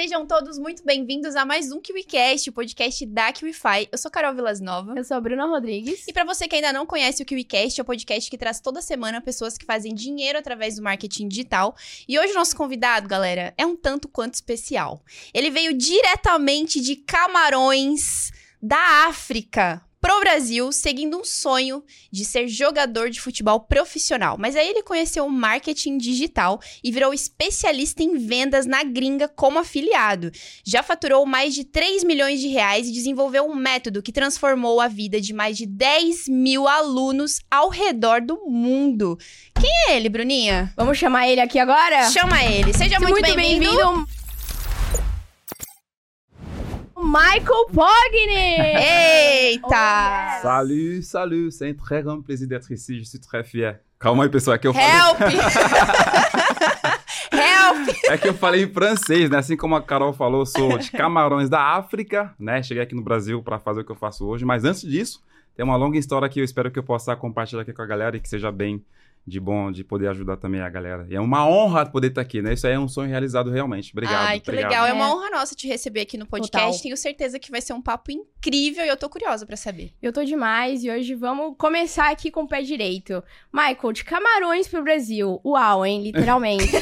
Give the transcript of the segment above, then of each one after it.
sejam todos muito bem-vindos a mais um KiwiCast, o podcast da KiwiFi. Eu sou Carol Vilas Nova. Eu sou a Bruna Rodrigues. E para você que ainda não conhece o KiwiCast, é o podcast que traz toda semana pessoas que fazem dinheiro através do marketing digital. E hoje o nosso convidado, galera, é um tanto quanto especial. Ele veio diretamente de Camarões, da África, pro Brasil, seguindo um sonho de ser jogador de futebol profissional. Mas aí ele conheceu o marketing digital e virou especialista em vendas na gringa como afiliado. Já faturou mais de 3 milhões de reais e desenvolveu um método que transformou a vida de mais de 10 mil alunos ao redor do mundo. Quem é ele, Bruninha? Vamos chamar ele aqui agora? Chama ele. Seja muito, muito bem-vindo. bem-vindo. Michael Pogni! Eita! yes. Salut, salut, c'est un très grand plaisir d'être ici, je suis très fier. Calma aí, pessoal, é que eu falei... Help! Help! É que eu falei em francês, né? Assim como a Carol falou, eu sou de Camarões da África, né? Cheguei aqui no Brasil para fazer o que eu faço hoje, mas antes disso, tem uma longa história que eu espero que eu possa compartilhar aqui com a galera e que seja bem de bom, de poder ajudar também a galera. E é uma honra poder estar aqui, né? Isso aí é um sonho realizado realmente. Obrigado. Ai, que obrigado. legal. É uma É. honra nossa te receber aqui no podcast. Total. Tenho certeza que vai ser um papo incrível e eu tô curiosa pra saber. Eu tô demais e hoje vamos começar aqui com o pé direito. Michael, de Camarões pro Brasil. Uau, hein? Literalmente.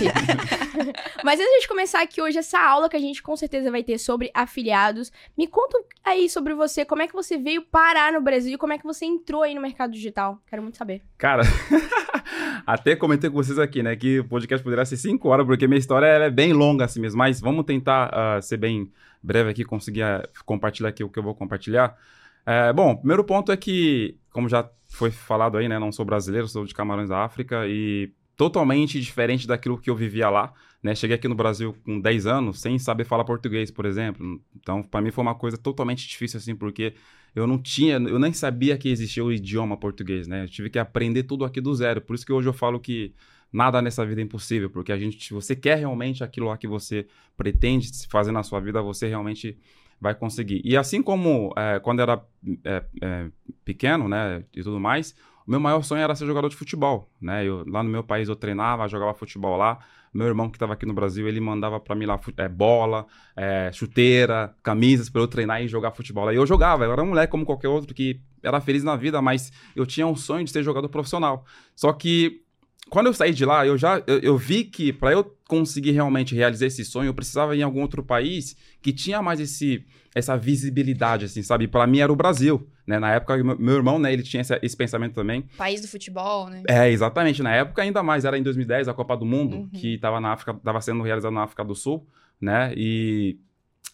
Mas antes de começar aqui hoje, essa aula que a gente com certeza vai ter sobre afiliados, me conta aí sobre você, como é que você veio parar no Brasil e como é que você entrou aí no mercado digital. Quero muito saber. Cara, até comentei com vocês aqui, né, que o podcast poderia ser cinco horas, porque minha história é bem longa assim mesmo, mas vamos tentar ah, ser bem breve aqui, conseguir ah, compartilhar aqui o que eu vou compartilhar. É, bom, primeiro ponto é que, como já foi falado aí, né, não sou brasileiro, sou de Camarões da África e totalmente diferente daquilo que eu vivia lá, né, cheguei aqui no Brasil com 10 anos sem saber falar português, por exemplo, então para mim foi uma coisa totalmente difícil assim, porque eu não tinha, eu nem sabia que existia o idioma português, né? Eu tive que aprender tudo aqui do zero. Por isso que hoje eu falo que nada nessa vida é impossível, porque a gente, se você quer realmente aquilo lá que você pretende fazer na sua vida, você realmente vai conseguir. E assim como é, quando era é, é, pequeno, né, e tudo mais, o meu maior sonho era ser jogador de futebol, né? Eu, lá no meu país eu treinava, jogava futebol lá. Meu irmão que estava aqui no Brasil, ele mandava para mim lá é, bola, é, chuteira, camisas para eu treinar e jogar futebol. E eu jogava, eu era um moleque como qualquer outro que era feliz na vida, mas eu tinha um sonho de ser jogador profissional. Só que quando eu saí de lá, eu já eu, eu vi que para eu conseguir realmente realizar esse sonho, eu precisava ir em algum outro país que tinha mais esse essa visibilidade assim, sabe? Para mim era o Brasil, né? Na época meu, meu irmão, né, ele tinha esse, esse pensamento também. País do futebol, né? É, exatamente. Na época, ainda mais, era em 2010, a Copa do Mundo, Uhum. que estava na África, estava sendo realizada na África do Sul, né? E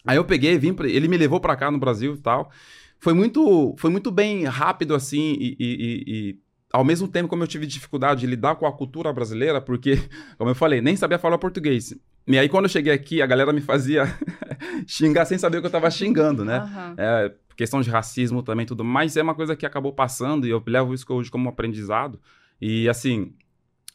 aí eu peguei, vim, pra, ele me levou para cá no Brasil e tal. Foi muito, foi muito bem rápido assim e, e- e- e ao mesmo tempo como eu tive dificuldade de lidar com a cultura brasileira, porque, como eu falei, nem sabia falar português. E aí quando eu cheguei aqui, a galera me fazia xingar sem saber o que eu tava xingando, né? Aham. É, questão de racismo também, tudo mais, é uma coisa que acabou passando e eu levo isso hoje como aprendizado. E assim,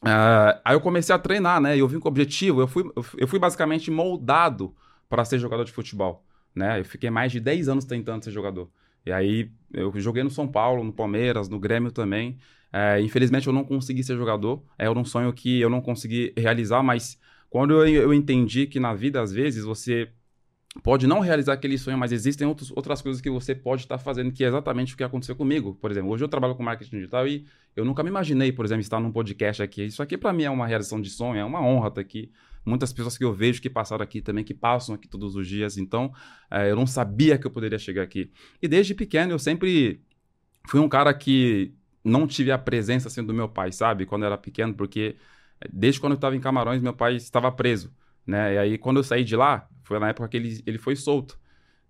ah, aí eu comecei a treinar, né? E eu vim com o objetivo, eu fui, eu fui- eu fui basicamente moldado para ser jogador de futebol, né? Eu fiquei mais de 10 anos tentando ser jogador. E aí eu joguei no São Paulo, no Palmeiras, no Grêmio também. É, infelizmente eu não consegui ser jogador, é, era um sonho que eu não consegui realizar, mas quando eu, eu entendi que na vida, às vezes, você pode não realizar aquele sonho, mas existem outros, outras coisas que você pode estar fazendo, que é exatamente o que aconteceu comigo. Por exemplo, hoje eu trabalho com marketing digital e eu nunca me imaginei, por exemplo, estar num podcast aqui. Isso aqui para mim é uma realização de sonho, é uma honra estar aqui. Muitas pessoas que eu vejo que passaram aqui também, que passam aqui todos os dias. Então, eh, eu não sabia que eu poderia chegar aqui. E desde pequeno eu sempre fui um cara que não tive a presença assim do meu pai, sabe? Quando eu era pequeno, porque eh, desde quando eu estava em Camarões, meu pai estava preso, né? E aí quando eu saí de lá, foi na época que ele, ele foi solto.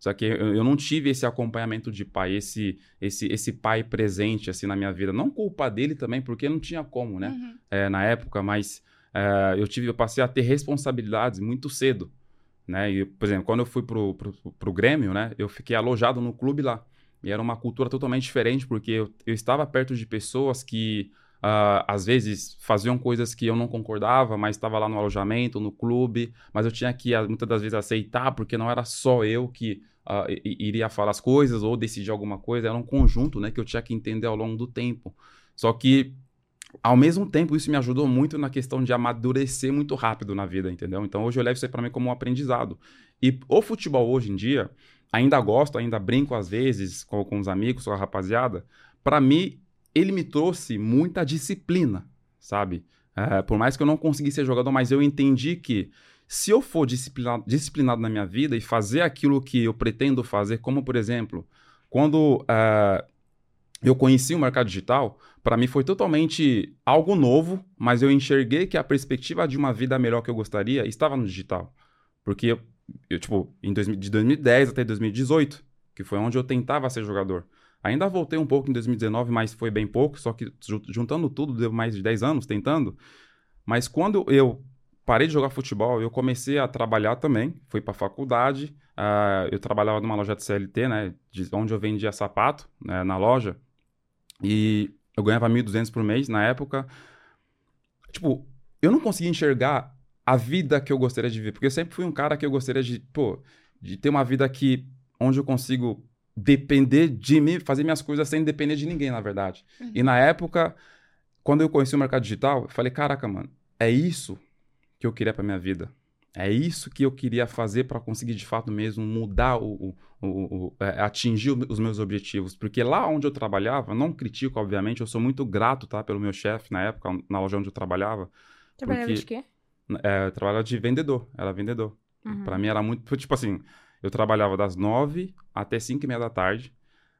Só que eu, eu não tive esse acompanhamento de pai, esse, esse, esse pai presente assim na minha vida. Não culpa dele também, porque não tinha como, né? Uhum. é, na época, mas é, eu tive, eu passei a ter responsabilidades muito cedo, né? E, por exemplo, quando eu fui pro, pro, pro Grêmio, né? Eu fiquei alojado no clube lá. E era uma cultura totalmente diferente, porque eu, eu estava perto de pessoas que ah, às vezes faziam coisas que eu não concordava, mas estava lá no alojamento, no clube, mas eu tinha que ah, muitas das vezes aceitar, porque não era só eu que i- iria falar as coisas ou decidir alguma coisa, era um conjunto, né, que eu tinha que entender ao longo do tempo. Só que ao mesmo tempo, isso me ajudou muito na questão de amadurecer muito rápido na vida, entendeu? Então hoje eu levo isso aí pra mim como um aprendizado. E o futebol hoje em dia, ainda gosto, ainda brinco às vezes com, com os amigos, com a rapaziada. Pra mim, ele me trouxe muita disciplina, sabe? É, por mais que eu não conseguisse ser jogador, mas eu entendi que se eu for disciplinado, disciplinado na minha vida e fazer aquilo que eu pretendo fazer, como por exemplo, quando é, eu conheci o mercado digital, para mim foi totalmente algo novo, mas eu enxerguei que a perspectiva de uma vida melhor que eu gostaria estava no digital. Porque eu, tipo, em dois, de 2010 até 2018, que foi onde eu tentava ser jogador. Ainda voltei um pouco em 2019, mas foi bem pouco, só que juntando tudo, deu mais de 10 anos tentando. Mas quando eu parei de jogar futebol, eu comecei a trabalhar também, fui para faculdade, uh, eu trabalhava numa loja de CLT, né, de, onde eu vendia sapato, né, na loja, e eu ganhava 1.200 por mês na época. Tipo, eu não conseguia enxergar a vida que eu gostaria de viver, porque eu sempre fui um cara que eu gostaria de, pô, de ter uma vida que onde eu consigo depender de mim, fazer minhas coisas sem depender de ninguém, na verdade. Uhum. E na época, quando eu conheci o mercado digital, eu falei, caraca, mano, é isso que eu queria para minha vida. É isso que eu queria fazer para conseguir de fato mesmo mudar o, o, o, o é, atingir os meus objetivos, porque lá onde eu trabalhava, não critico obviamente, eu sou muito grato, tá, pelo meu chefe na época na loja onde eu trabalhava. Trabalhava porque, de quê? É, eu trabalhava de vendedor, era vendedor. Uhum. Para mim era muito, tipo assim, eu trabalhava das nove até cinco e meia da tarde.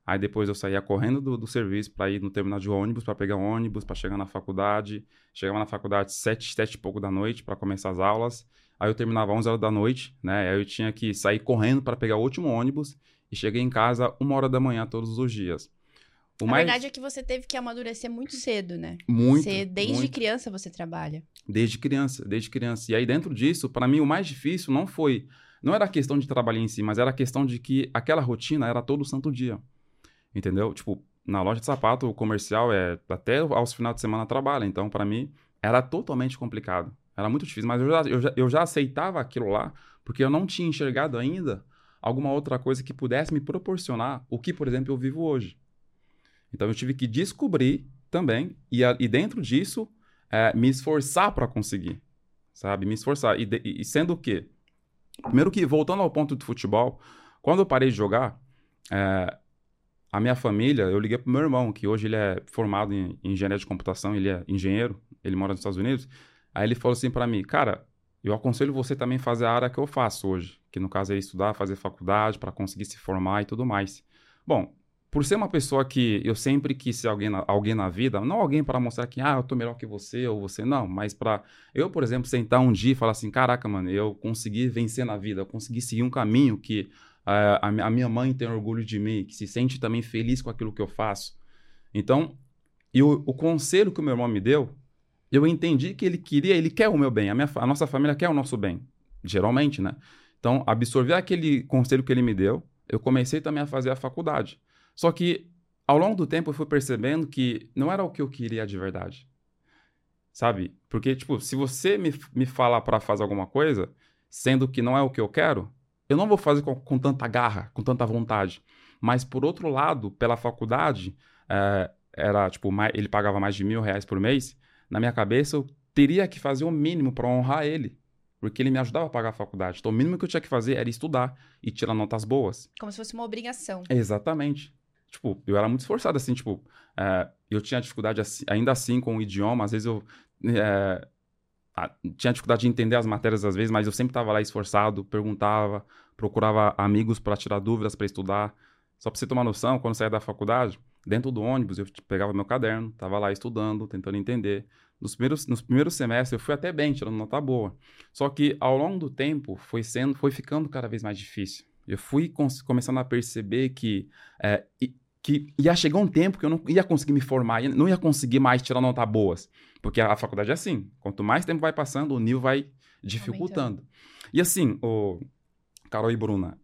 Aí depois eu saía correndo do, do serviço para ir no terminal de ônibus, para pegar ônibus, para chegar na faculdade. Chegava na faculdade sete, sete e pouco da noite para começar as aulas. Aí eu terminava 11 horas da noite, né? Aí eu tinha que sair correndo para pegar o último ônibus e cheguei em casa uma hora da manhã todos os dias. O a mais... verdade é que você teve que amadurecer muito cedo, né? Muito. Você, desde muito. criança você trabalha. Desde criança, desde criança. E aí dentro disso, para mim o mais difícil não foi, não era a questão de trabalhar em si, mas era a questão de que aquela rotina era todo santo dia. Entendeu? Tipo, na loja de sapato, o comercial é até aos finais de semana trabalha. Então, para mim, era totalmente complicado. Era muito difícil, mas eu já, eu, já, eu já aceitava aquilo lá, porque eu não tinha enxergado ainda alguma outra coisa que pudesse me proporcionar o que, por exemplo, eu vivo hoje. Então, eu tive que descobrir também, e, a, e dentro disso, é, me esforçar para conseguir, sabe? Me esforçar. E, de, e sendo o quê? Primeiro que, voltando ao ponto do futebol, quando eu parei de jogar, é, a minha família, eu liguei pro meu irmão, que hoje ele é formado em, em engenharia de computação, ele é engenheiro, ele mora nos Estados Unidos. Aí ele falou assim para mim, cara, eu aconselho você também fazer a área que eu faço hoje, que no caso é estudar, fazer faculdade para conseguir se formar e tudo mais. Bom, por ser uma pessoa que eu sempre quis ser alguém na, alguém na vida, não alguém para mostrar que ah, eu tô melhor que você ou você não, mas para eu, por exemplo, sentar um dia e falar assim, caraca, mano, eu consegui vencer na vida, eu consegui seguir um caminho que a, a minha mãe tem orgulho de mim, que se sente também feliz com aquilo que eu faço. Então, e o, o conselho que o meu irmão me deu, eu entendi que ele queria, ele quer o meu bem, a, minha, a nossa família quer o nosso bem, geralmente, né? Então, absorver aquele conselho que ele me deu, eu comecei também a fazer a faculdade. Só que, ao longo do tempo, eu fui percebendo que não era o que eu queria de verdade. Sabe? Porque, tipo, se você me, me fala para fazer alguma coisa, sendo que não é o que eu quero, eu não vou fazer com, com tanta garra, com tanta vontade. Mas, por outro lado, pela faculdade, é, era, tipo, mais, ele pagava mais de mil reais por mês. Na minha cabeça, eu teria que fazer o mínimo para honrar ele. Porque ele me ajudava a pagar a faculdade. Então, o mínimo que eu tinha que fazer era estudar e tirar notas boas. Como se fosse uma obrigação. Exatamente. Tipo, eu era muito esforçado, assim, tipo, é, eu tinha dificuldade assim, ainda assim com o idioma, às vezes eu é, tinha dificuldade de entender as matérias às vezes, mas eu sempre estava lá esforçado, perguntava, procurava amigos para tirar dúvidas, para estudar. Só para você tomar noção, quando eu saía da faculdade, dentro do ônibus, eu pegava meu caderno, estava lá estudando, tentando entender. Nos primeiros, nos primeiros semestres eu fui até bem, tirando nota boa. Só que ao longo do tempo foi sendo, foi ficando cada vez mais difícil. Eu fui começando a perceber que é, que ia chegar um tempo que eu não ia conseguir me formar, não ia conseguir mais tirar notas boas. Porque a, faculdade é assim. Quanto mais tempo vai passando, o nível vai dificultando. Aumentando. E assim, o Carol e Bruna,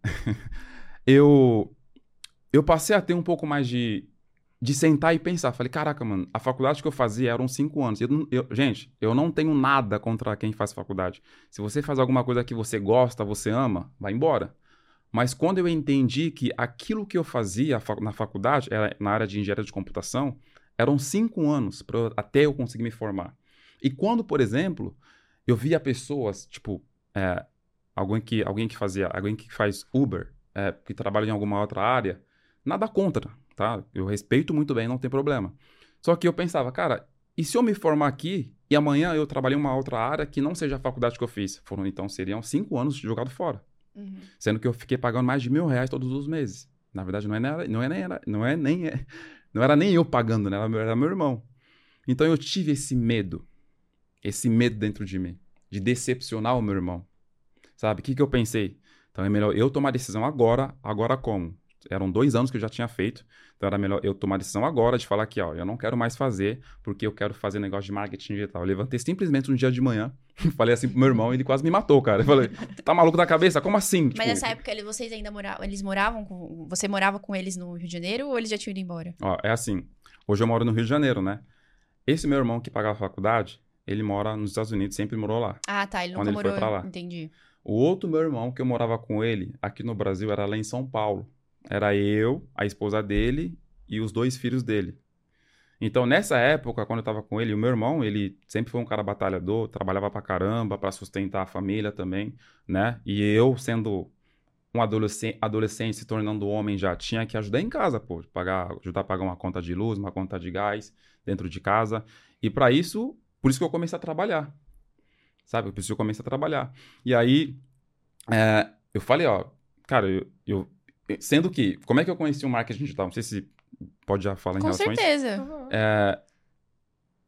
eu eu passei a ter um pouco mais de, de sentar e pensar. Falei, caraca, mano, a faculdade que eu fazia eram cinco anos. Eu, eu, gente, eu não tenho nada contra quem faz faculdade. Se você faz alguma coisa que você gosta, você ama, vai embora. Mas quando eu entendi que aquilo que eu fazia na faculdade, na área de engenharia de computação, Eram cinco anos até eu conseguir me formar. E quando, por exemplo, eu via pessoas, tipo, é, alguém, que, alguém que fazia, alguém que faz Uber, é, que trabalha em alguma outra área, nada contra, tá? Eu respeito muito bem, não tem problema. Só que eu pensava, cara, e se eu me formar aqui e amanhã eu trabalhei em uma outra área que não seja a faculdade que eu fiz? Foram, então, seriam cinco anos jogado fora. Uhum. Sendo que eu fiquei pagando mais de mil reais todos os meses. Na verdade, não é, nem- não é, era- não é nem, não era nem eu pagando, né? Era meu, era meu irmão. Então eu tive esse medo, esse medo dentro de mim, de decepcionar o meu irmão. Sabe? O que, que eu pensei? Então é melhor eu tomar a decisão agora, agora como? Eram dois anos que eu já tinha feito, então era melhor eu tomar a decisão agora de falar que, ó, eu não quero mais fazer, porque eu quero fazer negócio de marketing digital. Eu levantei simplesmente um dia de manhã, falei assim pro meu irmão, ele quase me matou, cara. Eu falei, tá maluco da cabeça? Como assim? Mas Tipo, nessa época ele- vocês ainda moravam, eles moravam com, você morava com eles no Rio de Janeiro ou eles já tinham ido embora? Ó, é assim. Hoje eu moro no Rio de Janeiro, né? Esse meu irmão que pagava a faculdade, ele mora nos Estados Unidos, sempre morou lá. Ah, tá, ele Quando nunca ele foi morou, pra lá. entendi. O outro meu irmão que eu morava com ele aqui no Brasil era lá em São Paulo. Era eu, a esposa dele e os dois filhos dele. Então, nessa época, quando eu tava com ele, o meu irmão, ele sempre foi um cara batalhador, trabalhava pra caramba pra sustentar a família também, né? E eu, sendo um adolescente, adolescente se tornando homem já, tinha que ajudar em casa, pô, pagar, ajudar a pagar uma conta de luz, uma conta de gás dentro de casa. E pra isso, por isso que eu comecei a trabalhar. Sabe? Por isso que eu comecei a trabalhar. E aí, é, eu falei, ó, cara, eu, eu- Sendo que, como é que eu conheci o marketing digital? Não sei se pode já falar em Com relação a isso. certeza. Uhum. É,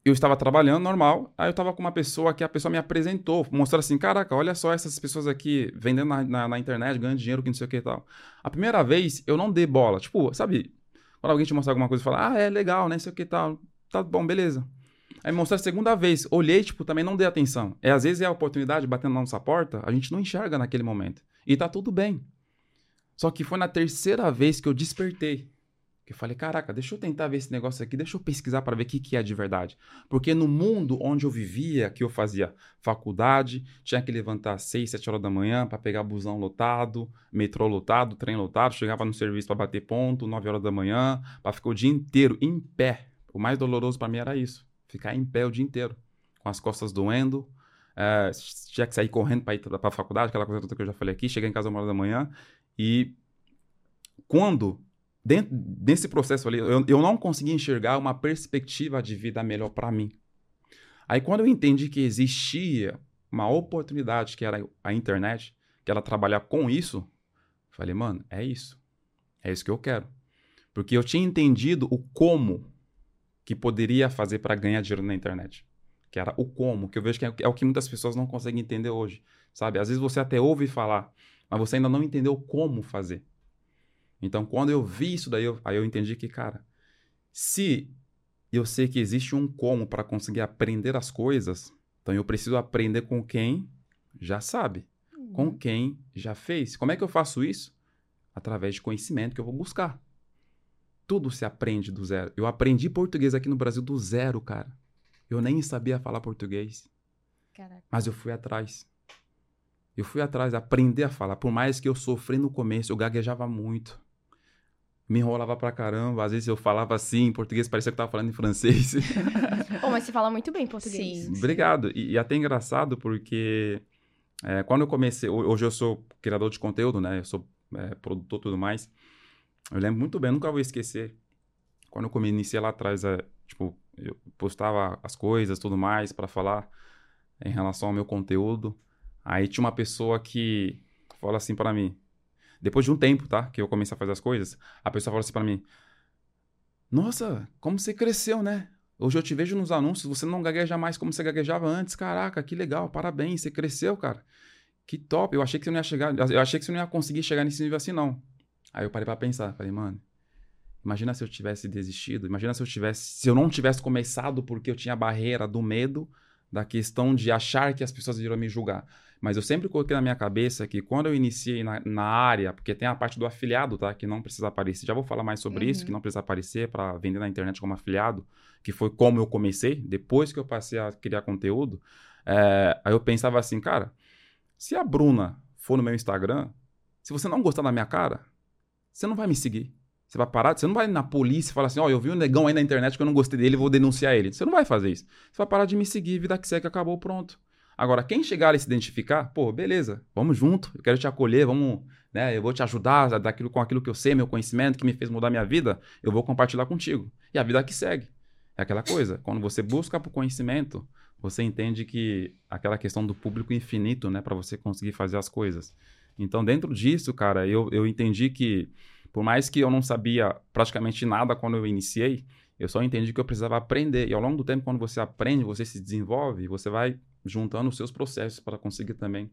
eu estava trabalhando normal, aí eu estava com uma pessoa que a pessoa me apresentou, mostrou assim, caraca, olha só essas pessoas aqui vendendo na, na- na internet, ganhando dinheiro, que não sei o que e tal. A primeira vez, eu não dei bola. Tipo, sabe, quando alguém te mostra alguma coisa e fala, ah, é legal, né, não sei o que e tal. Tá bom, beleza. Aí mostrou a segunda vez, olhei, tipo, também não dei atenção. É, às vezes é a oportunidade batendo na nossa porta, a gente não enxerga naquele momento. E tá tudo bem. Só que foi na terceira vez que eu despertei. Que eu falei, caraca, deixa eu tentar ver esse negócio aqui, deixa eu pesquisar para ver o que, que é de verdade. Porque no mundo onde eu vivia, que eu fazia faculdade, tinha que levantar às 6, 7 horas da manhã para pegar busão lotado, metrô lotado, trem lotado, chegava no serviço para bater ponto, 9 horas da manhã, para ficar o dia inteiro em pé. O mais doloroso para mim era isso, ficar em pé o dia inteiro, com as costas doendo, é, tinha que sair correndo para ir para a faculdade, aquela coisa toda que eu já falei aqui, cheguei em casa uma hora da manhã e quando dentro desse processo ali, eu, eu não consegui enxergar uma perspectiva de vida melhor para mim. Aí quando eu entendi que existia uma oportunidade que era a internet, que era trabalhar com isso, falei, mano, é isso. É isso que eu quero. Porque eu tinha entendido o como que poderia fazer para ganhar dinheiro na internet. Que era o como, que eu vejo que é, é o que muitas pessoas não conseguem entender hoje, sabe? Às vezes você até ouve falar, mas você ainda não entendeu como fazer. Então, quando eu vi isso daí, eu, aí eu entendi que, cara, se eu sei que existe um como para conseguir aprender as coisas, então eu preciso aprender com quem já sabe, com quem já fez. Como é que eu faço isso? Através de conhecimento que eu vou buscar. Tudo se aprende do zero. Eu aprendi português aqui no Brasil do zero, cara. Eu nem sabia falar português, Caraca. mas eu fui atrás. Eu fui atrás, aprender a falar. Por mais que eu sofri no começo, eu gaguejava muito. Me enrolava pra caramba. Às vezes eu falava assim, em português, parecia que eu tava falando em francês. Pô, mas você fala muito bem português. Sim. Obrigado. E, e até engraçado porque é, quando eu comecei, ho- hoje eu sou criador de conteúdo, né? Eu sou é, produtor e tudo mais. Eu lembro muito bem, nunca vou esquecer. Quando eu come- iniciei lá atrás, é, tipo, eu postava as coisas tudo mais pra falar em relação ao meu conteúdo. Aí tinha uma pessoa que falou assim pra mim, depois de um tempo, tá? Que eu comecei a fazer as coisas, a pessoa falou assim pra mim: Nossa, como você cresceu, né? Hoje eu te vejo nos anúncios, você não gagueja mais como você gaguejava antes. Caraca, que legal, parabéns, você cresceu, cara. Que top. Eu achei que você não ia chegar, eu achei que você não ia conseguir chegar nesse nível assim, não. Aí eu parei pra pensar, falei, mano, imagina se eu tivesse desistido, imagina se eu tivesse, se eu não tivesse começado porque eu tinha a barreira do medo, da questão de achar que as pessoas iriam me julgar. Mas eu sempre coloquei na minha cabeça que quando eu iniciei na, na área, porque tem a parte do afiliado, tá? Que não precisa aparecer. Já vou falar mais sobre Uhum. isso, que não precisa aparecer para vender na internet como afiliado, que foi como eu comecei, depois que eu passei a criar conteúdo. é, aí eu pensava assim, cara, se a Bruna for no meu Instagram, se você não gostar da minha cara, você não vai me seguir. Você vai parar, você não vai na polícia e falar assim, ó, eu vi um negão aí na internet que eu não gostei dele, vou denunciar ele. Você não vai fazer isso. Você vai parar de me seguir, vida que segue, acabou, pronto. Agora, quem chegar e se identificar, pô, beleza, vamos junto, eu quero te acolher, vamos, né, eu vou te ajudar daquilo, com aquilo que eu sei, meu conhecimento, que me fez mudar minha vida, eu vou compartilhar contigo. E a vida que segue. É aquela coisa, quando você busca por conhecimento, você entende que aquela questão do público infinito, né, para você conseguir fazer as coisas. Então, dentro disso, cara, eu, eu entendi que por mais que eu não sabia praticamente nada quando eu iniciei, eu só entendi que eu precisava aprender. E ao longo do tempo, quando você aprende, você se desenvolve, você vai juntando os seus processos para conseguir também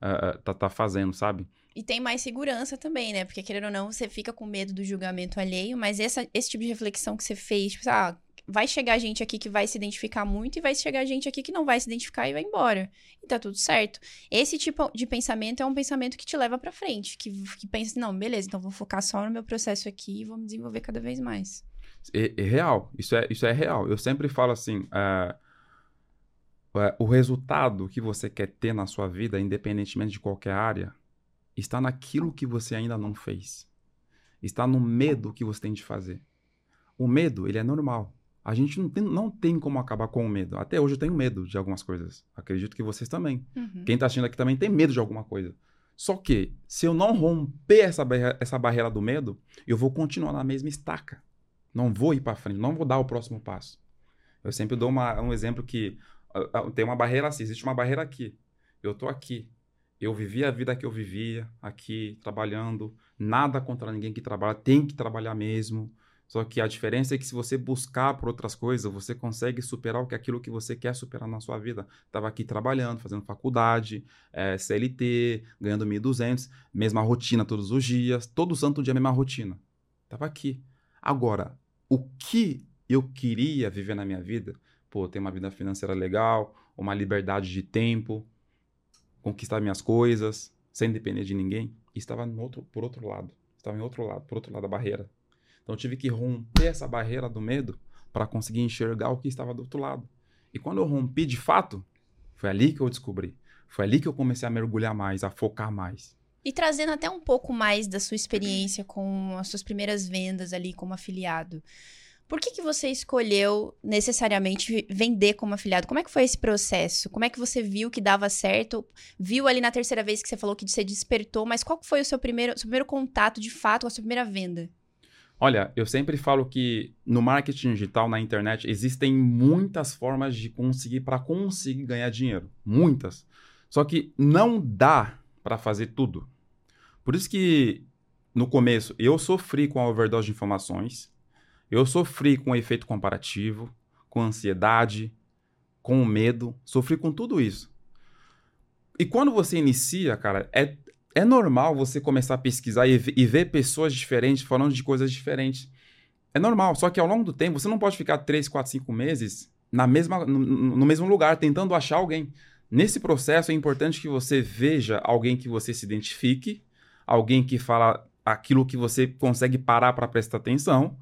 uh, uh, tá, tá fazendo, sabe? E tem mais segurança também, né? Porque, querendo ou não, você fica com medo do julgamento alheio, mas essa, esse tipo de reflexão que você fez, tipo, ah, vai chegar gente aqui que vai se identificar muito e vai chegar gente aqui que não vai se identificar e vai embora. E tá tudo certo. Esse tipo de pensamento é um pensamento que te leva para frente, que, que pensa, não, beleza, então vou focar só no meu processo aqui e vou me desenvolver cada vez mais. É, é real, isso é, isso é real. Eu sempre falo assim, uh, uh, o resultado que você quer ter na sua vida, independentemente de qualquer área, está naquilo que você ainda não fez. Está no medo que você tem de fazer. O medo, ele é normal. A gente não tem, não tem como acabar com o medo. Até hoje eu tenho medo de algumas coisas. Acredito que vocês também. Uhum. Quem está assistindo aqui também tem medo de alguma coisa. Só que, se eu não romper essa, barreira, essa barreira do medo, eu vou continuar na mesma estaca. Não vou ir para frente, não vou dar o próximo passo. Eu sempre dou uma, um exemplo que uh, uh, tem uma barreira assim, existe uma barreira aqui. Eu estou aqui. Eu vivi a vida que eu vivia, aqui, trabalhando. Nada contra ninguém que trabalha, tem que trabalhar mesmo. Só que a diferença é que se você buscar por outras coisas, você consegue superar o que aquilo que você quer superar na sua vida. Estava aqui trabalhando, fazendo faculdade, é, CLT, ganhando 1.200, mesma rotina todos os dias, todo santo dia mesma rotina. Estava aqui. Agora, o que eu queria viver na minha vida? Pô, ter uma vida financeira legal, uma liberdade de tempo, conquistar minhas coisas, sem depender de ninguém. Estava no outro, por outro lado. Estava em outro lado, por outro lado da barreira. Então eu tive que romper essa barreira do medo para conseguir enxergar o que estava do outro lado. E quando eu rompi de fato, foi ali que eu descobri. Foi ali que eu comecei a mergulhar mais, a focar mais. E trazendo até um pouco mais da sua experiência com as suas primeiras vendas ali como afiliado. Por que, que você escolheu necessariamente vender como afiliado? Como é que foi esse processo? Como é que você viu que dava certo? Viu ali na terceira vez que você falou que você despertou, mas qual foi o seu primeiro, seu primeiro contato de fato com a sua primeira venda? Olha, eu sempre falo que no marketing digital, na internet, existem muitas formas de conseguir para conseguir ganhar dinheiro. Muitas. Só que não dá para fazer tudo. Por isso que no começo eu sofri com a overdose de informações, eu sofri com o efeito comparativo, com ansiedade, com o medo, sofri com tudo isso. E quando você inicia, cara, é é normal você começar a pesquisar e, e, ver pessoas diferentes falando de coisas diferentes. É normal, só que ao longo do tempo você não pode ficar 3, 4, 5 meses na mesma, no, no mesmo lugar tentando achar alguém. Nesse processo é importante que você veja alguém que você se identifique, alguém que fala aquilo que você consegue parar para prestar atenção.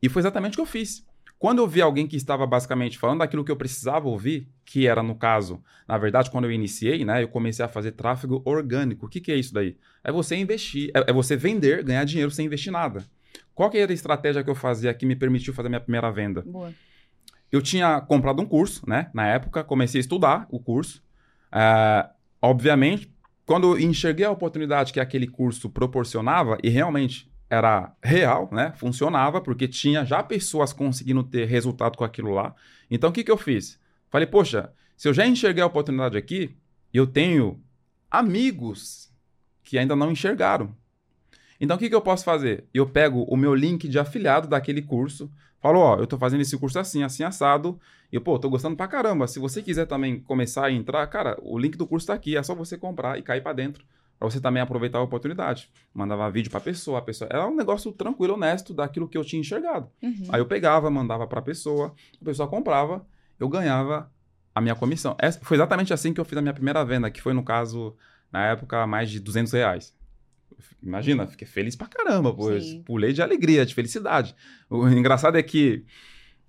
E foi exatamente o que eu fiz. Quando eu vi alguém que estava basicamente falando daquilo que eu precisava ouvir, que era no caso, na verdade, quando eu iniciei, né, eu comecei a fazer tráfego orgânico. O que, que é isso daí? É você investir, é, é você vender, ganhar dinheiro sem investir nada. Qual que era a estratégia que eu fazia que me permitiu fazer minha primeira venda? Boa. Eu tinha comprado um curso, né? Na época, comecei a estudar o curso. Uh, obviamente, quando eu enxerguei a oportunidade que aquele curso proporcionava, e realmente era real, né? Funcionava, porque tinha já pessoas conseguindo ter resultado com aquilo lá. Então, o que, que eu fiz? Falei, poxa, se eu já enxerguei a oportunidade aqui, eu tenho amigos que ainda não enxergaram. Então, o que, que eu posso fazer? Eu pego o meu link de afiliado daquele curso, falo, ó, eu tô fazendo esse curso assim, assim, assado, e, pô, tô gostando pra caramba. Se você quiser também começar a entrar, cara, o link do curso tá aqui, é só você comprar e cair para dentro para você também aproveitar a oportunidade. Mandava vídeo para a pessoa, a pessoa. Era um negócio tranquilo, honesto, daquilo que eu tinha enxergado. Uhum. Aí eu pegava, mandava para a pessoa, a pessoa comprava, eu ganhava a minha comissão. Essa, foi exatamente assim que eu fiz a minha primeira venda, que foi, no caso, na época, mais de 200 reais. Imagina, fiquei feliz pra caramba, pois pulei de alegria, de felicidade. O engraçado é que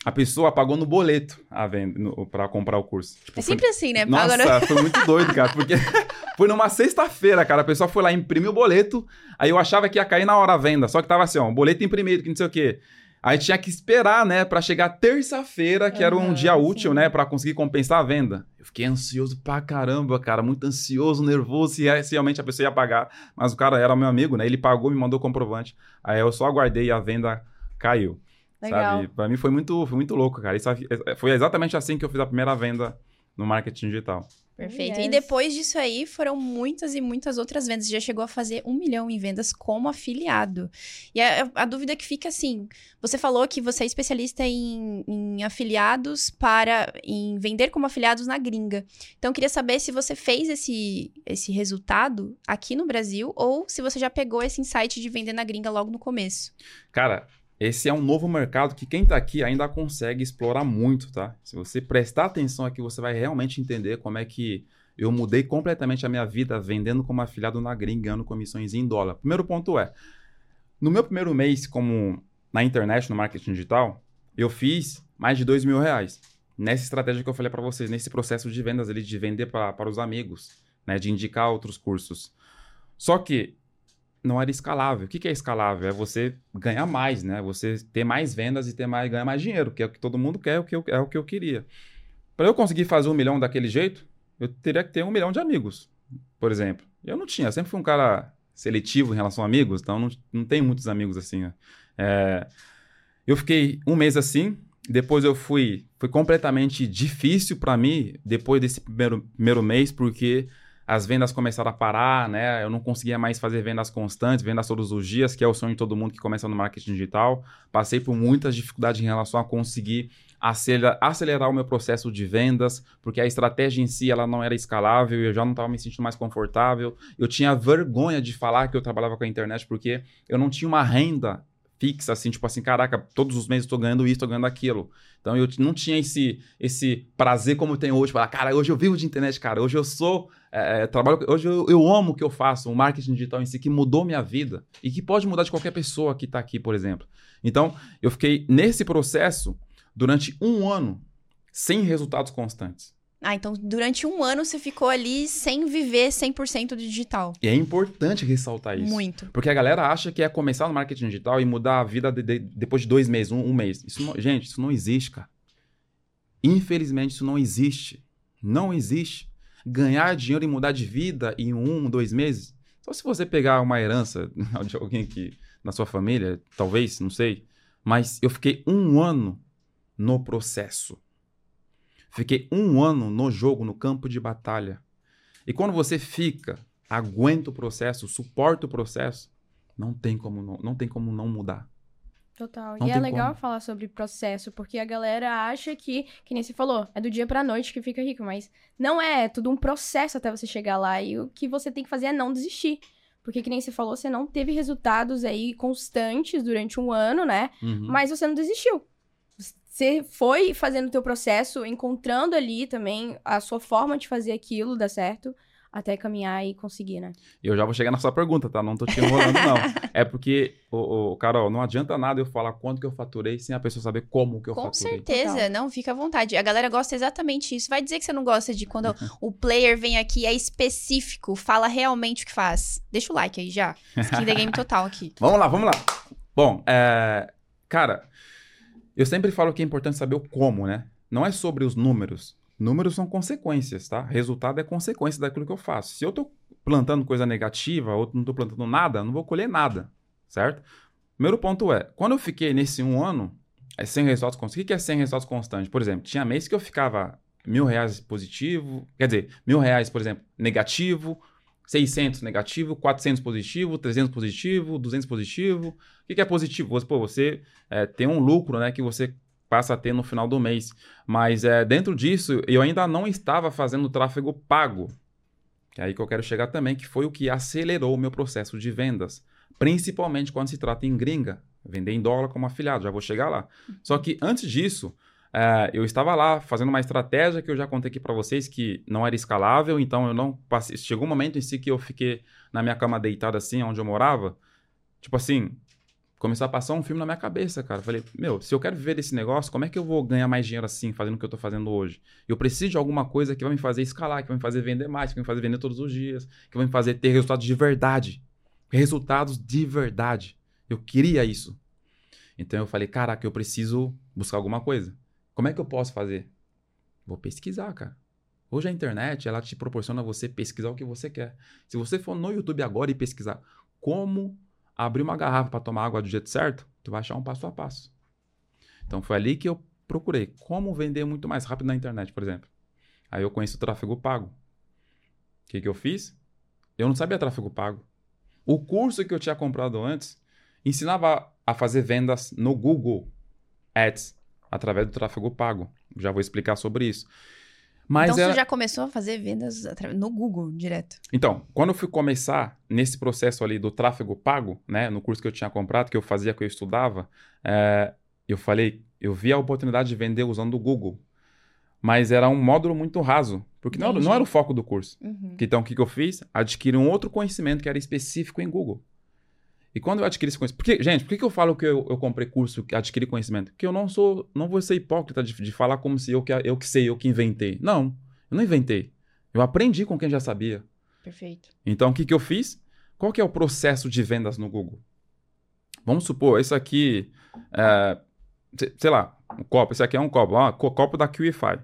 a pessoa pagou no boleto a venda pra comprar o curso. Tipo, É foi- sempre assim, né? Nossa, Agora- foi muito doido, cara, porque foi numa sexta-feira, cara, a pessoa foi lá imprimir o boleto, aí eu achava que ia cair na hora a venda, só que tava assim, ó, boleto imprimido, que não sei o quê. Aí tinha que esperar, né, pra chegar terça-feira, que era um dia útil, sim. né, pra conseguir compensar a venda. Eu fiquei ansioso pra caramba, cara, muito ansioso, nervoso, se se realmente a pessoa ia pagar. Mas o cara era meu amigo, né, ele pagou, me mandou o comprovante. Aí eu só aguardei e a venda caiu. Legal. Sabe? Pra mim foi muito, foi muito louco, cara. Isso foi exatamente assim que eu fiz a primeira venda no marketing digital. Perfeito. Yes. E depois disso aí, foram muitas e muitas outras vendas. Você já chegou a fazer um milhão em vendas como afiliado. E a, a dúvida que fica assim: você falou que você é especialista em, em afiliados para. em vender como afiliados na gringa. Então, eu queria saber se você fez esse, esse resultado aqui no Brasil ou se você já pegou esse insight de vender na gringa logo no começo. Cara, esse é um novo mercado que quem tá aqui ainda consegue explorar muito, tá? Se você prestar atenção aqui, você vai realmente entender como é que eu mudei completamente a minha vida vendendo como afiliado na gringa, ganhando comissões em dólar. Primeiro ponto é, no meu primeiro mês como na internet, no marketing digital, eu fiz mais de dois mil reais. Nessa estratégia que eu falei para vocês, nesse processo de vendas ali, de vender para os amigos, né? De indicar outros cursos. Só que não era escalável. O que, é escalável? É você ganhar mais, né? Você ter mais vendas e ter mais, ganhar mais dinheiro, que é o que todo mundo quer, é o que eu, é o que eu queria. Para eu conseguir fazer um milhão daquele jeito, eu teria que ter um milhão de amigos, por exemplo. Eu não tinha, sempre fui um cara seletivo em relação a amigos, então não, não tenho muitos amigos assim. né? É, eu fiquei um mês assim, depois eu fui, foi completamente difícil para mim depois desse primeiro, primeiro mês, porque as vendas começaram a parar, né? Eu não conseguia mais fazer vendas constantes, vendas todos os dias, que é o sonho de todo mundo que começa no marketing digital. Passei por muitas dificuldades em relação a conseguir acelerar, acelerar o meu processo de vendas, porque a estratégia em si ela não era escalável, eu já não estava me sentindo mais confortável. Eu tinha vergonha de falar que eu trabalhava com a internet, porque eu não tinha uma renda fixa, assim, tipo assim, caraca, todos os meses tô ganhando isso, tô ganhando aquilo. Então eu não tinha esse, esse prazer como eu tenho hoje, falar, cara, hoje eu vivo de internet, cara, hoje eu sou, é, trabalho, hoje eu, eu amo o que eu faço, o marketing digital em si, que mudou minha vida e que pode mudar de qualquer pessoa que tá aqui, por exemplo. Então, eu fiquei nesse processo durante um ano sem resultados constantes. Ah, então durante um ano você ficou ali sem viver 100% do digital. E é importante ressaltar isso. Muito. Porque a galera acha que é começar no marketing digital e mudar a vida de- de- depois de dois meses, um, um mês. Isso não- gente, isso não existe, cara. Infelizmente, isso não existe. Não existe. Ganhar dinheiro e mudar de vida em um, dois meses. Só se você pegar uma herança de alguém que na sua família, talvez, não sei. Mas eu fiquei um ano no processo. Fiquei um ano no jogo, no campo de batalha. E quando você fica, aguenta o processo, suporta o processo, não tem como não, não tem como não mudar. Total. Não e é legal como. falar sobre processo, porque a galera acha que, que nem você falou, é do dia pra noite que fica rico, mas não é, é tudo um processo até você chegar lá. E o que você tem que fazer é não desistir. Porque, que nem você falou, você não teve resultados aí constantes durante um ano, né? Uhum. Mas você não desistiu. Você foi fazendo o teu processo, encontrando ali também a sua forma de fazer aquilo dar certo, até caminhar e conseguir, né? Eu já vou chegar na sua pergunta, tá? Não tô te enrolando, não. É porque, o, Carol, não adianta nada eu falar quanto que eu faturei sem a pessoa saber como que eu Com faturei. certeza, Total. não, fica à vontade. A galera gosta exatamente disso. Vai dizer que você não gosta de quando o player vem aqui, é específico, fala realmente o que faz. Deixa o like aí já. Skin the game total aqui. Vamos lá, vamos lá. Bom, é, cara, eu sempre falo que é importante saber o como, né? Não é sobre os números. Números são consequências, tá? Resultado é consequência daquilo que eu faço. Se eu tô plantando coisa negativa ou não tô plantando nada, não vou colher nada, certo? Primeiro ponto é, quando eu fiquei nesse um ano, é 100 resultados constantes. O que é 100 resultados constantes? Por exemplo, tinha mês que eu ficava mil reais positivo, quer dizer, mil reais, por exemplo, negativo, 600 negativo, 400 positivo, 300 positivo, 200 positivo. O que, que é positivo? Você, pô, você é, tem um lucro né, que você passa a ter no final do mês. Mas é, dentro disso, eu ainda não estava fazendo tráfego pago. Que é aí que eu quero chegar também, que foi o que acelerou o meu processo de vendas. Principalmente quando se trata em gringa. Vender em dólar como afiliado, já vou chegar lá. Só que antes disso, é, eu estava lá fazendo uma estratégia que eu já contei aqui para vocês que não era escalável, então eu não passei. Chegou um momento em si que eu fiquei na minha cama deitado assim, onde eu morava. Tipo assim, Começou a passar um filme na minha cabeça, cara. Falei, meu, se eu quero viver desse negócio, como é que eu vou ganhar mais dinheiro assim, fazendo o que eu tô fazendo hoje? Eu preciso de alguma coisa que vai me fazer escalar, que vai me fazer vender mais, que vai me fazer vender todos os dias, que vai me fazer ter resultados de verdade. Resultados de verdade. Eu queria isso. Então eu falei, caraca, eu preciso buscar alguma coisa. Como é que eu posso fazer? Vou pesquisar, cara. Hoje a internet, ela te proporciona você pesquisar o que você quer. Se você for no YouTube agora e pesquisar como abrir uma garrafa para tomar água do jeito certo, tu vai achar um passo a passo. Então foi ali que eu procurei como vender muito mais rápido na internet, por exemplo. Aí eu conheço o tráfego pago. O que, que eu fiz? Eu não sabia tráfego pago. O curso que eu tinha comprado antes ensinava a fazer vendas no Google Ads através do tráfego pago. Já vou explicar sobre isso. Mas então, era... você já começou a fazer vendas no Google direto? Então, quando eu fui começar nesse processo ali do tráfego pago, né, no curso que eu tinha comprado, que eu fazia, que eu estudava, é, eu falei, eu vi a oportunidade de vender usando o Google. Mas era um módulo muito raso, porque não, não, era o foco do curso. Uhum. Então, o que, que eu fiz? Adquiri um outro conhecimento que era específico em Google. E quando eu adquiri esse conhecimento. Porque, gente, por que, que eu falo que eu, eu comprei curso, que adquiri conhecimento? Porque eu não sou. Não vou ser hipócrita de, de falar como se eu que, eu que sei, eu que inventei. Não, eu não inventei. Eu aprendi com quem já sabia. Perfeito. Então, o que, que eu fiz? Qual que é o processo de vendas no Google? Vamos supor, esse aqui. É, sei lá, um copo. Esse aqui é um copo. Ó, copo da QIFI.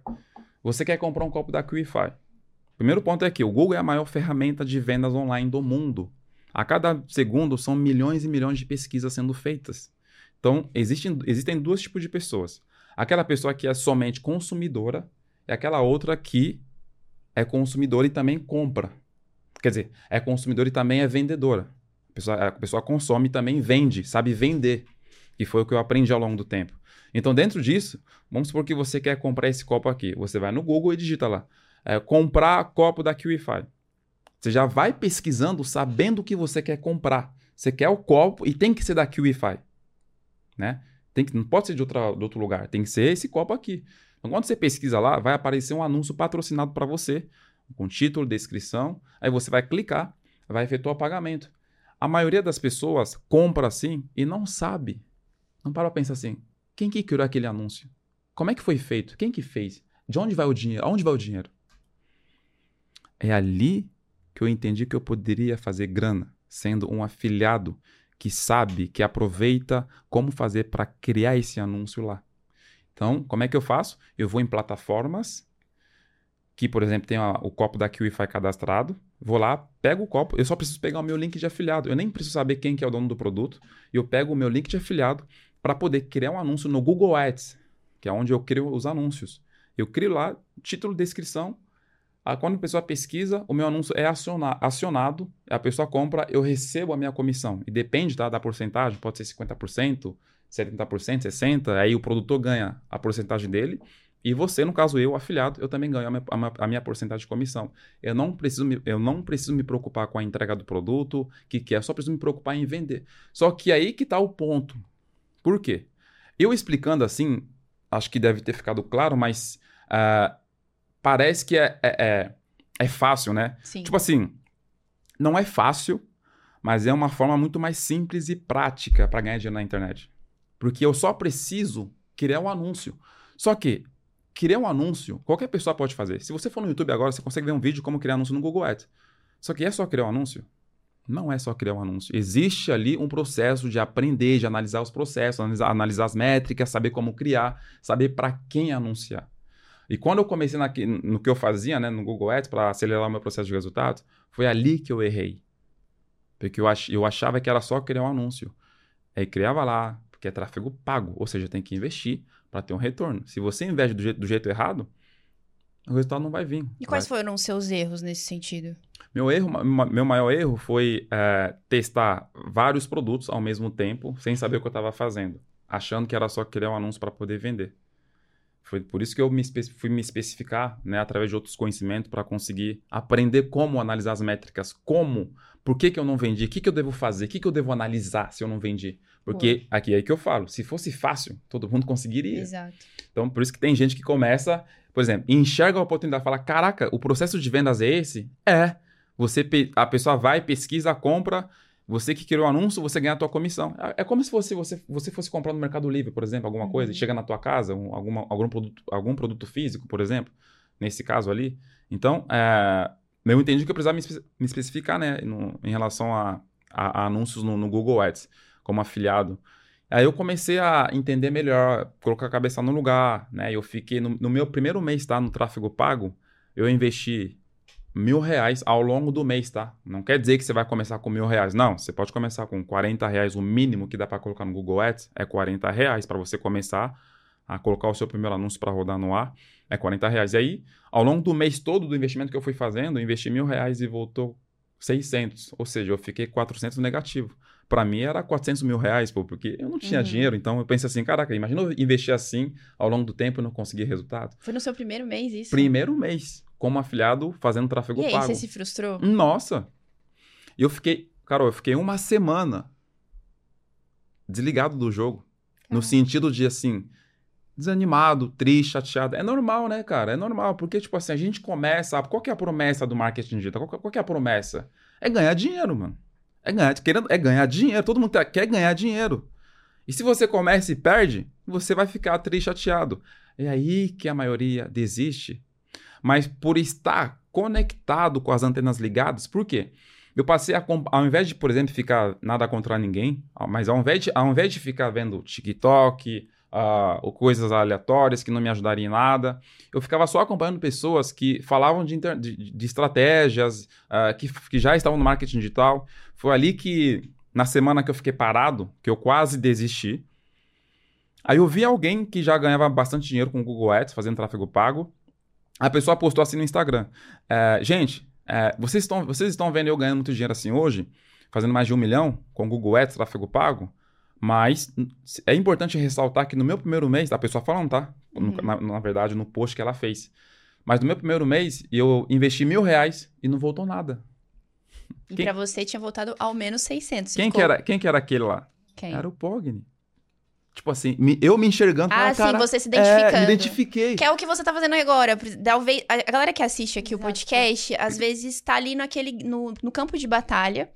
Você quer comprar um copo da QIFI. Primeiro ponto é que o Google é a maior ferramenta de vendas online do mundo. A cada segundo são milhões e milhões de pesquisas sendo feitas. Então, existem, existem dois tipos de pessoas. Aquela pessoa que é somente consumidora e aquela outra que é consumidora e também compra. Quer dizer, é consumidora e também é vendedora. A pessoa, a pessoa consome e também vende, sabe vender. E foi o que eu aprendi ao longo do tempo. Então, dentro disso, vamos supor que você quer comprar esse copo aqui. Você vai no Google e digita lá: é, comprar copo da QIFI. Você já vai pesquisando sabendo o que você quer comprar. Você quer o copo e tem que ser da QIFI. Né? Tem que, não pode ser de, outra, de outro lugar. Tem que ser esse copo aqui. Então, quando você pesquisa lá, vai aparecer um anúncio patrocinado para você, com título, descrição. Aí você vai clicar, vai efetuar o pagamento. A maioria das pessoas compra assim e não sabe. Não para pensar assim: quem que criou aquele anúncio? Como é que foi feito? Quem que fez? De onde vai o dinheiro? Aonde vai o dinheiro? É ali que eu entendi que eu poderia fazer grana sendo um afiliado que sabe, que aproveita como fazer para criar esse anúncio lá. Então, como é que eu faço? Eu vou em plataformas que, por exemplo, tem o copo da QIFI cadastrado, vou lá, pego o copo, eu só preciso pegar o meu link de afiliado. Eu nem preciso saber quem que é o dono do produto. Eu pego o meu link de afiliado para poder criar um anúncio no Google Ads, que é onde eu crio os anúncios. Eu crio lá título, descrição, quando a pessoa pesquisa, o meu anúncio é acionado, a pessoa compra, eu recebo a minha comissão. E depende tá, da porcentagem, pode ser 50%, 70%, 60%, aí o produtor ganha a porcentagem dele. E você, no caso eu, afiliado, eu também ganho a minha, a minha porcentagem de comissão. Eu não, preciso me, eu não preciso me preocupar com a entrega do produto, que que é, só preciso me preocupar em vender. Só que aí que está o ponto. Por quê? Eu explicando assim, acho que deve ter ficado claro, mas uh, parece que é, é, é, é fácil, né? Sim. Tipo assim, não é fácil, mas é uma forma muito mais simples e prática para ganhar dinheiro na internet. Porque eu só preciso criar um anúncio. Só que criar um anúncio, qualquer pessoa pode fazer. Se você for no YouTube agora, você consegue ver um vídeo como criar anúncio no Google Ads. Só que é só criar um anúncio? Não é só criar um anúncio. Existe ali um processo de aprender, de analisar os processos, analisar, analisar as métricas, saber como criar, saber para quem anunciar. E quando eu comecei na, no que eu fazia, né, no Google Ads, para acelerar o meu processo de resultados, foi ali que eu errei. Porque eu, ach, eu achava que era só criar um anúncio. Aí criava lá, porque é tráfego pago, ou seja, tem que investir para ter um retorno. Se você investe do jeito, do jeito errado, o resultado não vai vir. E quais vai... foram os seus erros nesse sentido? Meu erro, meu maior erro foi é, testar vários produtos ao mesmo tempo, sem saber o que eu estava fazendo, achando que era só criar um anúncio para poder vender. Foi por isso que eu me fui me especificar, né, através de outros conhecimentos, para conseguir aprender como analisar as métricas, como, por que, que eu não vendi, o que, que eu devo fazer, o que, que eu devo analisar se eu não vendi. Porque Pô. aqui é aí que eu falo, se fosse fácil, todo mundo conseguiria. Exato. Então, por isso que tem gente que começa, por exemplo, enxerga a oportunidade e fala: caraca, o processo de vendas é esse? É. Você, a pessoa vai, pesquisa, compra, Você que criou o anúncio, você ganha a tua comissão. É é como se fosse, você, você fosse comprar no Mercado Livre, por exemplo, alguma coisa, e Uhum. chega na tua casa, um- alguma, algum, produto, algum produto físico, por exemplo, nesse caso ali. Então, é, eu entendi que eu precisava me, espe- me especificar, né, no- em relação a, a- a anúncios no, no Google Ads, como afiliado. Aí eu comecei a entender melhor, colocar a cabeça no lugar, né? Eu fiquei, no, no meu primeiro mês, tá, no tráfego pago, eu investi mil reais ao longo do mês, tá? Não quer dizer que você vai começar com mil reais. Não, você pode começar com 40 reais. O mínimo que dá para colocar no Google Ads é 40 reais para você começar a colocar o seu primeiro anúncio para rodar no ar. É 40 reais. E aí, ao longo do mês todo do investimento que eu fui fazendo, eu investi mil reais e voltou 600. Ou seja, eu fiquei 400 negativo. Para mim era 400 mil reais, pô, porque eu não tinha Uhum. dinheiro. Então eu pensei assim, caraca, imagina eu investir assim ao longo do tempo e não conseguir resultado. Foi no seu primeiro mês isso? Primeiro mês, como afiliado, fazendo tráfego E aí, pago. você se frustrou? Nossa! E eu fiquei, Carol, eu fiquei uma semana desligado do jogo. No Caramba. sentido de, assim, desanimado, triste, chateado. É normal, né, cara? É normal, porque, tipo assim, a gente começa. Qual que é a promessa do marketing digital? Qual, qual que é a promessa? É ganhar dinheiro, mano. É ganhar, querendo, é ganhar dinheiro. Todo mundo tá- quer ganhar dinheiro. E se você começa e perde, você vai ficar triste, chateado. É aí que a maioria desiste. Mas por estar conectado com as antenas ligadas, por quê? Eu passei a, ao invés de, por exemplo, ficar nada contra ninguém, mas ao invés de, ao invés de ficar vendo TikTok, ah, ou coisas aleatórias que não me ajudariam em nada, eu ficava só acompanhando pessoas que falavam de, inter- de- de estratégias, ah, que, que já estavam no marketing digital. Foi ali que, na semana que eu fiquei parado, que eu quase desisti, aí eu vi alguém que já ganhava bastante dinheiro com o Google Ads, fazendo tráfego pago. A pessoa postou assim no Instagram. É, gente, é, vocês, estão, vocês estão vendo eu ganhando muito dinheiro assim hoje, fazendo mais de um milhão com Google Ads, tráfego pago, mas é importante ressaltar que no meu primeiro mês, a pessoa falando, tá? No- Uhum. Na, na verdade, no post que ela fez. Mas no meu primeiro mês, eu investi mil reais e não voltou nada. E Quem- pra você tinha voltado ao menos 600. Você Quem ficou- que, era, quem que era aquele lá? Quem? Era o Pogni. Tipo assim, me- eu me enxergando. Ah, sim, cara, você se É, identificando. me identifiquei. Que é o que você tá fazendo agora. Talvez a galera que assiste aqui o Exato. podcast, às vezes tá ali naquele no, no campo de batalha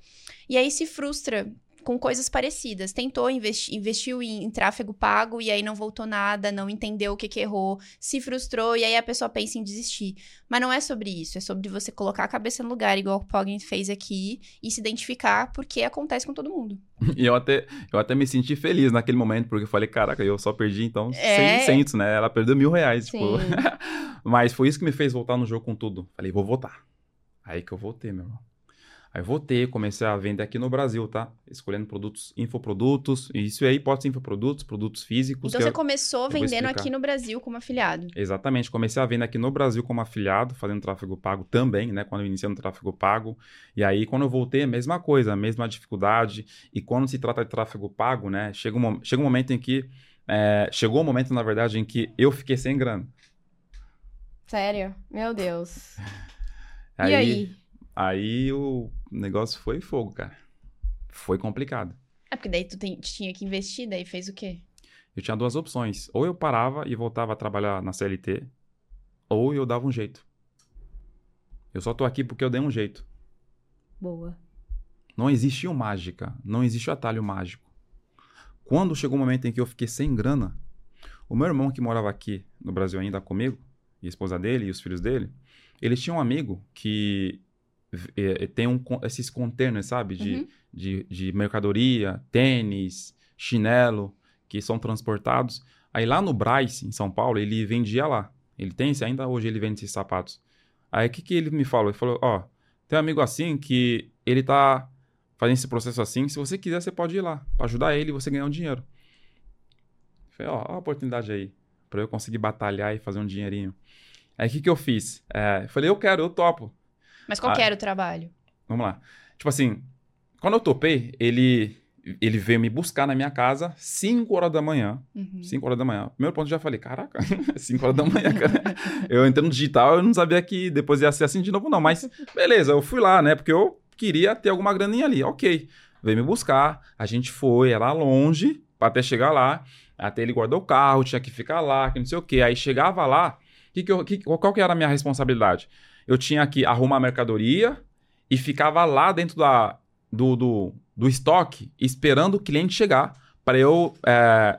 e aí se frustra com coisas parecidas. Tentou investi investiu em, em tráfego pago e aí não voltou nada, não entendeu o que que errou, se frustrou e aí a pessoa pensa em desistir. Mas não é sobre isso, é sobre você colocar a cabeça no lugar, igual o Poggen fez aqui, e se identificar porque acontece com todo mundo. E eu até, eu até me senti feliz naquele momento, porque eu falei, caraca, eu só perdi então É. 600, né? Ela perdeu mil reais, tipo. Mas foi isso que me fez voltar no jogo com tudo. Falei, vou votar. Aí que eu voltei, meu irmão. Aí voltei, comecei a vender aqui no Brasil, tá? Escolhendo produtos, infoprodutos. E isso aí pode ser infoprodutos, produtos físicos. Então você eu- começou eu vendendo aqui no Brasil como afiliado. Exatamente, comecei a vender aqui no Brasil como afiliado, fazendo tráfego pago também, né? Quando eu iniciei no tráfego pago. E aí, quando eu voltei, a mesma coisa, a mesma dificuldade. E quando se trata de tráfego pago, né? Chega um, chega um momento em que. é, chegou um momento, na verdade, em que eu fiquei sem grana. Sério? Meu Deus. Aí, E aí? Aí o negócio foi fogo, cara. Foi complicado. É porque daí tu tem- tinha que investir, daí fez o quê? Eu tinha duas opções. Ou eu parava e voltava a trabalhar na CLT, ou eu dava um jeito. Eu só tô aqui porque eu dei um jeito. Boa. Não existiu mágica, não existiu atalho mágico. Quando chegou o momento em que eu fiquei sem grana, o meu irmão que morava aqui no Brasil ainda comigo, e a esposa dele e os filhos dele, eles tinham um amigo que eh, eh, tem um, esses containers, sabe? De, Uhum. de, de mercadoria, tênis, chinelo, que são transportados. Aí lá no Braz, em São Paulo, ele vendia lá. Ele tem, esse- ainda hoje ele vende esses sapatos. Aí o que, que ele me falou? Ele falou, ó, tem um amigo assim que ele tá fazendo esse processo assim, se você quiser você pode ir lá, pra ajudar ele e você ganhar um dinheiro. Eu falei, ó, ó a oportunidade aí, pra eu conseguir batalhar e fazer um dinheirinho. Aí o que, que eu fiz? É, eu falei, eu quero, eu topo. Mas qual Ah. que era o trabalho? Vamos lá. Tipo assim, quando eu topei, ele, ele veio me buscar na minha casa 5 horas da manhã. Uhum. 5 horas da manhã. Primeiro ponto, eu já falei, caraca, 5 horas da manhã, cara. Eu entrei no digital, eu não sabia que depois ia ser assim de novo, não. Mas beleza, eu fui lá, né? Porque eu queria ter alguma graninha ali. Ok. Veio me buscar, a gente foi, era longe, pra até chegar lá. Até ele guardou o carro, tinha que ficar lá, que não sei o quê. Aí chegava lá, que que eu, que, qual que era a minha responsabilidade? Eu tinha que arrumar a mercadoria e ficava lá dentro da, do, do, do estoque esperando o cliente chegar para eu é,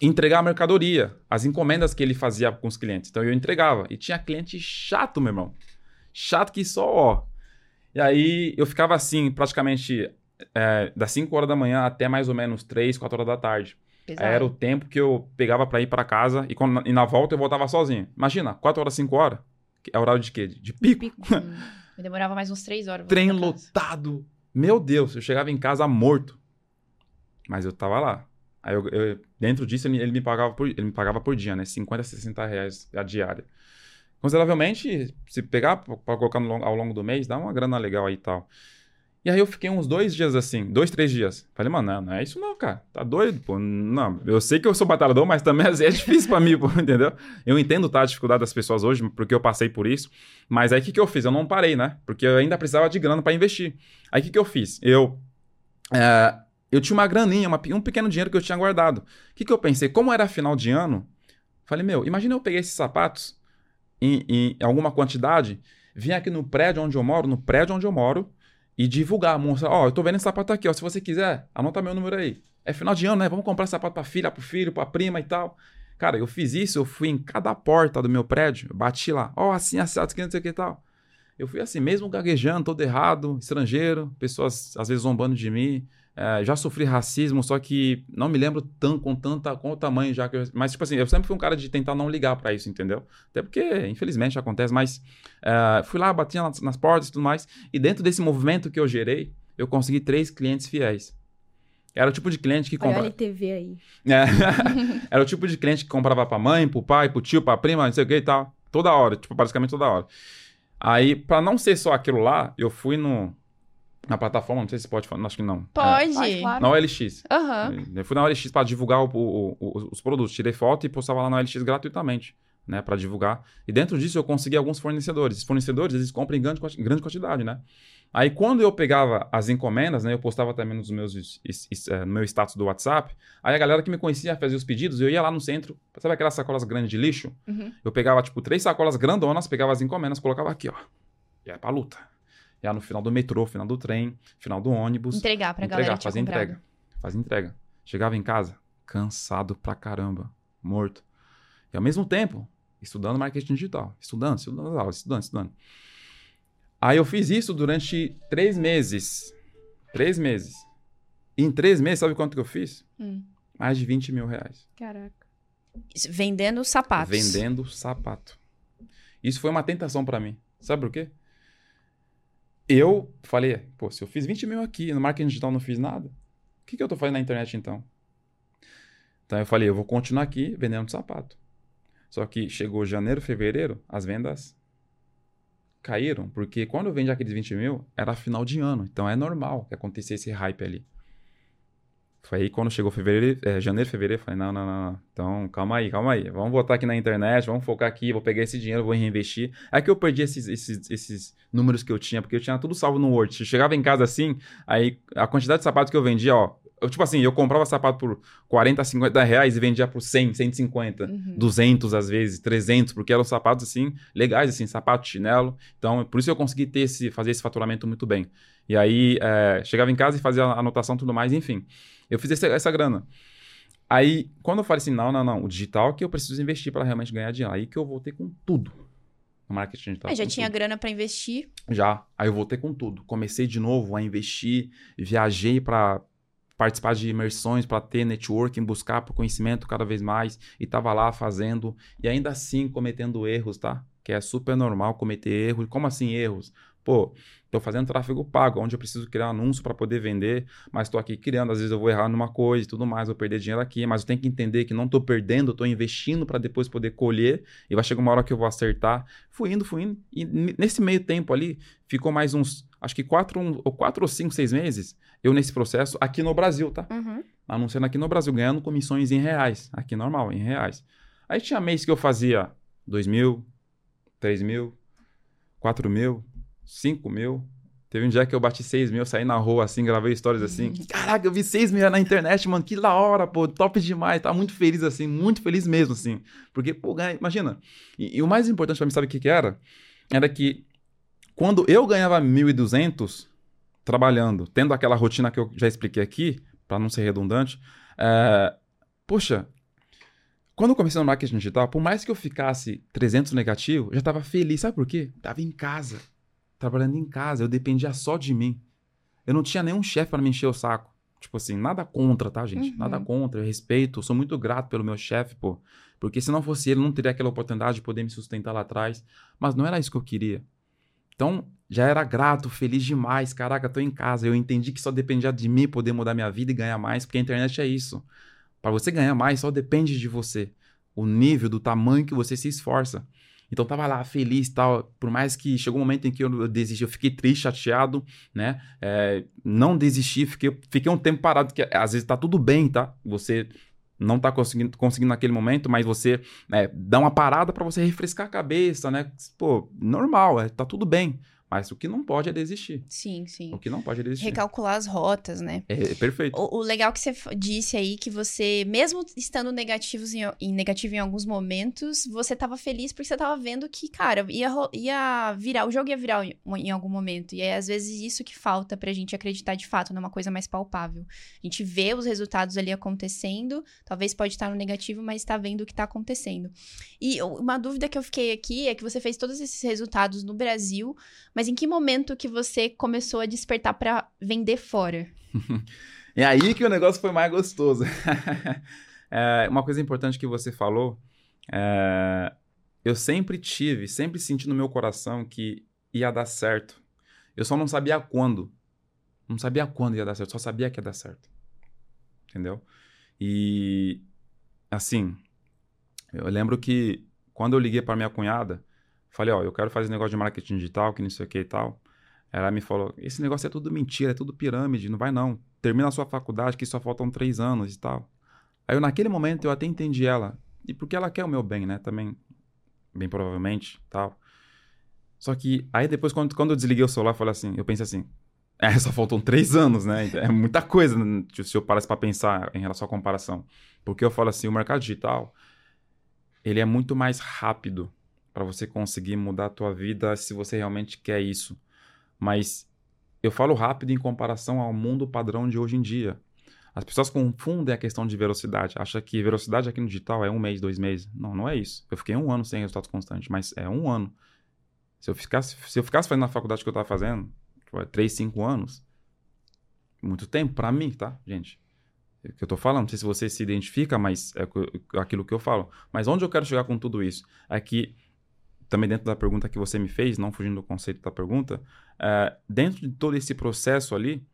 entregar a mercadoria, as encomendas que ele fazia com os clientes. Então eu entregava. E tinha cliente chato, meu irmão. Chato que só, ó. E aí eu ficava assim, praticamente é, das 5 horas da manhã até mais ou menos 3, 4 horas da tarde. Pesado. Era o tempo que eu pegava para ir para casa e, quando, e na volta eu voltava sozinho. Imagina, 4 horas, 5 horas. É horário de quê? De pico. Hum, eu demorava mais uns três horas. Trem lotado. Meu Deus, eu chegava em casa morto. Mas eu tava lá. Aí eu, eu- dentro disso ele, ele me pagava por, ele me pagava por dia, né? 50, 60 reais a diária. Consideravelmente, se pegar para colocar no ao longo do mês, dá uma grana legal aí e tal. E aí eu fiquei uns dois dias assim, dois, três dias. Falei, mano, não, não é isso não, cara. Tá doido, pô. Não, eu sei que eu sou batalhador, mas também é difícil pra mim, pô, entendeu? Eu entendo tá, a dificuldade das pessoas hoje, porque eu passei por isso. Mas aí o que, que eu fiz? Eu não parei, né? Porque eu ainda precisava de grana pra investir. Aí o que, que eu fiz? Eu. é, eu tinha uma graninha, uma um pequeno dinheiro que eu tinha guardado. O que, que eu pensei? Como era final de ano, falei, meu, imagina eu peguei esses sapatos em, em alguma quantidade, vim aqui no prédio onde eu moro, no prédio onde eu moro, e divulgar, mostrar, ó, eu tô vendo esse sapato aqui, ó, se você quiser, anota meu número aí. É final de ano, né? Vamos comprar sapato pra filha, pro filho, pra prima e tal. Cara, eu fiz isso, eu fui em cada porta do meu prédio, bati lá, ó, assim, assado, que não sei o que e tal. Eu fui assim, mesmo gaguejando, todo errado, estrangeiro, pessoas às vezes zombando de mim. É, já sofri racismo, só que não me lembro tão, com tanta com o tamanho já que eu, mas tipo assim, eu sempre fui um cara de tentar não ligar pra isso, entendeu? Até porque infelizmente acontece, mas é, fui lá, bati nas, nas portas e tudo mais, e dentro desse movimento que eu gerei, eu consegui três clientes fiéis. Era o tipo de cliente que Olha a LTV aí. é. Era o tipo de cliente que comprava pra mãe, pro pai, pro tio, pra prima, não sei o que e tal. Toda hora, tipo, basicamente toda hora. Aí, pra não ser só aquilo lá, eu fui no, na plataforma, não sei se pode falar, acho que não. Pode. Pode, claro. É, na OLX. Aham. Eu fui na OLX pra divulgar o- o- o- os produtos. Tirei foto e postava lá na OLX gratuitamente, né? Pra divulgar. E dentro disso eu consegui alguns fornecedores. Os fornecedores, eles compram em grande, grande quantidade, né? Aí quando eu pegava as encomendas, né? Eu postava também nos meus, is- is- is- eh, no meu status do WhatsApp. Aí a galera que me conhecia fazia os pedidos, eu ia lá no centro, sabe aquelas sacolas grandes de lixo? Uhum. Eu pegava, tipo, três sacolas grandonas, pegava as encomendas, colocava aqui, ó. E aí pra luta. E aí no final do metrô, final do trem, final do ônibus. Entregar pra entregar, galera fazia comprado. entrega. Fazia entrega. Chegava em casa, cansado pra caramba, morto. E ao mesmo tempo, estudando marketing digital. Estudando, estudando estudando, estudando. Aí eu fiz isso durante três meses. Três meses. E em três meses, sabe quanto que eu fiz? Hum. Mais de 20 mil reais. Caraca. Vendendo sapatos. Vendendo sapato. Isso foi uma tentação pra mim. Sabe por quê? Eu falei, pô, se eu fiz 20 mil aqui no marketing digital não fiz nada, o que, que eu tô fazendo na internet então? Então eu falei, eu vou continuar aqui vendendo sapato. Só que chegou janeiro, fevereiro, as vendas caíram, porque quando eu vendi aqueles 20 mil, era final de ano. Então é normal que acontecesse esse hype ali. Foi aí quando chegou fevereiro, é, janeiro, fevereiro, eu falei, não, não, não, não. Então, calma aí, calma aí. Vamos voltar aqui na internet, vamos focar aqui, vou pegar esse dinheiro, vou reinvestir. Aí que eu perdi esses, esses, esses números que eu tinha, porque eu tinha tudo salvo no Word. Eu chegava em casa assim, aí a quantidade de sapatos que eu vendia, ó. Eu, tipo assim, eu comprava sapato por 40, 50 reais e vendia por 100, 150, Uhum. 200 às vezes, 300, porque eram sapatos assim, legais, assim, sapato, chinelo. Então, por isso eu consegui ter esse, fazer esse faturamento muito bem. E aí, é, chegava em casa e fazia a anotação e tudo mais, enfim. Eu fiz essa, essa grana. Aí, quando eu falei assim, não, não, não, o digital é que eu preciso investir para realmente ganhar dinheiro. Aí que eu voltei com tudo no marketing digital. É, já tinha tudo. grana pra investir. Já. Aí eu voltei com tudo. Comecei de novo a investir, viajei para participar de imersões, para ter networking, buscar por conhecimento cada vez mais e tava lá fazendo e ainda assim cometendo erros, tá? Que é super normal cometer erros. Como assim erros? Pô, tô fazendo tráfego pago, onde eu preciso criar anúncio para poder vender, mas tô aqui criando, às vezes eu vou errar numa coisa e tudo mais, vou perder dinheiro aqui, mas eu tenho que entender que não tô perdendo, tô investindo para depois poder colher e vai chegar uma hora que eu vou acertar. Fui indo, fui indo e nesse meio tempo ali ficou mais uns, acho que quatro, um, ou quatro ou cinco, seis meses eu nesse processo aqui no Brasil, tá? Uhum. anunciando aqui no Brasil, ganhando comissões em reais, aqui normal, em reais. Aí tinha mês que eu fazia 2 mil, 3 mil, 4 mil, 5 mil. Teve um dia que eu bati 6 mil, saí na rua assim, gravei stories assim. Caraca, eu vi 6 mil na internet, mano, que da hora, pô, top demais. Tá muito feliz assim, muito feliz mesmo, assim. Porque, pô, imagina. E, e o mais importante pra mim, sabe o que que era? Era que quando eu ganhava 1.200, trabalhando, tendo aquela rotina que eu já expliquei aqui, para não ser redundante, é, poxa, quando eu comecei no marketing digital, por mais que eu ficasse 300 negativo, eu já estava feliz. Sabe por quê? Tava em casa, trabalhando em casa, eu dependia só de mim. Eu não tinha nenhum chefe para me encher o saco. Tipo assim, nada contra, tá, gente? Uhum. Nada contra, eu respeito, sou muito grato pelo meu chefe, pô. Porque se não fosse ele, não teria aquela oportunidade de poder me sustentar lá atrás. Mas não era isso que eu queria. Então, já era grato, feliz demais. Caraca, tô em casa. Eu entendi que só dependia de mim poder mudar minha vida e ganhar mais, porque a internet é isso. Para você ganhar mais, só depende de você. O nível, do tamanho que você se esforça. Então tava lá feliz tal, por mais que chegou um momento em que eu desisti, eu fiquei triste, chateado, né? É, não desisti, fiquei, fiquei um tempo parado, que às vezes tá tudo bem, tá? Você não tá conseguindo, conseguindo naquele momento, mas você é, dá uma parada para você refrescar a cabeça, né? Pô, normal, é, tá tudo bem. Mas o que não pode é desistir. Sim, sim. O que não pode é desistir. Recalcular as rotas, né? É, é perfeito. O, o legal que você disse aí que você, mesmo estando negativos em, em negativo em alguns momentos, você tava feliz porque você tava vendo que, cara, ia, ia virar, o jogo ia virar em, em algum momento. E é às vezes isso que falta pra gente acreditar de fato numa coisa mais palpável. A gente vê os resultados ali acontecendo, talvez pode estar no negativo, mas tá vendo o que tá acontecendo. E uma dúvida que eu fiquei aqui é que você fez todos esses resultados no Brasil, mas em que momento que você começou a despertar pra vender fora? É aí que o negócio foi mais gostoso. É, uma coisa importante que você falou, é, eu sempre tive, sempre senti no meu coração que ia dar certo. Eu só não sabia quando. Não sabia quando ia dar certo, só sabia que ia dar certo. Entendeu? E, assim, eu lembro que quando eu liguei para minha cunhada, falei, ó, eu quero fazer negócio de marketing digital, que não sei o que e tal. Ela me falou, esse negócio é tudo mentira, é tudo pirâmide, não vai não. Termina a sua faculdade, que só faltam três anos e tal. Aí eu, naquele momento, eu até entendi ela. E porque ela quer o meu bem, né? Também, bem provavelmente, tal. Só que, aí depois, quando, quando eu desliguei o celular, eu falei assim, eu pensei assim, é, só faltam três anos, né? É muita coisa, né, se eu parasse pra pensar em relação à comparação. Porque eu falo assim, o mercado digital, ele é muito mais rápido para você conseguir mudar a tua vida se você realmente quer isso. Mas eu falo rápido em comparação ao mundo padrão de hoje em dia. As pessoas confundem a questão de velocidade. Acham que velocidade aqui no digital é um mês, dois meses. Não, não é isso. Eu fiquei um ano sem resultados constantes, mas é um ano. Se eu ficasse, se eu ficasse fazendo a faculdade que eu estava fazendo, tipo, três, cinco anos, muito tempo para mim, tá, gente? É o que eu tô falando, não sei se você se identifica, mas é aquilo que eu falo. Mas onde eu quero chegar com tudo isso? É que, também dentro da pergunta que você me fez, não fugindo do conceito da pergunta, é, dentro de todo esse processo ali,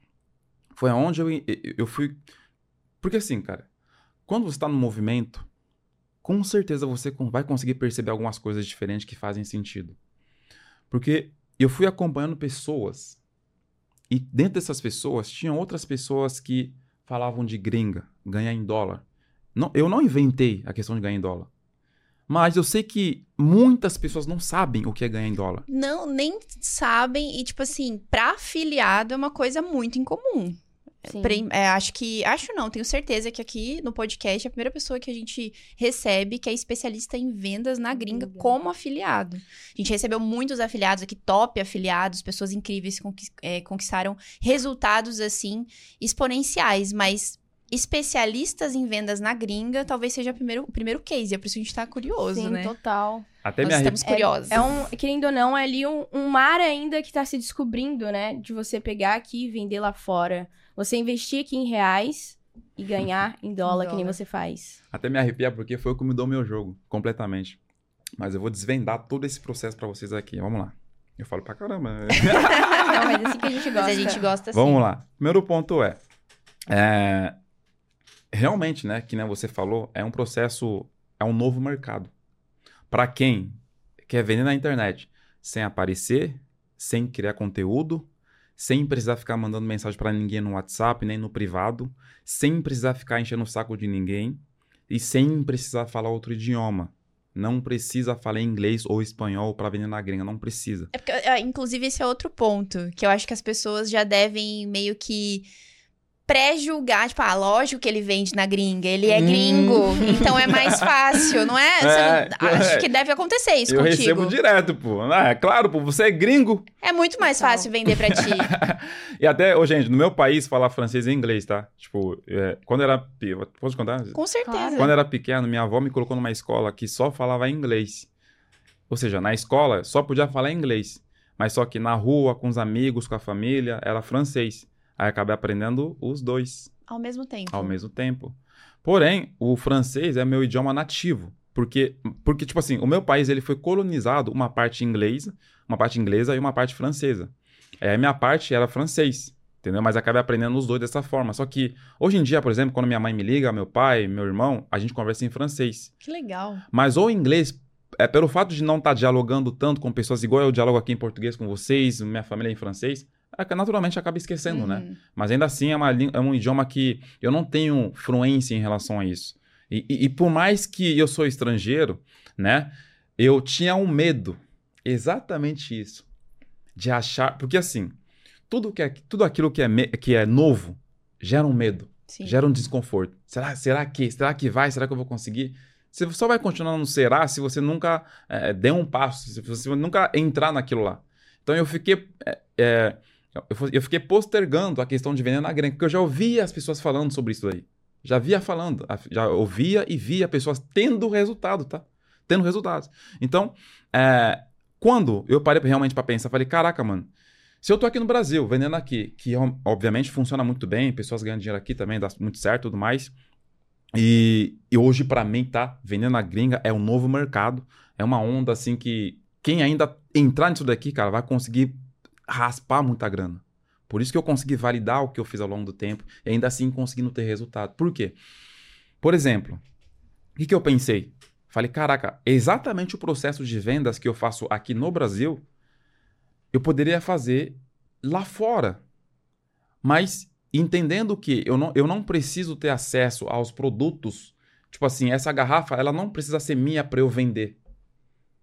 foi aonde eu, eu fui. Porque assim, cara, quando você está no movimento, com certeza você vai conseguir perceber algumas coisas diferentes que fazem sentido. Porque eu fui acompanhando pessoas, e dentro dessas pessoas, tinham outras pessoas que falavam de gringa, ganhar em dólar. Não, eu não inventei a questão de ganhar em dólar. Mas eu sei que muitas pessoas não sabem o que é ganhar em dólar. Não, nem sabem. E, tipo assim, pra afiliado é uma coisa muito incomum. Sim. Pre- é, acho que. Acho não, tenho certeza que aqui no podcast é a primeira pessoa que a gente recebe que é especialista em vendas na gringa Gringa. como afiliado. A gente recebeu muitos afiliados aqui, top afiliados, pessoas incríveis que é, conquistaram resultados assim exponenciais, mas. Especialistas em vendas na gringa, talvez seja o primeiro, o primeiro case. É por isso que a gente tá curioso, Sim, né? total. Até Nós me arrep... estamos curiosos. É um, querendo ou não, é ali um, um mar ainda que tá se descobrindo, né? De você pegar aqui e vender lá fora. Você investir aqui em reais e ganhar em dólar, que nem você faz. Até me arrepiar porque foi o que mudou meu jogo completamente. Mas eu vou desvendar todo esse processo pra vocês aqui. Vamos lá. Eu falo pra caramba. Não, mas é assim que a gente gosta. Mas a gente gosta assim. Vamos lá. Primeiro ponto é, é, realmente, né, que nem você falou, é um processo, é um novo mercado. Pra quem quer vender na internet sem aparecer, sem criar conteúdo, sem precisar ficar mandando mensagem pra ninguém no WhatsApp, nem no privado, sem precisar ficar enchendo o saco de ninguém e sem precisar falar outro idioma. Não precisa falar inglês ou espanhol pra vender na gringa, não precisa. É porque, é, inclusive, esse é outro ponto que eu acho que as pessoas já devem meio que pré-julgar, tipo, ah, lógico que ele vende na gringa, ele é Hum. gringo, então é mais fácil, não é? É, não- acho é. que deve acontecer isso eu contigo. recebo direto, pô. Ah, é claro, pô, você é gringo. É muito mais Total. fácil vender pra ti. e até, ô, gente, no meu país, falar francês e inglês, tá? Tipo, é, quando eu era. Posso contar? Com certeza. Quando eu era pequeno, minha avó me colocou numa escola que só falava inglês. Ou seja, na escola só podia falar inglês. Mas só que na rua, com os amigos, com a família, era francês. Aí acabei aprendendo os dois Ao mesmo tempo. ao mesmo tempo. Porém, o francês é meu idioma nativo. Porque, porque, tipo assim, o meu país ele foi colonizado uma parte inglesa, uma parte inglesa e uma parte francesa. É, a minha parte era francês, entendeu? Mas acabei aprendendo os dois dessa forma. Só que, hoje em dia, por exemplo, quando minha mãe me liga, meu pai, meu irmão, a gente conversa em francês. Que legal. Mas o inglês, é pelo fato de não estar dialogando tanto com pessoas igual eu dialogo aqui em português com vocês, minha família é em francês, naturalmente acaba esquecendo, né? Uhum. Mas ainda assim é, uma é um idioma que eu não tenho fluência em relação a isso. E, e- e por mais que eu sou estrangeiro, né? Eu tinha um medo, exatamente isso, de achar, porque assim, tudo que é, tudo aquilo que é, me- que é novo gera um medo, Sim. gera um desconforto. Será, será que, será que vai? Será que eu vou conseguir? Você só vai continuar no será se você nunca é, der um passo, se você nunca entrar naquilo lá. Então eu fiquei é, é, eu, fiquei postergando a questão de vender na gringa, porque eu já ouvia as pessoas falando sobre isso aí. Já via falando, já ouvia e via pessoas tendo resultado, tá? Tendo resultados. Então, é, quando eu parei realmente para pensar, falei, caraca, mano, se eu tô aqui no Brasil, vendendo aqui, que ó- obviamente funciona muito bem, pessoas ganham dinheiro aqui também, dá muito certo tudo mais. E, e hoje, para mim, tá? Vendendo na gringa é um novo mercado. É uma onda assim que quem ainda entrar nisso daqui, cara, vai conseguir raspar muita grana. Por isso que eu consegui validar o que eu fiz ao longo do tempo e ainda assim conseguindo ter resultado. Por quê? Por exemplo, o que, que eu pensei? Falei, caraca, exatamente o processo de vendas que eu faço aqui no Brasil, eu poderia fazer lá fora. Mas entendendo que eu não, eu não preciso ter acesso aos produtos, tipo assim, essa garrafa, ela não precisa ser minha para eu vender.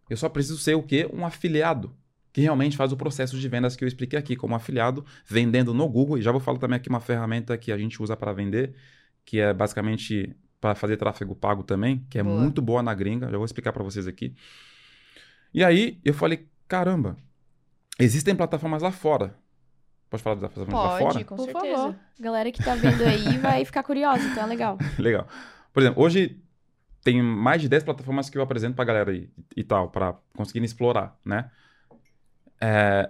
Eu só preciso ser o quê? Um afiliado que realmente faz o processo de vendas que eu expliquei aqui, como afiliado, vendendo no Google. E já vou falar também aqui uma ferramenta que a gente usa para vender, que é basicamente para fazer tráfego pago também, que é Boa. muito boa na gringa. Já vou explicar para vocês aqui. E aí eu falei, caramba, existem plataformas lá fora. Pode falar das plataformas lá fora? Pode, com Por certeza. favor. Galera que tá vendo aí vai ficar curiosa, então é legal. Legal. Por exemplo, hoje tem mais de 10 plataformas que eu apresento pra galera aí e tal, pra conseguirem explorar, né? É,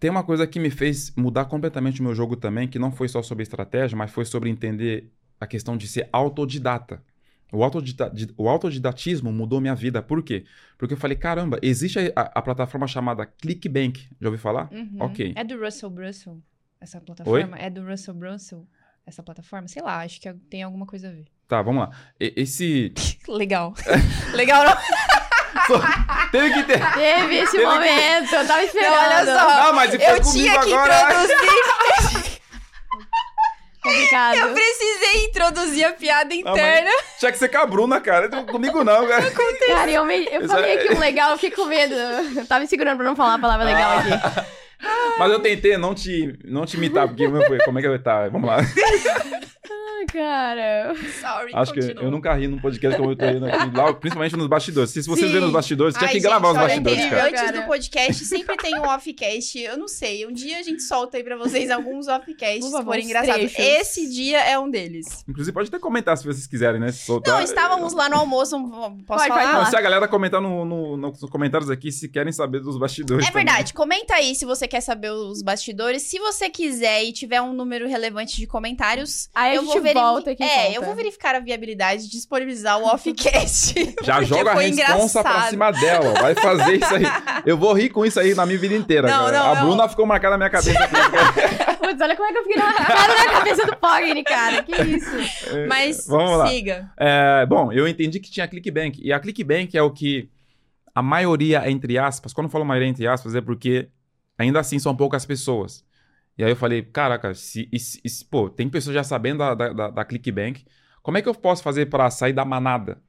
Tem uma coisa que me fez mudar completamente o meu jogo também, que não foi só sobre estratégia, mas foi sobre entender a questão de ser autodidata. O, autodida- di- o autodidatismo mudou minha vida. Por quê? Porque eu falei, caramba, existe a, a- plataforma chamada ClickBank. Já ouviu falar? Uhum. Ok. É do Russell Brussel, essa plataforma? É do Russell Brussel, essa plataforma? Sei lá, acho que tem alguma coisa a ver. Tá, vamos lá. E- esse. Legal. Legal, não? Teve que ter. Teve esse Teve que- momento, eu tava esperando. olha só. Ah, mas se Eu tinha que agora. introduzir. Complicado. Eu precisei introduzir a piada Ah, interna. Tinha que ser com a Bruna, cara. Comigo não, cara. Cara, eu, me- eu falei é- aqui um legal, eu fiquei com medo. Eu tava me segurando pra não falar a palavra legal aqui. Mas eu tentei não te, não te imitar, porque meu, como é que eu ia estar? Vamos lá. Ai, cara. Sorry, Acho que continua. eu nunca ri num podcast como eu tô rindo aqui, lá, principalmente nos bastidores. Se vocês verem nos bastidores, tinha que gravar os bastidores, teve- cara. Antes Cara. do podcast, sempre tem um offcast. Eu não sei. Um dia a gente solta aí pra vocês alguns offcasts, Por forem engraçados. trechos. Esse dia é um deles. Inclusive, pode até comentar se vocês quiserem, né? Se soltar. Não, estávamos lá no almoço. Posso Pode, falar? Não, se a galera comentar no- no- nos comentários aqui se querem saber dos bastidores. É também. verdade. Comenta aí se você quer saber os bastidores. Se você quiser e tiver um número relevante de comentários, Aí a eu gente vou verificar. volta aqui. É, conta. eu vou verificar a viabilidade de disponibilizar o offcast. Já joga a responsa pra engraçado. cima dela. Vai fazer isso aí. Eu vou rir com isso aí na minha vida inteira, Não, não, a não. Bruna ficou marcada na minha cabeça aqui. Putz, olha como é que eu fiquei na cara na cabeça do Pogni, cara. Que isso? Mas Vamos lá. siga. É, bom, eu entendi que tinha ClickBank. E a ClickBank é o que a maioria, entre aspas, quando eu falo maioria, entre aspas, é porque ainda assim são poucas pessoas. E aí eu falei, caraca, se, se- se- pô, tem pessoas já sabendo da, da, da- ClickBank. Como é que eu posso fazer para sair da manada?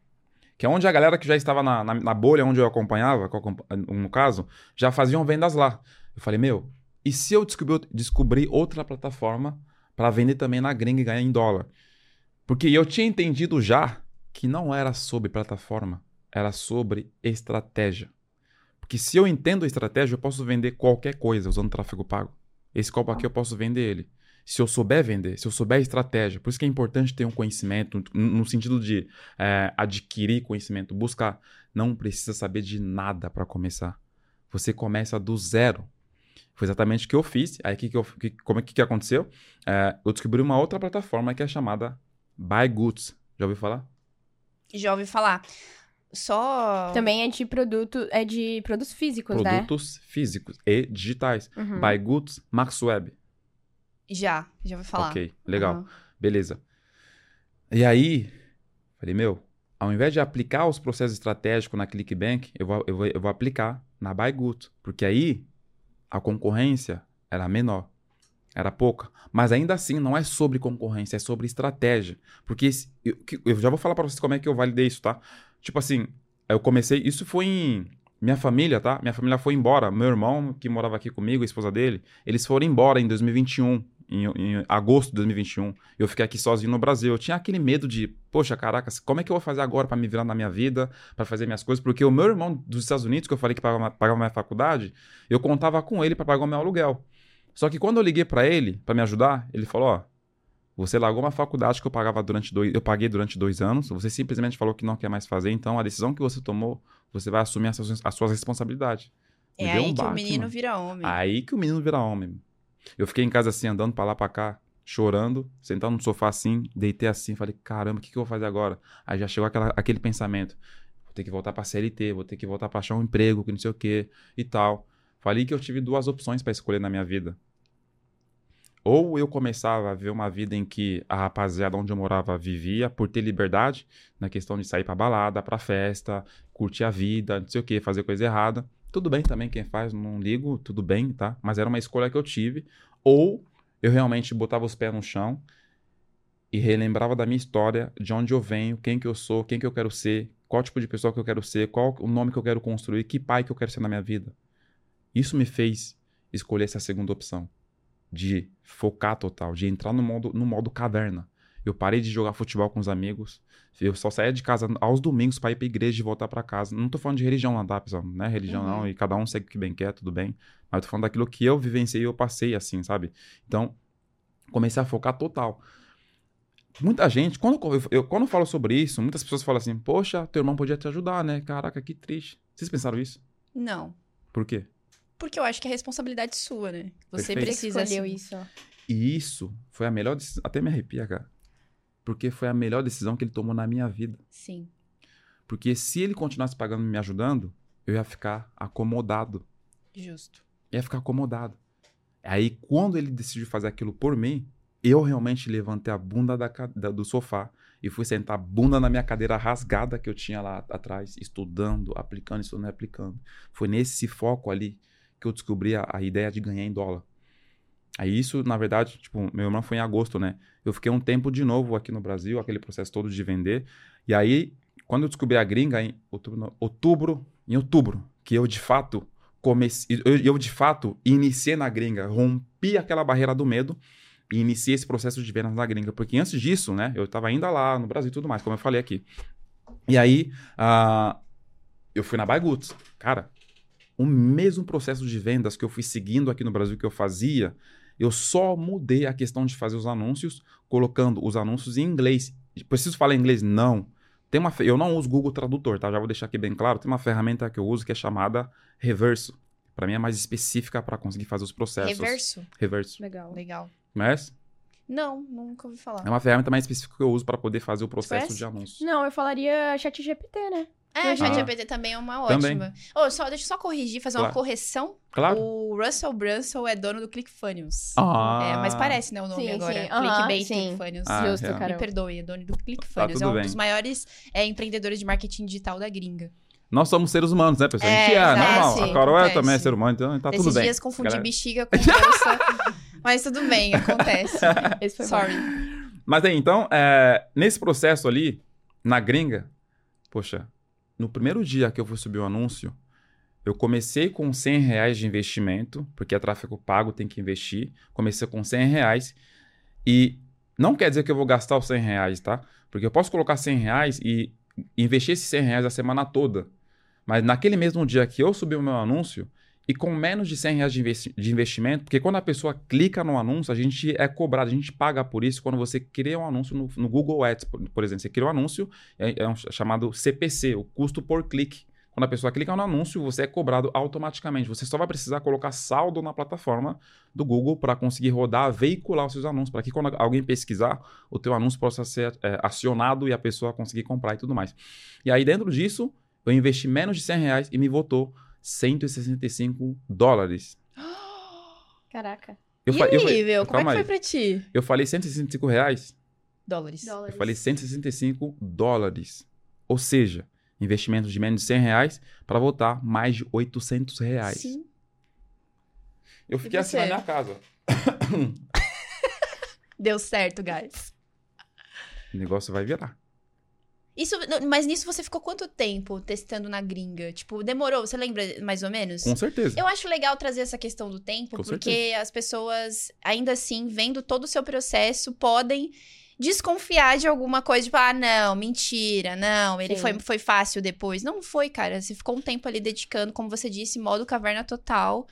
Que é onde a galera que já estava na, na, na bolha onde eu acompanhava, acompa- no caso, já faziam vendas lá. Eu falei, meu, e se eu descobrir outra plataforma para vender também na gringa e ganhar em dólar. Porque eu tinha entendido já que não era sobre plataforma, era sobre estratégia. Porque se eu entendo a estratégia, eu posso vender qualquer coisa usando tráfego pago. Esse copo aqui eu posso vender ele. Se eu souber vender, se eu souber estratégia. Por isso que é importante ter um conhecimento, no sentido de é, adquirir conhecimento, buscar. Não precisa saber de nada para começar. Você começa do zero. Foi exatamente o que eu fiz. Aí, que que eu, que, como é que, que aconteceu? É, eu descobri uma outra plataforma que é chamada Buy Goods. Já ouviu falar? Já ouvi falar. Só. Também é de produto, é de produtos físicos, né? Produtos físicos e digitais. Uhum. Buy Goods, Max Web. Já, já ouvi falar. Ok, legal. Uhum. Beleza. E aí, falei, meu, ao invés de aplicar os processos estratégicos na ClickBank, eu vou, eu vou, eu vou aplicar na Buy Goods. Porque aí a concorrência era menor. Era pouca. Mas ainda assim, não é sobre concorrência, é sobre estratégia. Porque eu, eu já vou falar para vocês como é que eu validei isso, tá? Tipo assim, eu comecei. Isso foi em. Minha família, tá? Minha família foi embora. Meu irmão, que morava aqui comigo, a esposa dele, eles foram embora em 2021 em, em, agosto de 2021. Eu fiquei aqui sozinho no Brasil. Eu tinha aquele medo de, poxa, caraca, como é que eu vou fazer agora para me virar na minha vida, para fazer minhas coisas? Porque o meu irmão dos Estados Unidos, que eu falei que pagava, pagava minha faculdade, eu contava com ele para pagar o meu aluguel. Só que quando eu liguei para ele, para me ajudar, ele falou: Ó, você largou uma faculdade que eu pagava durante dois, eu paguei durante dois anos, você simplesmente falou que não quer mais fazer, então a decisão que você tomou, você vai assumir as suas, as suas responsabilidades. É aí um que o menino vira homem. Aí que o menino vira homem. Eu fiquei em casa assim, andando pra lá pra cá, chorando, sentado no sofá assim, deitei assim, falei, caramba, o que, que eu vou fazer agora? Aí já chegou aquela, aquele pensamento, vou ter que voltar pra CLT, vou ter que voltar pra achar um emprego, que não sei o que e tal. Falei que eu tive duas opções para escolher na minha vida. Ou eu começava a ver uma vida em que a rapaziada onde eu morava vivia por ter liberdade, na questão de sair pra balada, pra festa, curtir a vida, não sei o que, fazer coisa errada. Tudo bem também quem faz, não ligo, tudo bem, tá? Mas era uma escolha que eu tive. Ou eu realmente botava os pés no chão e relembrava da minha história, de onde eu venho, quem que eu sou, quem que eu quero ser, qual tipo de pessoa que eu quero ser, qual o nome que eu quero construir, que pai que eu quero ser na minha vida. Isso me fez escolher essa segunda opção, de focar total, de entrar no modo, no modo caverna. Eu parei de jogar futebol com os amigos. Eu só saía de casa aos domingos para ir pra igreja e voltar para casa. Não tô falando de religião lá, tá, pessoal? Não é religião, uhum. não. E cada um segue o que bem quer, tudo bem. Mas eu tô falando daquilo que eu vivenciei e eu passei assim, sabe? Então, comecei a focar total. Muita gente, quando eu, eu, quando eu falo sobre isso, muitas pessoas falam assim: Poxa, teu irmão podia te ajudar, né? Caraca, que triste. Vocês pensaram isso? Não. Por quê? Porque eu acho que é responsabilidade sua, né? Você Perfeito. precisa. Escolheu isso. E isso foi a melhor decisão. Até me arrepia, cara porque foi a melhor decisão que ele tomou na minha vida. Sim. Porque se ele continuasse pagando e me ajudando, eu ia ficar acomodado. Justo. Ia ficar acomodado. Aí, quando ele decidiu fazer aquilo por mim, eu realmente levantei a bunda da, da, do sofá e fui sentar a bunda na minha cadeira rasgada que eu tinha lá atrás, estudando, aplicando, estudando e aplicando. Foi nesse foco ali que eu descobri a, a ideia de ganhar em dólar. Aí isso, na verdade, tipo, meu irmão foi em agosto, né? Eu fiquei um tempo de novo aqui no Brasil, aquele processo todo de vender. E aí, quando eu descobri a gringa em outubro, outubro em outubro, que eu de fato comecei, eu, eu de fato iniciei na gringa, rompi aquela barreira do medo e iniciei esse processo de vendas na gringa, porque antes disso, né, eu estava ainda lá no Brasil e tudo mais, como eu falei aqui. E aí, uh, eu fui na Buy. Cara, o mesmo processo de vendas que eu fui seguindo aqui no Brasil que eu fazia, eu só mudei a questão de fazer os anúncios, colocando os anúncios em inglês. Preciso falar inglês? Não. Tem uma, eu não uso Google Tradutor, tá? Já vou deixar aqui bem claro. Tem uma ferramenta que eu uso que é chamada Reverso. Para mim é mais específica para conseguir fazer os processos. Reverso? Reverso. Legal. Legal. Mas? Não, nunca ouvi falar. É uma ferramenta mais específica que eu uso para poder fazer o processo de anúncio. Não, eu falaria ChatGPT, né? É, o ChatGPT ah. também é uma ótima. Oh, só, deixa eu só corrigir, fazer claro. uma correção. Claro. O Russell Brunson é dono do ClickFunnels. Ah. É, mas parece, né, o nome sim, agora. Sim. Clickbait sim. ClickFunnels. Ah, Justo, cara. Me perdoe, é dono do ClickFunnels. Tá, é um bem. dos maiores é, empreendedores de marketing digital da gringa. Nós somos seres humanos, né, pessoal? É, a gente é, normal. Sim, a Carol é, acontece. também é ser humano, então tá Esses tudo bem. dias confundi Galera... bexiga com bolsa. mas tudo bem, acontece. Esse foi Sorry. Bom. Mas aí, então, é, nesse processo ali, na gringa, poxa, no primeiro dia que eu fui subir o anúncio, eu comecei com 100 reais de investimento, porque é tráfego pago, tem que investir. Comecei com 100 reais. E não quer dizer que eu vou gastar os 100 reais, tá? Porque eu posso colocar 100 reais e investir esses 100 reais a semana toda. Mas naquele mesmo dia que eu subir o meu anúncio, e com menos de 100 reais de, investi de investimento, porque quando a pessoa clica no anúncio, a gente é cobrado, a gente paga por isso quando você cria um anúncio no, no Google Ads, por, por, exemplo. Você cria um anúncio, é, é um, chamado CPC, o custo por clique. Quando a pessoa clica no anúncio, você é cobrado automaticamente. Você só vai precisar colocar saldo na plataforma do Google para conseguir rodar, veicular os seus anúncios, para que quando alguém pesquisar, o teu anúncio possa ser é, acionado e a pessoa conseguir comprar e tudo mais. E aí, dentro disso, eu investi menos de 100 reais e me votou 165 dólares. Caraca. Eu e falei, nível? Eu, como é que foi pra ti? Eu falei 165 reais. Dólares. Eu falei 165 dólares. Ou seja, investimento de menos de 100 reais para voltar mais de 800 reais. Sim. Eu fiquei assim na minha casa. Deu certo, guys. O negócio vai virar. Isso, mas nisso você ficou quanto tempo testando na gringa? Tipo, demorou, você lembra mais ou menos? Com certeza. Eu acho legal trazer essa questão do tempo, Com porque certeza. as pessoas, ainda assim, vendo todo o seu processo, podem desconfiar de alguma coisa, tipo, ah, não, mentira, não, ele foi, foi fácil depois. Não foi, cara. Você ficou um tempo ali dedicando, como você disse, modo caverna total,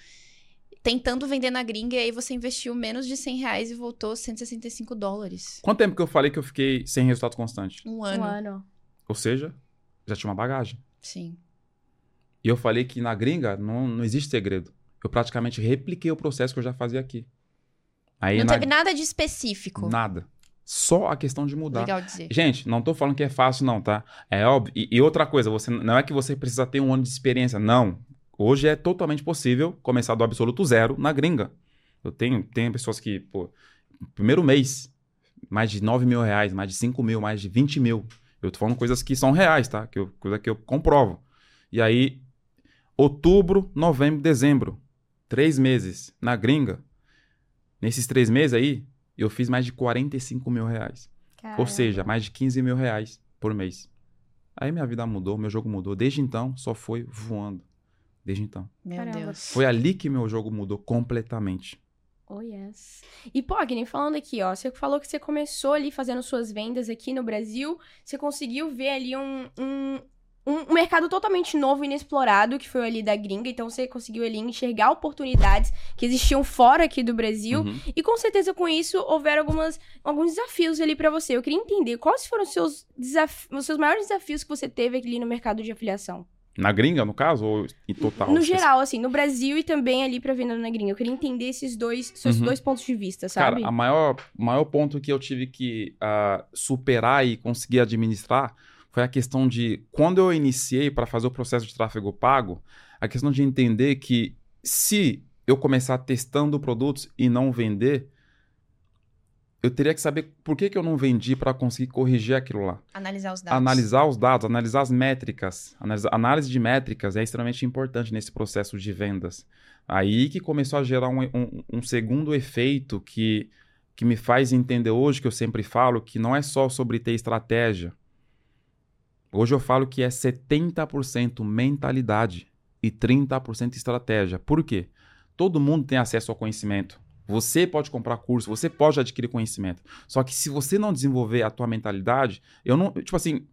tentando vender na gringa, e aí você investiu menos de 100 reais e voltou 165 dólares. Quanto tempo que eu falei que eu fiquei sem resultado constante? Um ano. Um ano. Ou seja, já tinha uma bagagem. Sim. E eu falei que na gringa não, não existe segredo. Eu praticamente repliquei o processo que eu já fazia aqui. Aí, não na... teve nada de específico. Nada. Só a questão de mudar. Legal dizer. Gente, não tô falando que é fácil, não, tá? É óbvio. E, e, outra coisa, você não é que você precisa ter um ano de experiência. Não. Hoje é totalmente possível começar do absoluto zero na gringa. Eu tenho, tenho pessoas que, pô, primeiro mês, mais de 9 mil reais, mais de 5 mil, mais de 20 mil. Eu tô falando coisas que são reais, tá? Que eu, coisa que eu comprovo. E aí, outubro, novembro, dezembro. Três meses na gringa. Nesses três meses aí, eu fiz mais de 45 mil reais. Caramba. Ou seja, mais de 15 mil reais por mês. Aí minha vida mudou, meu jogo mudou. Desde então, só foi voando. Desde então. Meu Caramba. Deus. Foi ali que meu jogo mudou completamente. Oh, yes. E, pô, Agni, falando aqui, ó, você falou que você começou ali fazendo suas vendas aqui no Brasil, você conseguiu ver ali um, um, um mercado totalmente novo, inexplorado, que foi ali da gringa. Então você conseguiu ali enxergar oportunidades que existiam fora aqui do Brasil. Uhum. E com certeza com isso houveram algumas, alguns desafios ali para você. Eu queria entender quais foram os seus, os seus maiores desafios que você teve ali no mercado de afiliação. Na gringa, no caso, ou em total? No geral, assim, no Brasil e também ali pra venda na gringa. Eu queria entender esses dois, seus uhum. dois pontos de vista, sabe? Cara, a maior, maior ponto que eu tive que uh, superar e conseguir administrar foi a questão de quando eu iniciei para fazer o processo de tráfego pago, a questão de entender que se eu começar testando produtos e não vender, eu teria que saber por que, que eu não vendi para conseguir corrigir aquilo lá. Analisar os dados. Analisar os dados, analisar as métricas. Analisa, análise de métricas é extremamente importante nesse processo de vendas. Aí que começou a gerar um, um, um segundo efeito que, que me faz entender hoje, que eu sempre falo, que não é só sobre ter estratégia. Hoje eu falo que é 70% mentalidade e 30% estratégia. Por quê? Todo mundo tem acesso ao conhecimento. Você pode comprar curso, você pode adquirir conhecimento. Só que se você não desenvolver a tua mentalidade, eu não, tipo assim,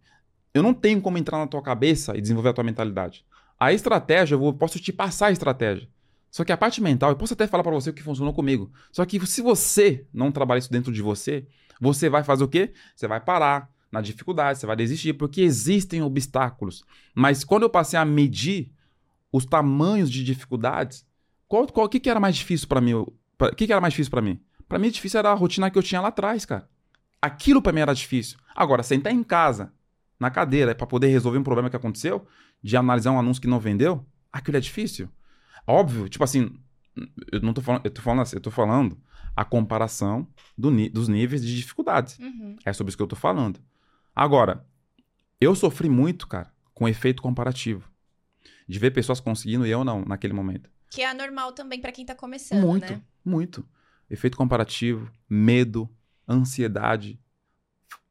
eu não tenho como entrar na tua cabeça e desenvolver a tua mentalidade. A estratégia, eu posso te passar a estratégia. Só que a parte mental, eu posso até falar para você o que funcionou comigo. Só que se você não trabalhar isso dentro de você, você vai fazer o quê? Você vai parar, na dificuldade, você vai desistir, porque existem obstáculos. Mas quando eu passei a medir os tamanhos de dificuldades, qual, qual que, que era mais difícil para mim? O que, que era mais difícil para mim? Para mim, difícil era a rotina que eu tinha lá atrás, cara. Aquilo para mim era difícil. Agora, sentar em casa, na cadeira, para poder resolver um problema que aconteceu, de analisar um anúncio que não vendeu, aquilo é difícil. Óbvio, tipo assim, eu não tô falando, eu tô falando assim, eu tô falando a comparação do, dos níveis de dificuldades. Uhum. É sobre isso que eu tô falando. Agora, eu sofri muito, cara, com efeito comparativo. De ver pessoas conseguindo e eu não, naquele momento. Que é anormal também para quem tá começando, muito, né? Muito, Efeito comparativo, medo, ansiedade.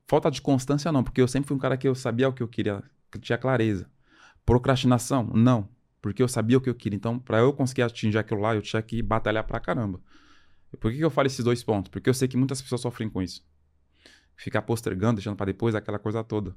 Falta de constância não, porque eu sempre fui um cara que eu sabia o que eu queria, que tinha clareza. Procrastinação? Não, porque eu sabia o que eu queria. Então, para eu conseguir atingir aquilo lá, eu tinha que batalhar pra caramba. Por que, que eu falo esses dois pontos? Porque eu sei que muitas pessoas sofrem com isso. Ficar postergando, deixando para depois, aquela coisa toda.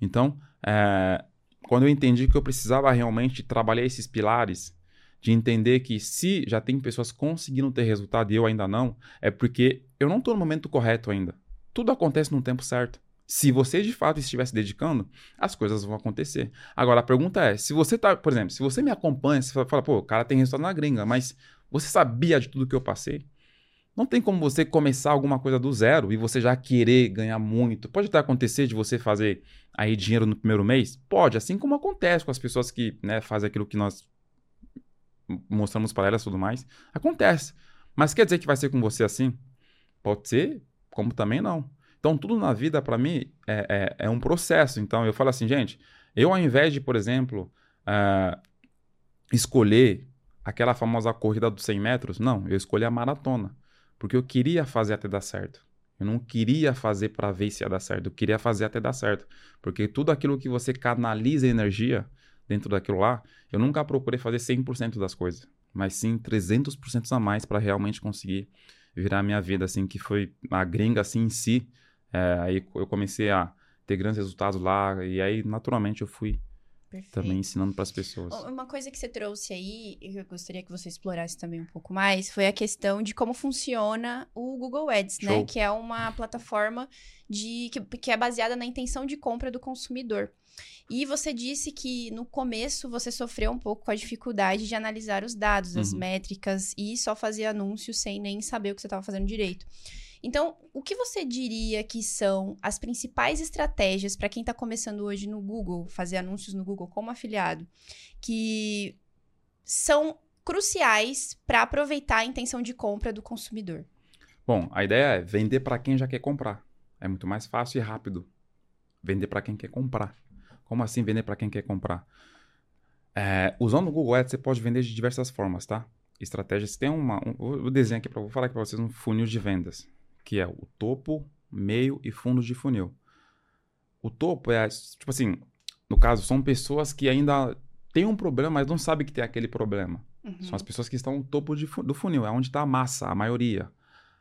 Então, é, quando eu entendi que eu precisava realmente trabalhar esses pilares, de entender que se já tem pessoas conseguindo ter resultado e eu ainda não, é porque eu não estou no momento correto ainda. Tudo acontece no tempo certo. Se você de fato estiver se dedicando, as coisas vão acontecer. Agora, a pergunta é: se você tá, por exemplo, se você me acompanha, você fala, pô, o cara tem resultado na gringa, mas você sabia de tudo que eu passei? Não tem como você começar alguma coisa do zero e você já querer ganhar muito. Pode até acontecer de você fazer aí dinheiro no primeiro mês? Pode, assim como acontece com as pessoas que né, fazem aquilo que nós mostramos para elas tudo mais. Acontece. Mas quer dizer que vai ser com você assim? Pode ser, como também não. Então, tudo na vida, para mim, é, é, é, um processo. Então, eu falo assim, gente, eu ao invés de, por exemplo, uh, escolher aquela famosa corrida dos 100 metros, não, eu escolhi a maratona. Porque eu queria fazer até dar certo. Eu não queria fazer para ver se ia dar certo, eu queria fazer até dar certo. Porque tudo aquilo que você canaliza energia, dentro daquilo lá, eu nunca procurei fazer 100% das coisas, mas sim 300% a mais para realmente conseguir virar a minha vida, assim, que foi a gringa, assim, em si. É, aí eu comecei a ter grandes resultados lá, e aí, naturalmente, eu fui Perfeito. também ensinando para as pessoas. Uma coisa que você trouxe aí, e eu gostaria que você explorasse também um pouco mais, foi a questão de como funciona o Google Ads, né? Show. né? Que é uma plataforma de, que, que é baseada na intenção de compra do consumidor. E você disse que no começo você sofreu um pouco com a dificuldade de analisar os dados, uhum. as métricas e só fazer anúncios sem nem saber o que você estava fazendo direito. Então, o que você diria que são as principais estratégias para quem está começando hoje no Google, fazer anúncios no Google como afiliado, que são cruciais para aproveitar a intenção de compra do consumidor? Bom, a ideia é vender para quem já quer comprar. É muito mais fácil e rápido. Vender para quem quer comprar. Como assim vender para quem quer comprar? É, usando o Google Ads, você pode vender de diversas formas, tá? Estratégias. Tem uma. Um, vou desenhar aqui para vou falar aqui para vocês um funil de vendas, que é o topo, meio e fundo de funil. O topo é, tipo assim, no caso, são pessoas que ainda têm um problema, mas não sabem que tem aquele problema. Uhum. São as pessoas que estão no topo de, do funil, é onde está a massa, a maioria.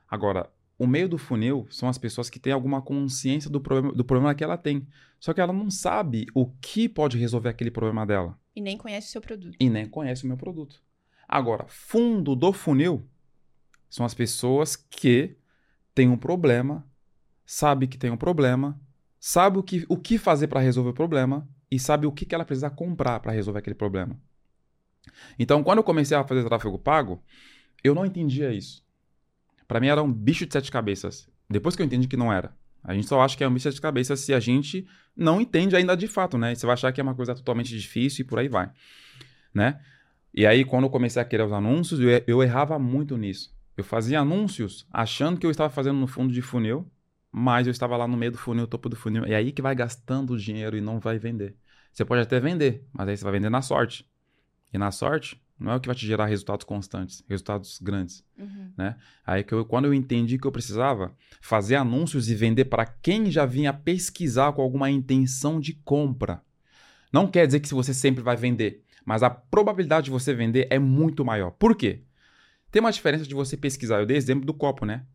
Agora, o meio do funil são as pessoas que têm alguma consciência do problema, do problema que ela tem. Só que ela não sabe o que pode resolver aquele problema dela. E nem conhece o seu produto. E nem conhece o meu produto. Agora, fundo do funil são as pessoas que têm um problema, sabe que tem um problema, sabe o que, o que fazer para resolver o problema e sabe o que, que ela precisa comprar para resolver aquele problema. Então, quando eu comecei a fazer tráfego pago, eu não entendia isso. Para mim era um bicho de sete cabeças. Depois que eu entendi que não era. A gente só acha que é um bicho de sete cabeças se a gente não entende ainda de fato, né? Você vai achar que é uma coisa totalmente difícil e por aí vai, né? E aí, quando eu comecei a querer os anúncios, eu, eu errava muito nisso. Eu fazia anúncios achando que eu estava fazendo no fundo de funil, mas eu estava lá no meio do funil, topo do funil. É aí que vai gastando o dinheiro e não vai vender. Você pode até vender, mas aí você vai vender na sorte. E na sorte, não é o que vai te gerar resultados constantes, resultados grandes, uhum. né? Aí que eu, quando eu entendi que eu precisava fazer anúncios e vender para quem já vinha pesquisar com alguma intenção de compra. Não quer dizer que se você sempre vai vender, mas a probabilidade de você vender é muito maior. Por quê? Tem uma diferença de você pesquisar. Eu dei exemplo do copo, né?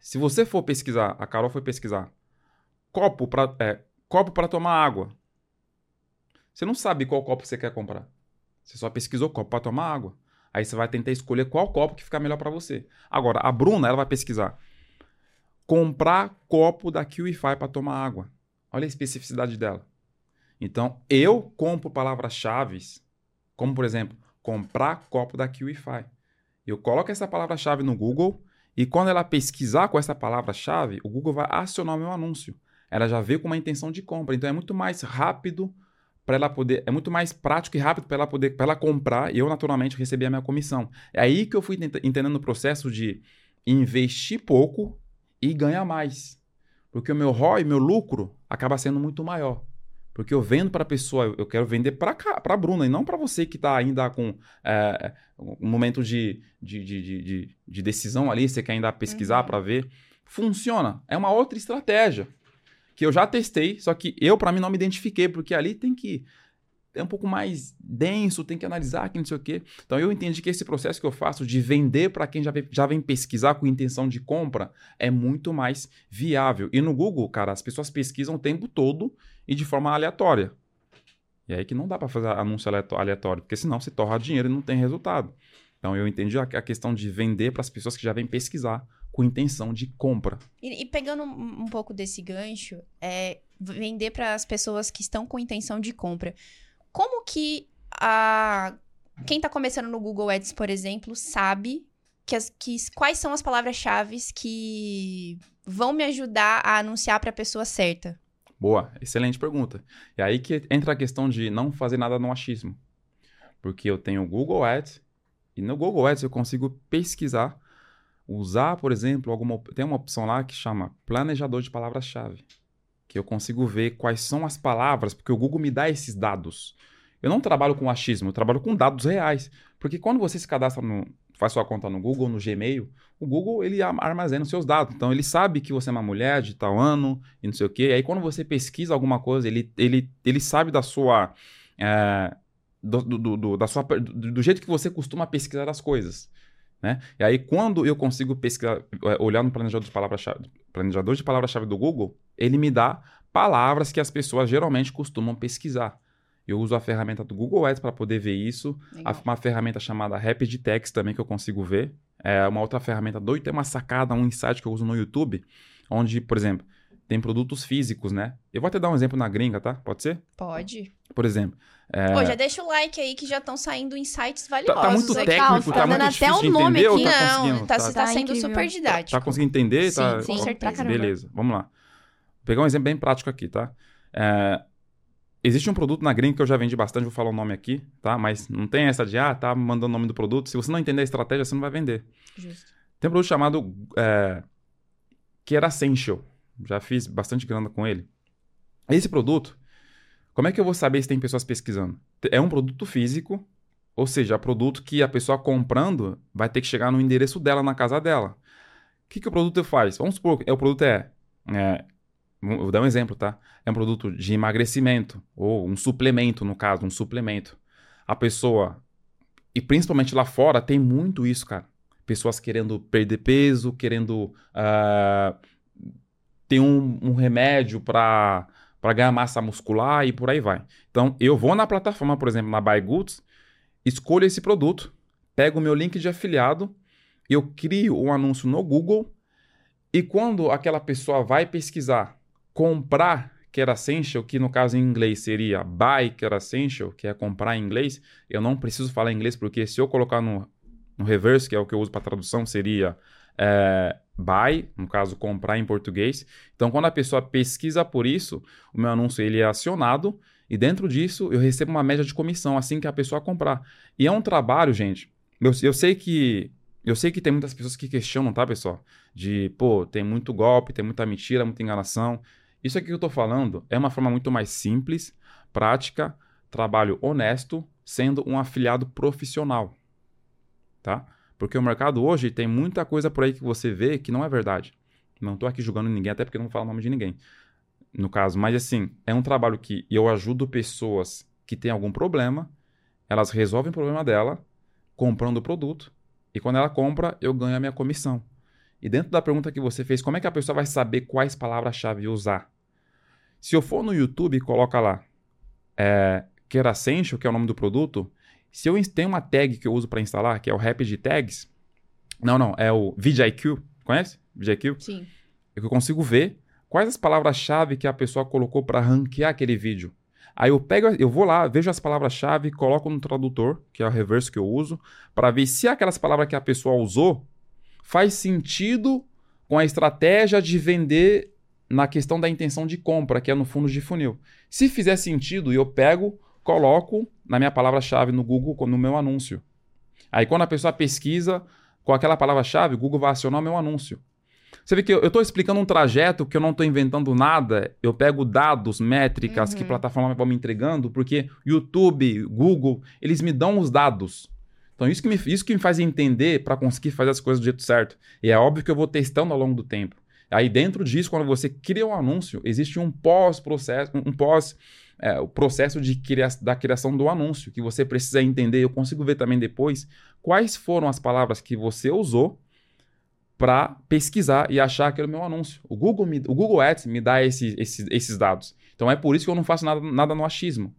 Se você for pesquisar, a Carol foi pesquisar copo para é, copo para tomar água. Você não sabe qual copo você quer comprar. Você só pesquisou copo para tomar água. Aí você vai tentar escolher qual copo que fica melhor para você. Agora, a Bruna, ela vai pesquisar comprar copo da QIFI para tomar água. Olha a especificidade dela. Então, eu compro palavras-chave, como por exemplo, comprar copo da QIFI. Eu coloco essa palavra-chave no Google e quando ela pesquisar com essa palavra-chave, o Google vai acionar o meu anúncio. Ela já veio com uma intenção de compra, então é muito mais rápido para ela poder. É muito mais prático e rápido para ela poder para ela comprar e eu, naturalmente, receber a minha comissão. É aí que eu fui entendendo o processo de investir pouco e ganhar mais. Porque o meu ROI, meu lucro, acaba sendo muito maior. Porque eu vendo para a pessoa, eu quero vender para a Bruna e não para você que está ainda com é, um momento de, de, de, de, de decisão ali, você quer ainda pesquisar uhum. para ver. Funciona. É uma outra estratégia que eu já testei, só que eu, para mim, não me identifiquei, porque ali tem que é um pouco mais denso, tem que analisar, que não sei o quê. Então eu entendi que esse processo que eu faço de vender para quem já vem, já vem pesquisar com intenção de compra é muito mais viável. E no Google, cara, as pessoas pesquisam o tempo todo e de forma aleatória. E aí que não dá para fazer anúncio aleatório, porque senão se torra dinheiro e não tem resultado. Então eu entendi a questão de vender para as pessoas que já vêm pesquisar com intenção de compra. E, e pegando um, um, pouco desse gancho, é vender para as pessoas que estão com intenção de compra. Como que a quem está começando no Google Ads, por exemplo, sabe que, as, que quais são as palavras-chave que vão me ajudar a anunciar para a pessoa certa? Boa, excelente pergunta. E aí que entra a questão de não fazer nada no achismo. Porque eu tenho o Google Ads e no Google Ads eu consigo pesquisar, usar, por exemplo, alguma tem uma opção lá que chama planejador de palavras-chave, que eu consigo ver quais são as palavras, porque o Google me dá esses dados. Eu não trabalho com achismo, eu trabalho com dados reais. Porque quando você se cadastra no, faz sua conta no Google, no Gmail, o Google ele armazena os seus dados. Então ele sabe que você é uma mulher de tal ano e não sei o quê. Aí quando você pesquisa alguma coisa, ele, ele, ele sabe da sua é, do, do, do, da sua, do, do, jeito que você costuma pesquisar as coisas. Né? E aí, quando eu consigo pesquisar, é, olhar no planejador de palavras-chave planejador de palavras-chave do Google, ele me dá palavras que as pessoas geralmente costumam pesquisar. Eu uso a ferramenta do Google Ads para poder ver isso. Uma ferramenta chamada Rapid Text também que eu consigo ver. É uma outra ferramenta doida, tem uma sacada, um insight que eu uso no YouTube, onde, por exemplo, tem produtos físicos, né? Eu vou até dar um exemplo na gringa, tá? Pode ser? Pode. Por exemplo. É... Pô, já deixa o like aí que já estão saindo insights valiosos. Tá, tá muito técnico, tá, tá muito difícil até o nome aqui. Tá não, tá, tá, tá sendo incrível. super didático. Tá, conseguindo entender? Sim, tá... com certeza. Beleza, vamos lá. Vou pegar um exemplo bem prático aqui, tá? É... Existe um produto na gringa que eu já vendi bastante, vou falar o nome aqui, tá? Mas não tem essa de, ah, tá mandando o nome do produto. Se você não entender a estratégia, você não vai vender. Justo. Tem um produto chamado é... que era Essential já fiz bastante grana com ele. Esse produto, como é que eu vou saber se tem pessoas pesquisando? É um produto físico, ou seja, é produto que a pessoa comprando vai ter que chegar no endereço dela na casa dela. O que, que o produto faz? Vamos supor que o produto é, é Vou dar um exemplo, tá? É um produto de emagrecimento, ou um suplemento, no caso, um suplemento. A pessoa, e principalmente lá fora, tem muito isso, cara. Pessoas querendo perder peso, querendo uh, tem um, um remédio para ganhar massa muscular e por aí vai. Então, eu vou na plataforma, por exemplo, na Buy Goods, escolho esse produto, pego o meu link de afiliado, eu crio um anúncio no Google e quando aquela pessoa vai pesquisar comprar Quer Essential, que no caso em inglês seria buy Quer Essential, que é comprar em inglês, eu não preciso falar inglês porque se eu colocar no, no reverse, que é o que eu uso para tradução, seria é, buy, no caso comprar em português. Então, quando a pessoa pesquisa por isso, o meu anúncio ele é acionado e dentro disso eu recebo uma média de comissão assim que a pessoa comprar. E é um trabalho, gente. Eu, eu sei que eu sei que tem muitas pessoas que questionam, tá, pessoal? De, pô, tem muito golpe, tem muita mentira, muita enganação. Isso aqui que eu tô falando é uma forma muito mais simples, prática, trabalho honesto, sendo um afiliado profissional, tá? Porque o mercado hoje tem muita coisa por aí que você vê que não é verdade. Não estou aqui julgando ninguém, até porque não vou falar o nome de ninguém. No caso, mas assim, é um trabalho que eu ajudo pessoas que têm algum problema, elas resolvem o problema dela comprando o produto, e quando ela compra, eu ganho a minha comissão. E dentro da pergunta que você fez, como é que a pessoa vai saber quais palavras-chave usar? Se eu for no YouTube e coloca lá é, Essential, que é o nome do produto, se eu tenho uma tag que eu uso para instalar, que é o Rapid Tags, não, não, é o VidIQ, conhece? VidIQ? Sim. É que eu consigo ver quais as palavras-chave que a pessoa colocou para ranquear aquele vídeo. Aí eu pego, eu vou lá, vejo as palavras-chave, coloco no tradutor, que é o reverso que eu uso, para ver se aquelas palavras que a pessoa usou faz sentido com a estratégia de vender na questão da intenção de compra, que é no fundo de funil. Se fizer sentido, eu pego, coloco na minha palavra-chave no Google, no meu anúncio. Aí quando a pessoa pesquisa com aquela palavra-chave, o Google vai acionar o meu anúncio. Você vê que eu estou explicando um trajeto que eu não estou inventando nada. Eu pego dados, métricas uhum. que a plataforma vai me entregando, porque YouTube, Google, eles me dão os dados. Então, isso que me, isso que me faz entender para conseguir fazer as coisas do jeito certo. E é óbvio que eu vou testando ao longo do tempo. Aí dentro disso, quando você cria um anúncio, existe um pós-processo, um pós é, o processo de cria da criação do anúncio, que você precisa entender. Eu consigo ver também depois quais foram as palavras que você usou para pesquisar e achar aquele meu anúncio. O Google, me, o Google Ads me dá esse, esse, esses dados. Então é por isso que eu não faço nada, nada no achismo.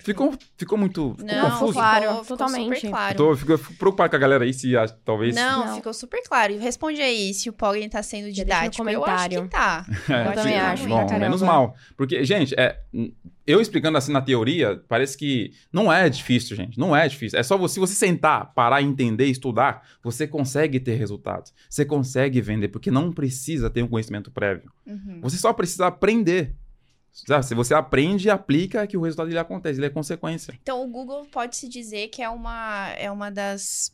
Ficou, ficou muito ficou não, confuso? claro, ficou, ficou totalmente. super claro. Eu, tô, eu fico, eu fico preocupado com a galera aí se ah, talvez... Não, Não. ficou super claro. Responde aí se o Pogren tá sendo didático. Eu acho que tá. É, Eu também sim, acho, Bom, menos mal. Porque, gente, é, eu explicando assim na teoria, parece que não é difícil, gente. Não é difícil. É só você, se você sentar, parar, entender, estudar, você consegue ter resultados. Você consegue vender, porque não precisa ter um conhecimento prévio. Uhum. Você só precisa aprender. Se você aprende e aplica, é que o resultado ele acontece, ele é consequência. Então, o Google pode-se dizer que é uma, é uma das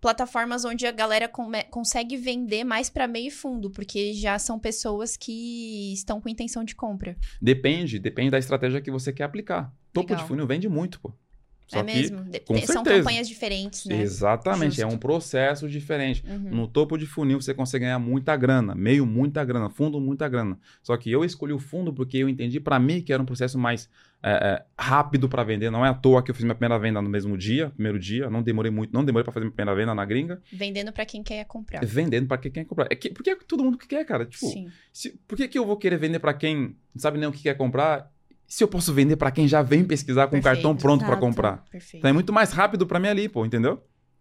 plataformas onde a galera come- consegue vender mais para meio e fundo, porque já são pessoas que estão com intenção de compra. Depende, depende da estratégia que você quer aplicar. Topo Legal. de funil vende muito, pô. Só é mesmo? Com são certeza. campanhas diferentes, né? Exatamente, é Justo. um processo diferente. Uhum. No topo de funil você consegue ganhar muita grana, meio muita grana, fundo muita grana. Só que eu escolhi o fundo porque eu entendi pra mim que era um processo mais é, é, rápido pra vender. Não é à toa que eu fiz minha primeira venda no mesmo dia, primeiro dia. Não demorei muito, não demorei pra fazer minha primeira venda na gringa. Vendendo para quem quer comprar. Vendendo pra quem quer comprar. É que, porque é todo mundo que quer, cara. Tipo, Sim. se- por que, que eu vou querer vender pra quem não sabe nem o que quer comprar? Se eu posso vender pra quem já vem pesquisar com o cartão pronto exato. comprar. Perfeito. Então é muito mais rápido pra mim ali, pô, entendeu?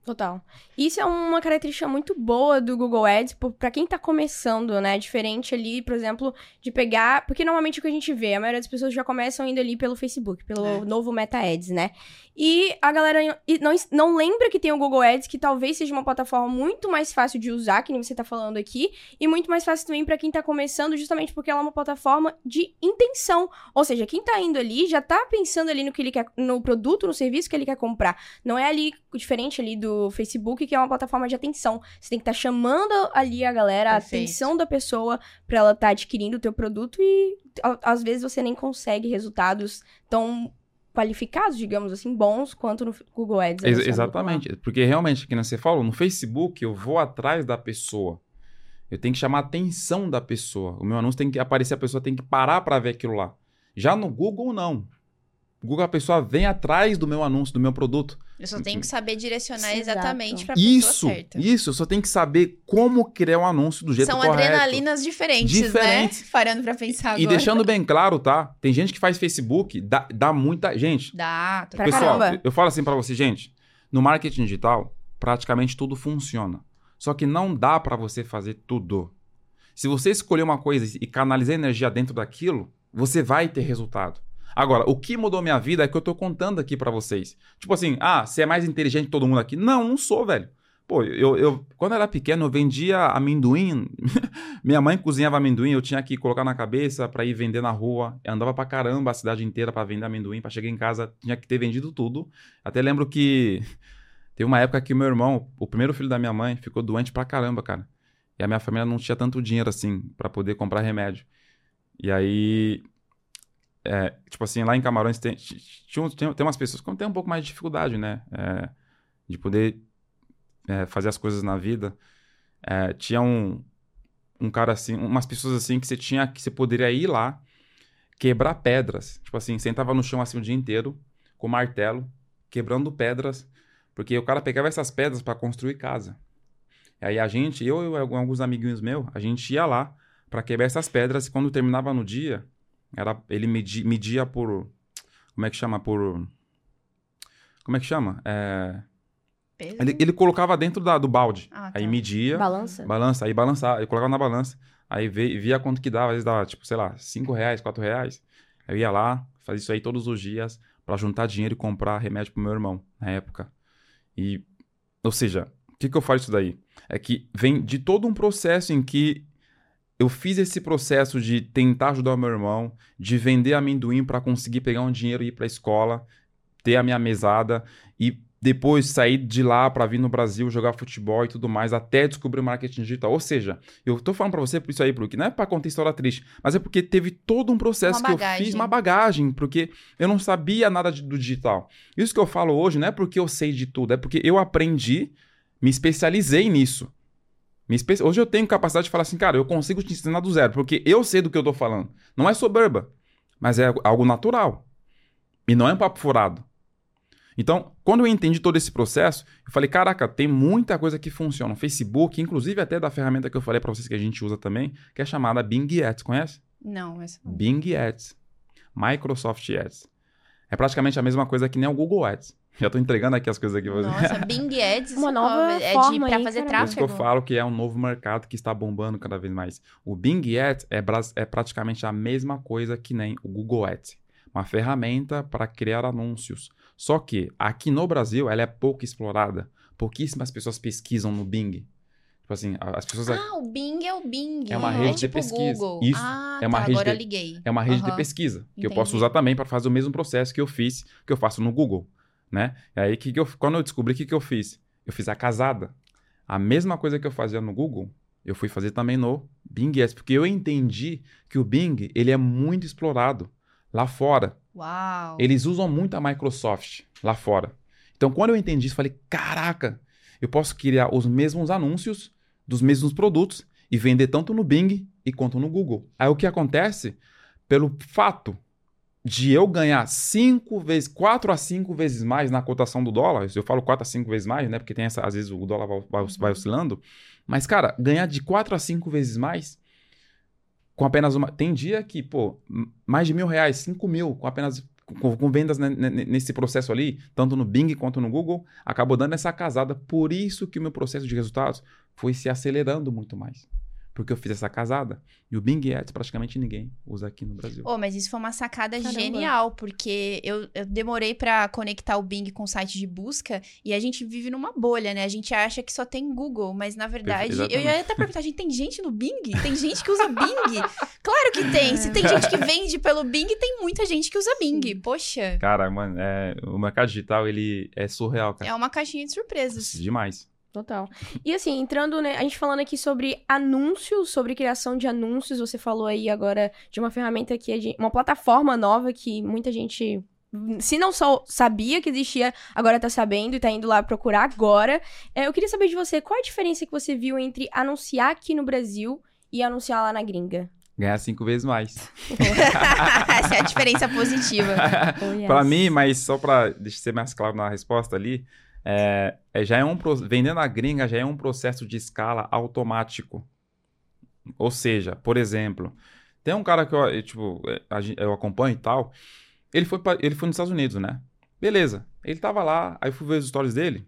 Total. Isso é uma característica muito boa do Google Ads pô, pra quem tá começando, né? Diferente ali, por exemplo, de pegar. Porque normalmente o que a gente vê, a maioria das pessoas já começam indo ali pelo Facebook, pelo É. novo Meta Ads, né? E a galera não, não lembra que tem o Google Ads, que talvez seja uma plataforma muito mais fácil de usar, que nem você tá falando aqui, e muito mais fácil também pra quem tá começando, justamente porque ela é uma plataforma de intenção. Ou seja, quem tá indo ali já tá pensando ali no que ele quer, no produto, no serviço que ele quer comprar. Não é ali diferente ali do Facebook, que é uma plataforma de atenção. Você tem que estar chamando ali a galera, a Perfeito. atenção da pessoa pra ela estar adquirindo o teu produto e a- às vezes você nem consegue resultados tão qualificados, digamos assim, bons quanto no Google Ads. Ex- exatamente. Porque realmente, que você falou, no Facebook eu vou atrás da pessoa. Eu tenho que chamar a atenção da pessoa. O meu anúncio tem que aparecer, a pessoa tem que parar para ver aquilo lá. Já no Google, não. Google, a pessoa vem atrás do meu anúncio, do meu produto. Eu só tenho que saber direcionar Exato. exatamente pra Isso, pessoa certa. isso. Eu só tenho que saber como criar um anúncio do jeito São correto. adrenalinas diferentes, Diferentes. né? Parando pra pensar agora. E deixando bem claro, tá? Tem gente que faz Facebook, dá, dá muita... Gente, Dá, tô Pra Pessoal, caramba. eu falo assim pra você, gente, no marketing digital, praticamente tudo funciona. Só que não dá pra você fazer tudo. Se você escolher uma coisa e canalizar energia dentro daquilo, você vai ter resultado. Agora, o que mudou minha vida é que eu tô contando aqui pra vocês. Tipo assim, ah, você é mais inteligente que todo mundo aqui? Não, não sou, velho. Pô, eu, eu quando era pequeno, eu vendia amendoim. Minha mãe cozinhava amendoim, eu tinha que colocar na cabeça pra ir vender na rua. Eu andava pra caramba a cidade inteira pra vender amendoim. Pra chegar em casa, tinha que ter vendido tudo. Até lembro que teve uma época que meu irmão, o primeiro filho da minha mãe, ficou doente pra caramba, cara. E a minha família não tinha tanto dinheiro assim pra poder comprar remédio. E aí, é, tipo assim, lá em Camarões tem, tem, tem umas pessoas que têm um pouco mais de dificuldade, né? É, de poder é, fazer as coisas na vida. É, tinha um, um cara assim, umas pessoas assim que você tinha, que você poderia ir lá, quebrar pedras. Tipo assim, sentava no chão assim o dia inteiro, com martelo, quebrando pedras, porque o cara pegava essas pedras para construir casa. E aí a gente, eu e alguns amiguinhos meus, a gente ia lá para quebrar essas pedras e quando terminava no dia, era, ele medi, media por. Como é que chama? Por. Como é que chama? É, ele, ele colocava dentro da- do balde. Ah, tá. Aí media. Balança? Balança, aí balançava, eu colocava na balança, aí via, via quanto que dava, às vezes dava, tipo, sei lá, 5 reais, 4 reais. Eu ia lá, fazia isso aí todos os dias pra juntar dinheiro e comprar remédio pro meu irmão, na época. E, ou seja, o que que eu falo isso daí? É que vem de todo um processo em que eu fiz esse processo de tentar ajudar meu irmão, de vender amendoim pra conseguir pegar um dinheiro e ir pra escola, ter a minha mesada e depois sair de lá pra vir no Brasil jogar futebol e tudo mais, até descobrir o marketing digital. Ou seja, eu tô falando pra você por isso aí, porque não é pra contar história triste, mas é porque teve todo um processo que eu fiz, uma bagagem, porque eu não sabia nada de- do digital. Isso que eu falo hoje não é porque eu sei de tudo, é porque eu aprendi, me especializei nisso. Espe- Hoje eu tenho capacidade de falar assim, cara, eu consigo te ensinar do zero, porque eu sei do que eu tô falando. Não é soberba, mas é algo natural. E não é um papo furado. Então, quando eu entendi todo esse processo, eu falei, caraca, tem muita coisa que funciona. O Facebook, inclusive até da ferramenta que eu falei pra vocês que a gente usa também, que é chamada Bing Ads, conhece? Não, essa não. Bing Ads, Microsoft Ads. É praticamente a mesma coisa que nem o Google Ads. Já tô entregando aqui as coisas aqui pra. Nossa, Bing Ads Uma nova é de forma pra aí, fazer caramba. Por isso que eu tráfego. falo que é um novo mercado que está bombando cada vez mais. O Bing Ads é, é praticamente a mesma coisa que nem o Google Ads. Uma ferramenta para criar anúncios. Só que aqui no Brasil ela é pouco explorada. Pouquíssimas pessoas pesquisam no Bing. Tipo assim, as pessoas. Ah, o Bing é o Bing. É uma rede de tipo pesquisa. Google. Isso, Ah, é uma tá, rede agora de- eu liguei. É uma rede de Aham. pesquisa que eu Entendi. posso usar também para fazer o mesmo processo que eu fiz, que eu faço no Google, né? E aí, que que eu, quando eu descobri, o que, que eu fiz? Eu fiz a casada. A mesma coisa que eu fazia no Google, eu fui fazer também no Bing Ads, porque eu entendi que o Bing, ele é muito explorado lá fora. Uau. Eles usam muito a Microsoft lá fora. Então, quando eu entendi isso, eu falei, caraca, eu posso criar os mesmos anúncios dos mesmos produtos e vender tanto no Bing e quanto no Google. Aí o que acontece? Pelo fato de eu ganhar cinco vezes, quatro a cinco vezes mais na cotação do dólar, eu falo quatro a cinco vezes mais, né? Porque tem essa, às vezes o dólar vai, vai- vai oscilando. Mas, cara, ganhar de quatro a cinco vezes mais com apenas uma. Tem dia que, pô, mais de mil reais, cinco mil, com apenas. Com, com vendas ne- ne- nesse processo ali, tanto no Bing quanto no Google, acabou dando essa casada. Por isso que o meu processo de resultados foi se acelerando muito mais. Porque eu fiz essa casada. E o Bing Ads praticamente ninguém usa aqui no Brasil. Oh, mas isso foi uma sacada Caramba. genial, porque eu, eu demorei pra conectar o Bing com o site de busca e a gente vive numa bolha, né? A gente acha que só tem Google, mas na verdade, eu Exatamente. ia até perguntar, gente, tem gente no Bing? Tem gente que usa Bing? Claro que tem. Se tem gente que vende pelo Bing, tem muita gente que usa Bing. Poxa, Cara, mano, é, o mercado digital, ele é surreal, cara. é uma caixinha de surpresas. Demais. Total. E assim, entrando, né, a gente falando aqui sobre anúncios, sobre criação de anúncios, você falou aí agora de uma ferramenta que é de uma plataforma nova que muita gente se não só sabia que existia, agora tá sabendo e tá indo lá procurar agora. É, eu queria saber de você, qual a diferença que você viu entre anunciar aqui no Brasil e anunciar lá na gringa? Ganhar cinco vezes mais. Essa é a diferença positiva. Oh, yes. Pra mim, mas só pra deixar ser mais claro na resposta ali, é, é, já é um vendendo a gringa já é um processo de escala automático. Ou seja, por exemplo, tem um cara que eu, tipo, é, eu acompanho e tal, ele foi, pra- ele foi nos Estados Unidos, né? Beleza, ele tava lá, aí eu fui ver os stories dele,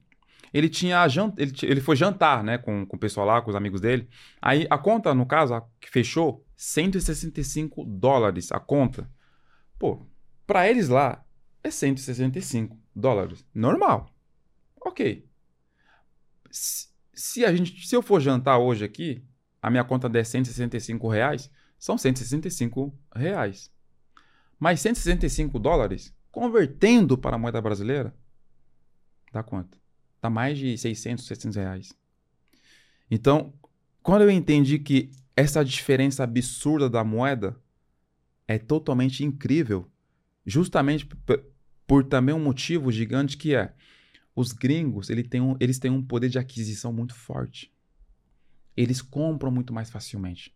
ele tinha jan- ele, ele foi jantar, né, com, com o pessoal lá, com os amigos dele, aí a conta, no caso, a que fechou, 165 dólares a conta. Pô, pra eles lá, é 165 dólares. Normal. Ok. Se, a gente, se eu for jantar hoje aqui, a minha conta der 165 reais, são 165 reais. Mas 165 dólares, convertendo para a moeda brasileira, dá quanto? Dá mais de 600, 700 reais. Então, quando eu entendi que essa diferença absurda da moeda é totalmente incrível, justamente por também um motivo gigante que é os gringos ele tem um- eles têm um poder de aquisição muito forte. Eles compram muito mais facilmente.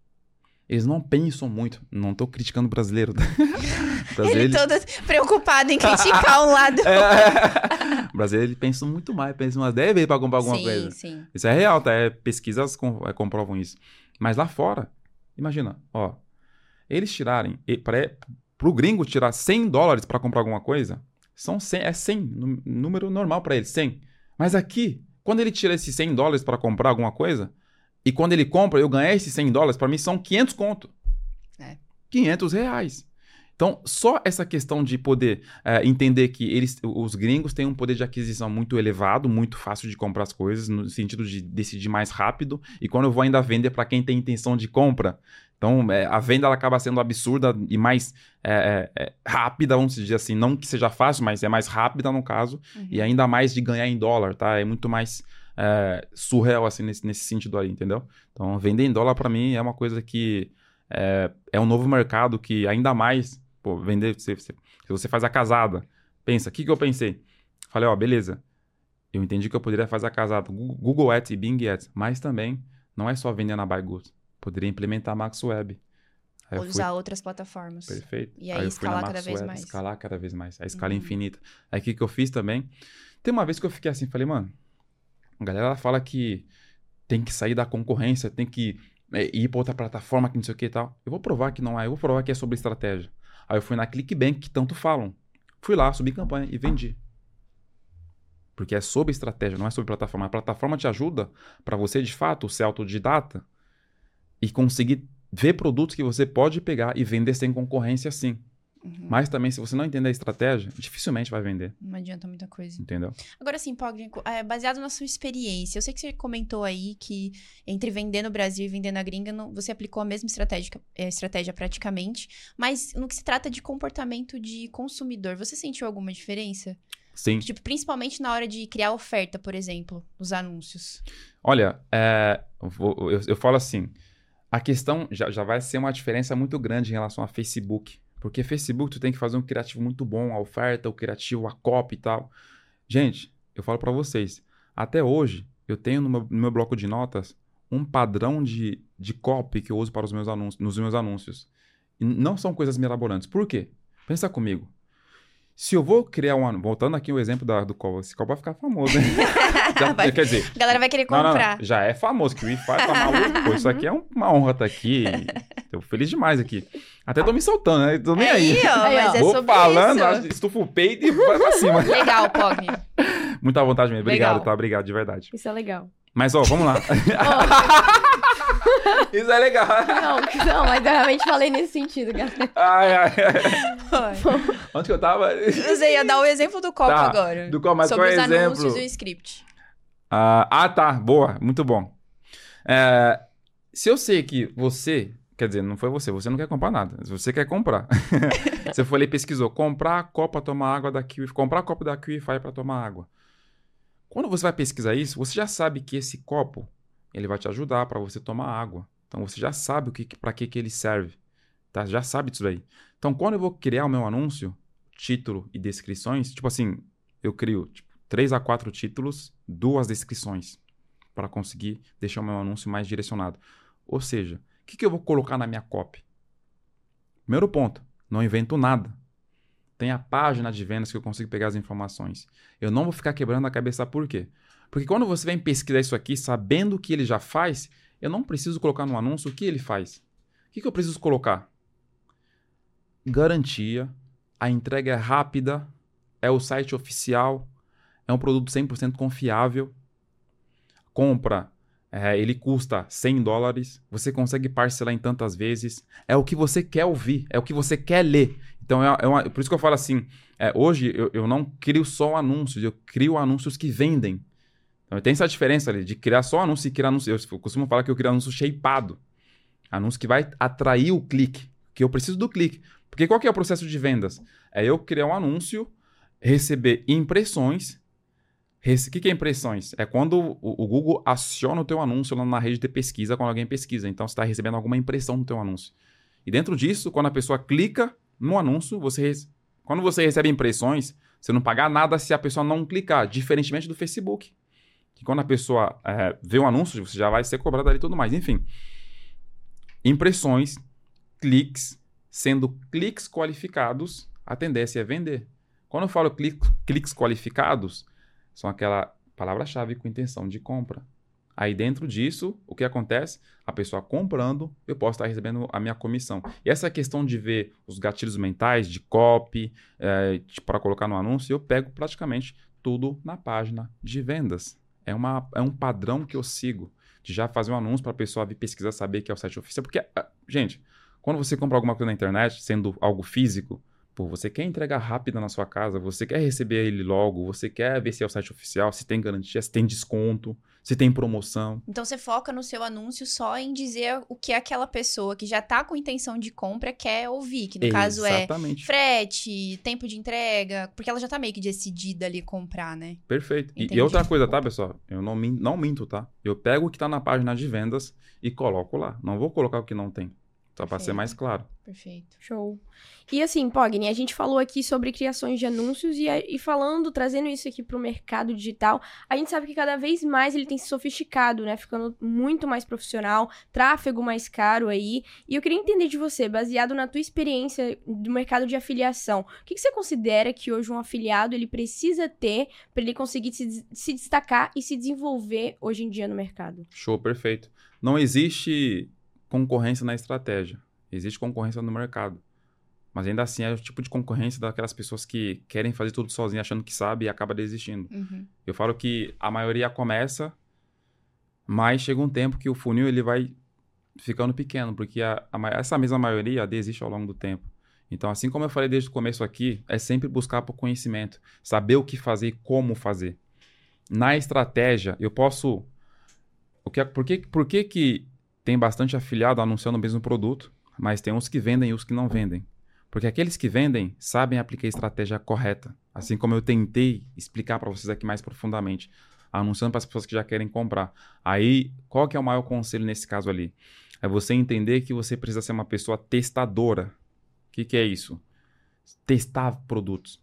Eles não pensam muito. Não estou criticando o brasileiro. tá? Brasileiro, Ele todo preocupado em criticar um lado. É. O brasileiro ele pensa muito mais, pensa umas 10 vezes para comprar alguma sim, coisa. sim. Isso é real, tá? É, pesquisas com- é, comprovam isso. Mas lá fora, imagina, ó, eles tirarem, pra, pro gringo tirar 100 dólares para comprar alguma coisa, são 100, é 100, nú- número normal para ele, 100. Mas aqui, quando ele tira esses 100 dólares para comprar alguma coisa, e quando ele compra, eu ganhar esses 100 dólares, para mim são 500 conto. É. 500 reais. Então, só essa questão de poder é, entender que eles, os gringos têm um poder de aquisição muito elevado, muito fácil de comprar as coisas, no sentido de decidir mais rápido. E quando eu vou ainda vender para quem tem intenção de compra, então é, a venda ela acaba sendo absurda e mais é, é, é, rápida, vamos dizer assim. Não que seja fácil, mas é mais rápida no caso. Uhum. E ainda mais de ganhar em dólar, tá? É muito mais é, surreal, assim, nesse, nesse sentido aí, entendeu? Então, vender em dólar para mim é uma coisa que é, é um novo mercado que ainda mais, pô, vender, se, se, se você faz a casada, pensa, o que, que eu pensei? Falei, ó, beleza, eu entendi que eu poderia fazer a casada Google Ads e Bing Ads, mas também não é só vender na Baigut. Poderia implementar a Max Web. Aí Ou fui- usar outras plataformas. Perfeito. E aí fui escalar cada vez Web, mais. Escalar cada vez mais. A escala Uhum. infinita. Aí o que, que eu fiz também? Tem uma vez que eu fiquei assim, falei, mano, a galera fala que tem que sair da concorrência, tem que é, ir pra outra plataforma que não sei o que e tal. Eu vou provar que não é, eu vou provar que é sobre estratégia. Aí eu fui na Clickbank, que tanto falam. Fui lá, subi campanha e vendi. Porque é sobre estratégia, não é sobre plataforma. A plataforma te ajuda para você, de fato, ser autodidata e conseguir ver produtos que você pode pegar e vender sem concorrência sim. Uhum. Mas também, se você não entender a estratégia, dificilmente vai vender, Não adianta muita coisa. entendeu? Agora sim, Pognico, é, baseado na sua experiência, eu sei que você comentou aí que entre vender no Brasil e vender na gringa, não- você aplicou a mesma estratégia, é, estratégia praticamente, mas no que se trata de comportamento de consumidor, você sentiu alguma diferença? Sim. Tipo, principalmente na hora de criar oferta, por exemplo, nos anúncios. Olha, é, eu, eu- eu falo assim, a questão já, já vai ser uma diferença muito grande em relação a Facebook. Porque Facebook tu tem que fazer um criativo muito bom, a oferta, o criativo, a copy e tal. Gente, eu falo pra vocês, até hoje eu tenho no meu, no meu bloco de notas um padrão de, de copy que eu uso para os meus anúncios, nos meus anúncios. E não são coisas mirabolantes. Por quê? Pensa comigo. Se eu vou criar um anúncio, voltando aqui o exemplo da, do copo, esse copo vai ficar famoso, né? Já- Vai. quer dizer, A galera vai querer não, não, não. comprar. Já é famoso, que o Wi-Fi tá maluco. Isso aqui é um- uma honra estar aqui. Tô feliz demais aqui. Até tô me soltando, né? Tô nem aí. Aí, ó, Aí, ó. mas é Vou sobre falando, isso. o peito e vai pra cima. Legal, Pogni. Muita vontade mesmo. Obrigado, Legal. tá? Obrigado, de verdade. Isso é legal. Mas, ó, vamos lá. Isso é legal. Não, não, mas eu realmente falei nesse sentido, galera. Ai, ai, ai. Onde que eu tava? Você ia dar o exemplo do copo Tá, agora. Do qual, mas sobre qual é os o exemplo? anúncios do script. Ah, ah, tá. Boa. Muito bom. É, se eu sei que você... Quer dizer, não foi você. Você não quer comprar nada. Se você quer comprar. você foi ali e pesquisou. Comprar copo pra tomar água da Kiwi. Comprar copo da Kiwify pra tomar água. Quando você vai pesquisar isso, você já sabe que esse copo ele vai te ajudar para você tomar água. Então você já sabe o que, para que, que ele serve. Tá? Já sabe disso aí. Então quando eu vou criar o meu anúncio, título e descrições, tipo assim, eu crio tipo, três a quatro títulos, duas descrições para conseguir deixar o meu anúncio mais direcionado. Ou seja, o que, que eu vou colocar na minha copy? Primeiro ponto, não invento nada. Tem a página de vendas que eu consigo pegar as informações. Eu não vou ficar quebrando a cabeça por quê? Porque quando você vem pesquisar isso aqui, sabendo o que ele já faz, eu não preciso colocar no anúncio o que ele faz. O que, que eu preciso colocar? Garantia, a entrega é rápida, é o site oficial, é um produto 100% confiável, compra, é, ele custa 100 dólares, você consegue parcelar em tantas vezes, é o que você quer ouvir, é o que você quer ler. Então, é, é uma- por isso que eu falo assim, é, hoje eu, eu não crio só anúncios, eu crio anúncios que vendem. Então, tem essa diferença ali de criar só anúncio e criar anúncio. Eu costumo falar que eu crio anúncio shapeado. Anúncio que vai atrair o clique. Que eu preciso do clique. Porque qual que é o processo de vendas? É eu criar um anúncio, receber impressões. O que, que é impressões? É quando o, Google aciona o teu anúncio lá na rede de pesquisa, quando alguém pesquisa. Então, você está recebendo alguma impressão no teu anúncio. E dentro disso, quando a pessoa clica no anúncio, você quando você recebe impressões, você não paga nada se a pessoa não clicar, diferentemente do Facebook que quando a pessoa é, vê o anúncio, você já vai ser cobrado ali e tudo mais. Enfim, impressões, cliques, sendo cliques qualificados, a tendência é vender. Quando eu falo cli- cliques qualificados, são aquela palavra-chave com intenção de compra. Aí dentro disso, o que acontece? A pessoa comprando, eu posso estar recebendo a minha comissão. E essa questão de ver os gatilhos mentais, de copy, para colocar no anúncio, eu pego praticamente tudo na página de vendas. É, uma, é um padrão que eu sigo. De já fazer um anúncio para a pessoa vir pesquisar, saber que é o site oficial. Porque, ah, gente, quando você compra alguma coisa na internet, sendo algo físico, pô, você quer entregar rápido na sua casa, você quer receber ele logo, você quer ver se é o site oficial, se tem garantia, se tem desconto, se tem promoção. Então você foca no seu anúncio só em dizer o que aquela pessoa que já tá com intenção de compra quer ouvir, que no caso é Exatamente. frete, tempo de entrega, porque ela já tá meio que decidida ali comprar, né? Perfeito. E- E, outra coisa, tá, pessoal? Eu não, não minto, tá? Eu pego o que tá na página de vendas e coloco lá. Não vou colocar o que não tem. Só para ser mais claro. Perfeito. Show. E assim, Pogni, a gente falou aqui sobre criações de anúncios e, e falando, trazendo isso aqui pro mercado digital, a gente sabe que cada vez mais ele tem se sofisticado, né? Ficando muito mais profissional, tráfego mais caro aí. E eu queria entender de você, baseado na tua experiência do mercado de afiliação, o que, que você considera que hoje um afiliado ele precisa ter para ele conseguir se, se destacar e se desenvolver hoje em dia no mercado? Show, perfeito. Não existe concorrência na estratégia. Existe concorrência no mercado. Mas ainda assim é o tipo de concorrência daquelas pessoas que querem fazer tudo sozinho, achando que sabe e acaba desistindo. Uhum. Eu falo que a maioria começa, mas chega um tempo que o funil ele vai ficando pequeno, porque a- a essa mesma maioria desiste ao longo do tempo. Então, assim como eu falei desde o começo aqui, é sempre buscar por conhecimento, saber o que fazer e como fazer. Na estratégia, eu posso. O que, por que, por que, que tem bastante afiliado anunciando o mesmo produto, mas tem uns que vendem e os que não vendem? Porque aqueles que vendem sabem aplicar a estratégia correta. Assim como eu tentei explicar para vocês aqui mais profundamente, anunciando para as pessoas que já querem comprar. Aí, qual que é o maior conselho nesse caso ali? É você entender que você precisa ser uma pessoa testadora. O que, que é isso? Testar produtos.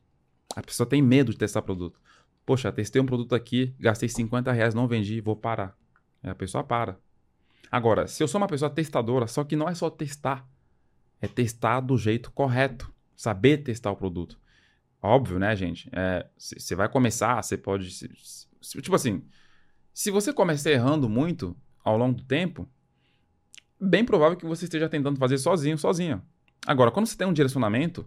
A pessoa tem medo de testar produto. Poxa, testei um produto aqui, gastei 50 reais, não vendi, vou parar. Aí a pessoa para. Agora, se eu sou uma pessoa testadora, só que não é só testar, é testar do jeito correto, saber testar o produto. Óbvio, né, gente? Você vai começar, você pode. se- se- tipo assim, se você começar errando muito ao longo do tempo, bem provável que você esteja tentando fazer sozinho, sozinha. Agora, quando você tem um direcionamento,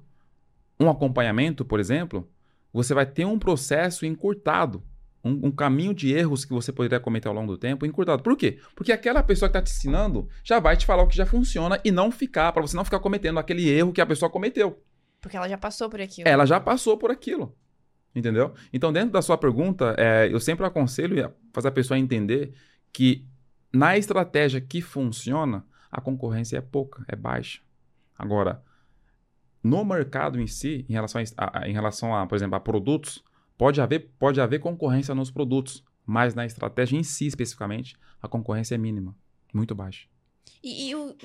um acompanhamento, por exemplo, você vai ter um processo encurtado. Um, um caminho de erros que você poderia cometer ao longo do tempo encurtado. Por quê? Porque aquela pessoa que está te ensinando já vai te falar o que já funciona e não ficar, para você não ficar cometendo aquele erro que a pessoa cometeu. Porque ela já passou por aquilo. Ela já passou por aquilo. Entendeu? Então, dentro da sua pergunta, é, eu sempre aconselho a fazer a pessoa entender que na estratégia que funciona, a concorrência é pouca, é baixa. Agora, no mercado em si, em relação a, a- em relação a, por exemplo, a produtos, pode haver, pode haver concorrência nos produtos, mas na estratégia em si, especificamente, a concorrência é mínima, muito baixa. E, e o-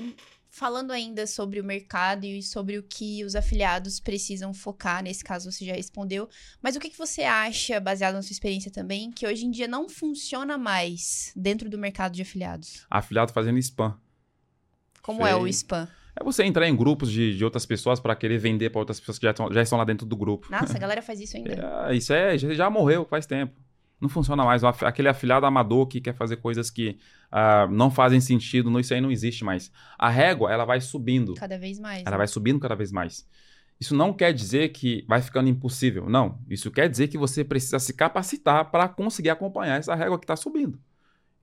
falando ainda sobre o mercado e sobre o que os afiliados precisam focar, nesse caso você já respondeu, mas o que, que você acha, baseado na sua experiência também, que hoje em dia não funciona mais dentro do mercado de afiliados? Afiliado fazendo spam. Como é o Feio. spam? É você entrar em grupos de, de outras pessoas para querer vender para outras pessoas que já, estão- já estão lá dentro do grupo. Nossa, a galera faz isso ainda. É, isso é, já, já morreu faz tempo. Não funciona mais. Aquele afiliado amador que quer fazer coisas que ah, não fazem sentido, não, isso aí não existe mais. A régua, ela vai subindo. Cada vez mais. Ela né? vai subindo cada vez mais. Isso não quer dizer que vai ficando impossível. Não. Isso quer dizer que você precisa se capacitar para conseguir acompanhar essa régua que está subindo.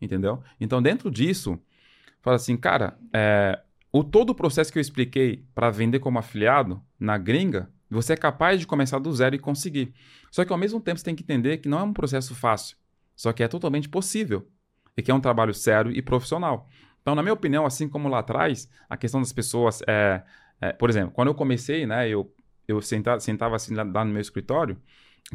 Entendeu? Então, dentro disso, fala assim, cara, é, o todo o processo que eu expliquei para vender como afiliado na gringa, você é capaz de começar do zero e conseguir. Só que ao mesmo tempo você tem que entender que não é um processo fácil. Só que é totalmente possível. E que é um trabalho sério e profissional. Então, na minha opinião, assim como lá atrás, a questão das pessoas é, é, por exemplo, quando eu comecei, né, eu, eu sentava, sentava assim lá, lá no meu escritório,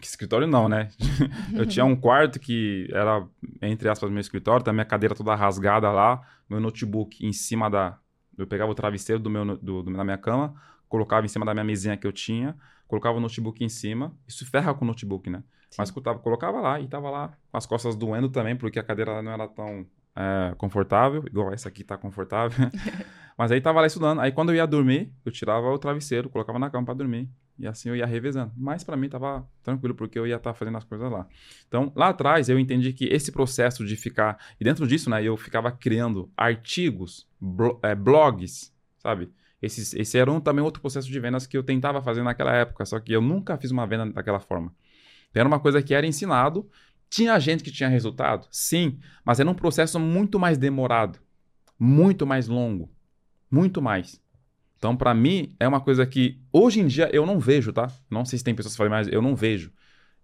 que escritório não, né? eu tinha um quarto que era, entre aspas, meu escritório, tá minha cadeira toda rasgada lá, meu notebook em cima da... Eu pegava o travesseiro do meu, do, do- da minha cama, colocava em cima da minha mesinha que eu tinha, colocava o notebook em cima, isso ferra com o notebook, né? Mas colocava, colocava lá e tava lá com as costas doendo também, porque a cadeira não era tão é, confortável, igual essa aqui tá confortável. Mas aí tava lá estudando. Aí quando eu ia dormir, eu tirava o travesseiro, colocava na cama pra dormir. E assim eu ia revezando. Mas pra mim tava tranquilo, porque eu ia estar fazendo as coisas lá. Então, lá atrás eu entendi que esse processo de ficar. E dentro disso, né, eu ficava criando artigos, blo- é, blogs, sabe? Esses, esse era um, também outro processo de vendas que eu tentava fazer naquela época, só que eu nunca fiz uma venda daquela forma. Era uma coisa que era ensinado. Tinha gente que tinha resultado? Sim, mas era um processo muito mais demorado, muito mais longo, muito mais. Então, pra mim, é uma coisa que hoje em dia eu não vejo, tá? Não sei se tem pessoas que falam, mas eu não vejo.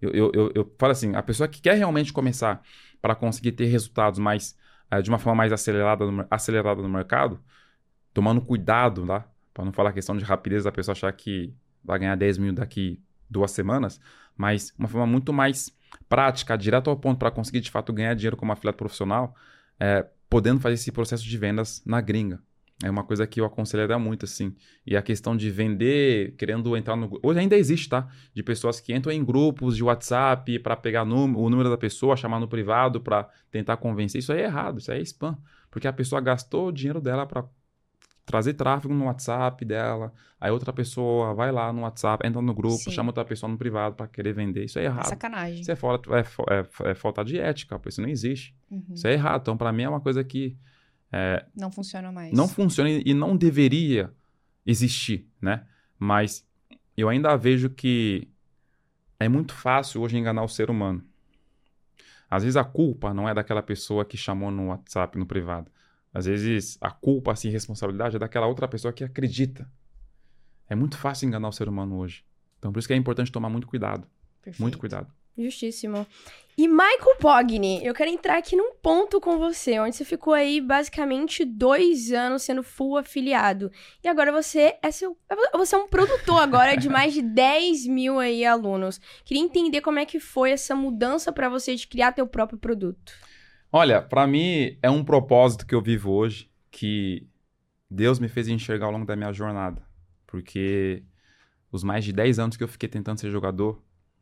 Eu, eu, eu, eu falo assim, a pessoa que quer realmente começar para conseguir ter resultados mais eh, de uma forma mais acelerada no, acelerada no mercado, tomando cuidado, tá? Para não falar a questão de rapidez da pessoa achar que vai ganhar 10 mil daqui duas semanas, mas uma forma muito mais prática, direto ao ponto para conseguir de fato ganhar dinheiro como afiliado profissional, é, podendo fazer esse processo de vendas na gringa. É uma coisa que eu aconselharia muito, assim. E a questão de vender, querendo entrar no. Hoje ainda existe, tá? De pessoas que entram em grupos de WhatsApp para pegar o número da pessoa, chamar no privado para tentar convencer. Isso aí é errado, isso aí é spam. Porque a pessoa gastou o dinheiro dela para trazer tráfego no WhatsApp dela. Aí outra pessoa vai lá no WhatsApp, entra no grupo, Sim. chama outra pessoa no privado para querer vender. Isso é errado. Sacanagem. Isso é, falta, é, é- é falta de ética, pô. Isso não existe. Uhum. Isso é errado. Então, para mim, é uma coisa que Não funciona mais. não funciona e não deveria existir, né? Mas eu ainda vejo que é muito fácil hoje enganar o ser humano. Às vezes a culpa não é daquela pessoa que chamou no WhatsApp, no privado. Às vezes a culpa, assim, responsabilidade é daquela outra pessoa que acredita. É muito fácil enganar o ser humano hoje. Então por isso que é importante tomar muito cuidado. Perfeito. Muito cuidado. Justíssimo. E Michael Pogni, eu quero entrar aqui num ponto com você, onde você ficou aí basicamente dois anos sendo full afiliado. E agora você é seu. Você é um produtor agora de mais de 10 mil aí alunos. Queria entender como é que foi essa mudança pra você de criar teu próprio produto. Olha, pra mim é um propósito que eu vivo hoje que Deus me fez enxergar ao longo da minha jornada. Porque os mais de 10 anos que eu fiquei tentando ser jogador,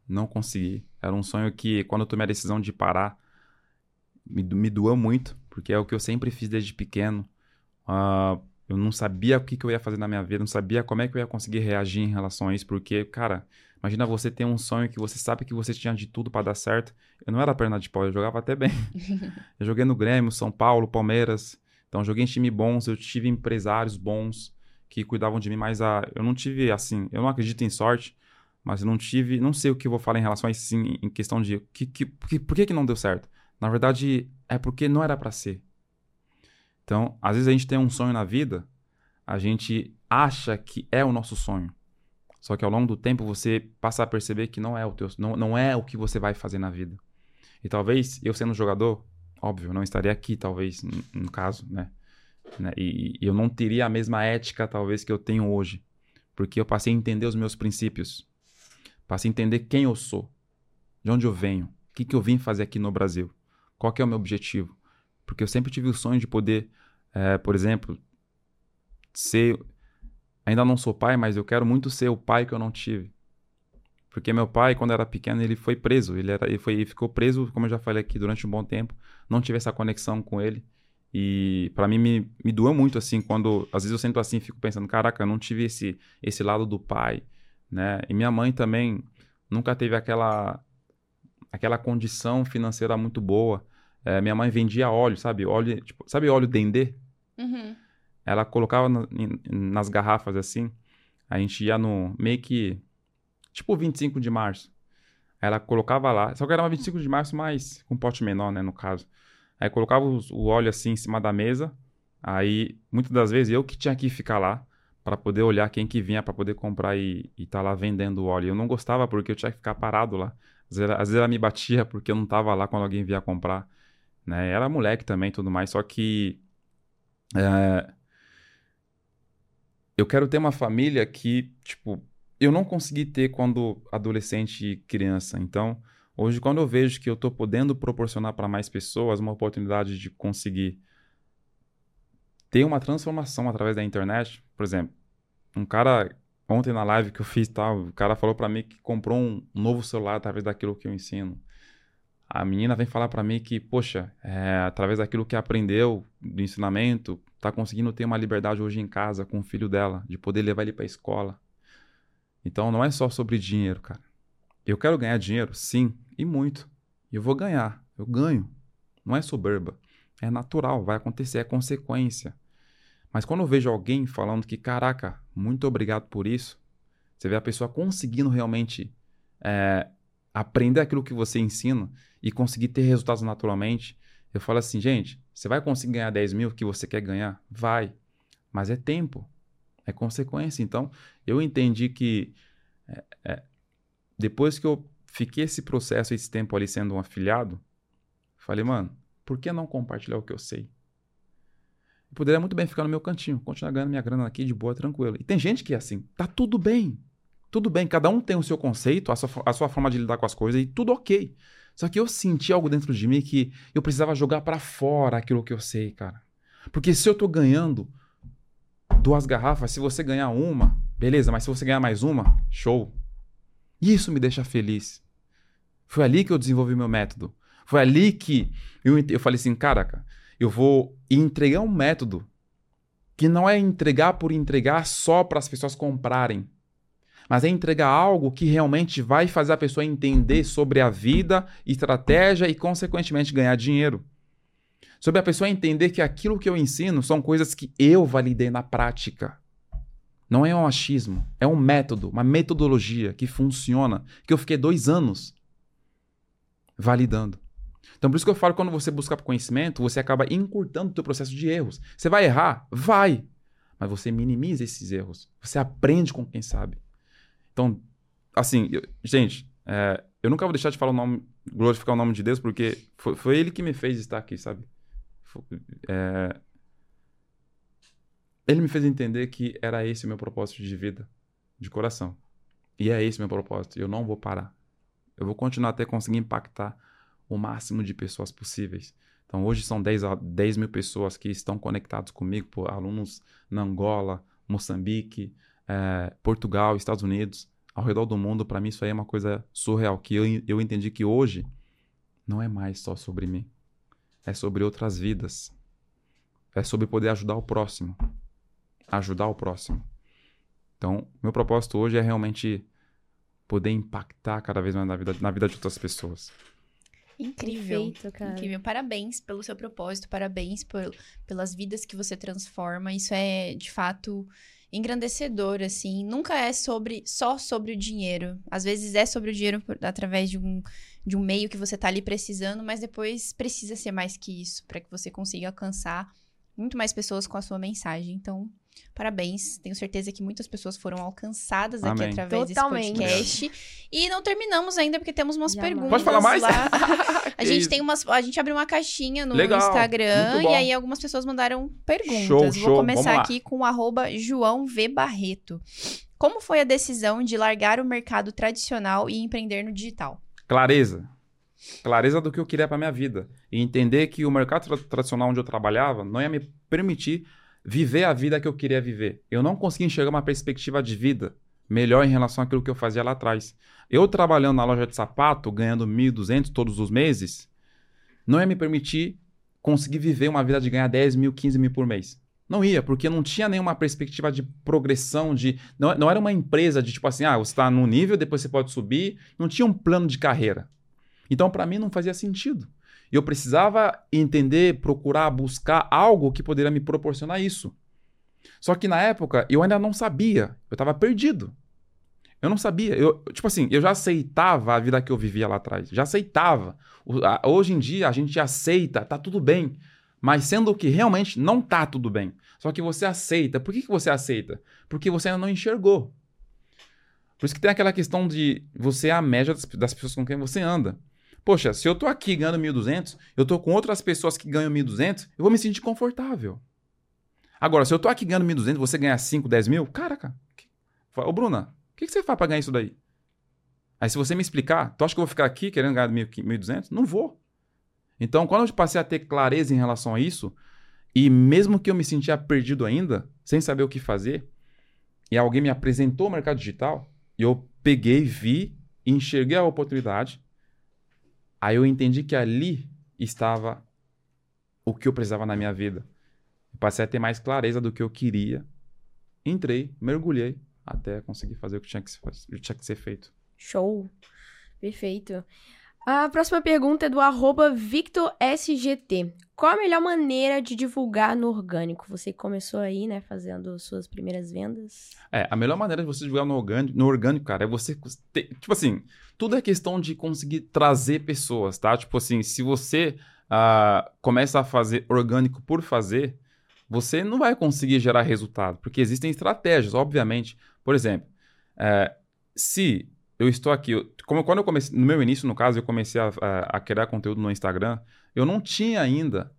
não consegui. Era um sonho que, quando eu tomei a decisão de parar, me, me doeu muito, porque é o que eu sempre fiz desde pequeno. Ah, eu não sabia o que, que eu ia fazer na minha vida, não sabia como é que eu ia conseguir reagir em relação a isso, porque, cara, imagina você ter um sonho que você sabe que você tinha de tudo pra dar certo. Eu não era perna de pau, eu jogava até bem. Eu joguei no Grêmio, São Paulo, Palmeiras. Então, joguei em time bons, eu tive empresários bons que cuidavam de mim, mas a, eu não tive, assim, eu não acredito em sorte, mas não tive, não sei o que eu vou falar em relação a isso, sim, em questão de que, que, que- por que, que não deu certo. Na verdade, é porque não era pra ser. Então, às vezes a gente tem um sonho na vida, a gente acha que é o nosso sonho. Só que ao longo do tempo você passa a perceber que não é o teu, não, não é o que você vai fazer na vida. E talvez eu sendo jogador, óbvio, não estaria aqui, talvez, no, no caso, né? Né? E, e eu não teria a mesma ética, talvez, que eu tenho hoje. Porque eu passei a entender os meus princípios. Passei a entender quem eu sou. De onde eu venho. O que, que eu vim fazer aqui no Brasil. Qual é o meu objetivo. Porque eu sempre tive o sonho de poder, eh, por exemplo, ser... Ainda não sou pai, mas eu quero muito ser o pai que eu não tive. Porque meu pai, quando era pequeno, ele foi preso. Ele, era, ele, foi, ele ficou preso, como eu já falei aqui, durante um bom tempo. Não tive essa conexão com ele. E pra mim me, me doeu muito, assim, quando... Às vezes eu sento assim fico pensando, caraca, eu não tive esse, esse lado do pai, né? E minha mãe também nunca teve aquela... Aquela condição financeira muito boa. É, minha mãe vendia óleo, sabe? Óleo, tipo, sabe óleo dendê? Uhum. Ela colocava na- em- nas garrafas assim. A gente ia no meio que. Tipo 25 de março. Ela colocava lá. Só que era uma 25 de março, mas com pote menor, né? No caso. Aí colocava os- o óleo assim em cima da mesa. Aí, muitas das vezes, eu que tinha que ficar lá para poder olhar quem que vinha para poder comprar e, e tá lá vendendo óleo. Eu não gostava porque eu tinha que ficar parado lá. Às vezes, às vezes ela me batia porque eu não tava lá quando alguém vinha comprar. Né? Era moleque também tudo mais. Só que. é, eu quero ter uma família que, tipo, eu não consegui ter quando adolescente e criança. Então, hoje, quando eu vejo que eu tô podendo proporcionar para mais pessoas uma oportunidade de conseguir ter uma transformação através da internet, por exemplo, um cara ontem na live que eu fiz tal, o cara falou para mim que comprou um novo celular através daquilo que eu ensino. A menina vem falar para mim que, poxa, é, através daquilo que aprendeu do ensinamento, tá conseguindo ter uma liberdade hoje em casa com o filho dela, de poder levar ele para escola. Então não é só sobre dinheiro, cara. Eu quero ganhar dinheiro, sim, e muito. E eu vou ganhar, eu ganho. Não é soberba, é natural, vai acontecer, é consequência. Mas quando eu vejo alguém falando que, caraca, muito obrigado por isso, você vê a pessoa conseguindo realmente é, aprender aquilo que você ensina e conseguir ter resultados naturalmente, eu falo assim, gente, você vai conseguir ganhar 10 mil que você quer ganhar? Vai. Mas é tempo. É consequência. Então, eu entendi que é, é, depois que eu fiquei esse processo, esse tempo ali sendo um afiliado, falei, mano, por que não compartilhar o que eu sei? Eu poderia muito bem ficar no meu cantinho, continuar ganhando minha grana aqui de boa, tranquilo. E tem gente que é assim, tá tudo bem. Tudo bem, cada um tem o seu conceito, a sua, a sua forma de lidar com as coisas e tudo ok. Só que eu senti algo dentro de mim que eu precisava jogar para fora aquilo que eu sei, cara. Porque se eu tô ganhando duas garrafas, se você ganhar uma, beleza, mas se você ganhar mais uma, show. Isso me deixa feliz. Foi ali que eu desenvolvi meu método. Foi ali que eu, eu falei assim, caraca, eu vou entregar um método que não é entregar por entregar só para as pessoas comprarem, mas é entregar algo que realmente vai fazer a pessoa entender sobre a vida, estratégia e, consequentemente, ganhar dinheiro. Sobre a pessoa entender que aquilo que eu ensino são coisas que eu validei na prática. Não é um achismo, é um método, uma metodologia que funciona, que eu fiquei dois anos validando. Então, por isso que eu falo, quando você busca conhecimento, você acaba encurtando o teu processo de erros. Você vai errar? Vai! Mas você minimiza esses erros. Você aprende com quem sabe. Então, assim, eu, gente, é, eu nunca vou deixar de falar o nome, glorificar o nome de Deus, porque foi, foi ele que me fez estar aqui, sabe? É, ele me fez entender que era esse o meu propósito de vida, de coração. E é esse o meu propósito. Eu não vou parar. Eu vou continuar até conseguir impactar o máximo de pessoas possíveis. Então, hoje são 10, 10 mil pessoas que estão conectados comigo, por alunos na Angola, Moçambique, é, Portugal, Estados Unidos, ao redor do mundo, para mim isso aí é uma coisa surreal, que eu, eu entendi que hoje não é mais só sobre mim. É sobre outras vidas. É sobre poder ajudar o próximo. Ajudar o próximo. Então, meu propósito hoje é realmente poder impactar cada vez mais na vida, na vida de outras pessoas. Incrível. Perfeito, Incrível. Parabéns pelo seu propósito, parabéns por, pelas vidas que você transforma. Isso é, de fato, engrandecedor, assim. Nunca é sobre só sobre o dinheiro. Às vezes é sobre o dinheiro por, através de um, de um meio que você tá ali precisando, mas depois precisa ser mais que isso para que você consiga alcançar muito mais pessoas com a sua mensagem. Então, Parabéns. Tenho certeza que muitas pessoas foram alcançadas aqui Amém. através Totalmente. desse podcast. E não terminamos ainda, porque temos umas perguntas. Pode falar mais? Lá. a gente tem umas. A gente abriu uma caixinha no Legal. Instagram e aí algumas pessoas mandaram perguntas. Show, Vou show. começar aqui com o João V. Barreto. Como foi a decisão de largar o mercado tradicional e empreender no digital? Clareza. Clareza do que eu queria para minha vida. E entender que o mercado tra tradicional onde eu trabalhava não ia me permitir viver a vida que eu queria viver. Eu não conseguia enxergar uma perspectiva de vida melhor em relação àquilo que eu fazia lá atrás. Eu trabalhando na loja de sapato, ganhando 1.200 todos os meses, não ia me permitir conseguir viver uma vida de ganhar 10 mil, 15 mil por mês. Não ia, porque não tinha nenhuma perspectiva de progressão, de não, não era uma empresa de tipo assim, ah, você está num nível, depois você pode subir. Não tinha um plano de carreira. Então, para mim, não fazia sentido. Eu precisava entender, procurar, buscar algo que poderia me proporcionar isso. Só que na época eu ainda não sabia, eu estava perdido. Eu não sabia, eu, tipo assim, eu já aceitava a vida que eu vivia lá atrás, já aceitava. Hoje em dia a gente aceita, tá tudo bem, mas sendo que realmente não tá tudo bem. Só que você aceita. Por que, que você aceita? Porque você ainda não enxergou. Por isso que tem aquela questão de você é a média das, das pessoas com quem você anda. Poxa, se eu tô aqui ganhando 1.200, eu tô com outras pessoas que ganham 1.200, eu vou me sentir confortável. Agora, se eu tô aqui ganhando 1.200, você ganha 5, 10 mil, caraca. Ô, Bruna, o que, que você faz pra ganhar isso daí? Aí, se você me explicar, tu acha que eu vou ficar aqui querendo ganhar 1.200? Não vou. Então, quando eu passei a ter clareza em relação a isso, e mesmo que eu me sentia perdido ainda, sem saber o que fazer, e alguém me apresentou o mercado digital, e eu peguei, vi, enxerguei a oportunidade, Aí eu entendi que ali estava o que eu precisava na minha vida. Passei a ter mais clareza do que eu queria. Entrei, mergulhei até conseguir fazer o que tinha que, tinha que ser feito. Show. Perfeito. A próxima pergunta é do VictorSGT. Qual a melhor maneira de divulgar no orgânico? Você começou aí, né, fazendo suas primeiras vendas. É, a melhor maneira de você divulgar no orgânico, no orgânico cara, é você ter, tipo assim, tudo é questão de conseguir trazer pessoas, tá? Tipo assim, se você uh, começa a fazer orgânico por fazer, você não vai conseguir gerar resultado, porque existem estratégias, obviamente. Por exemplo, uh, se eu estou aqui, eu, como quando eu comecei, no meu início, no caso, eu comecei a, a, a criar conteúdo no Instagram, eu não tinha ainda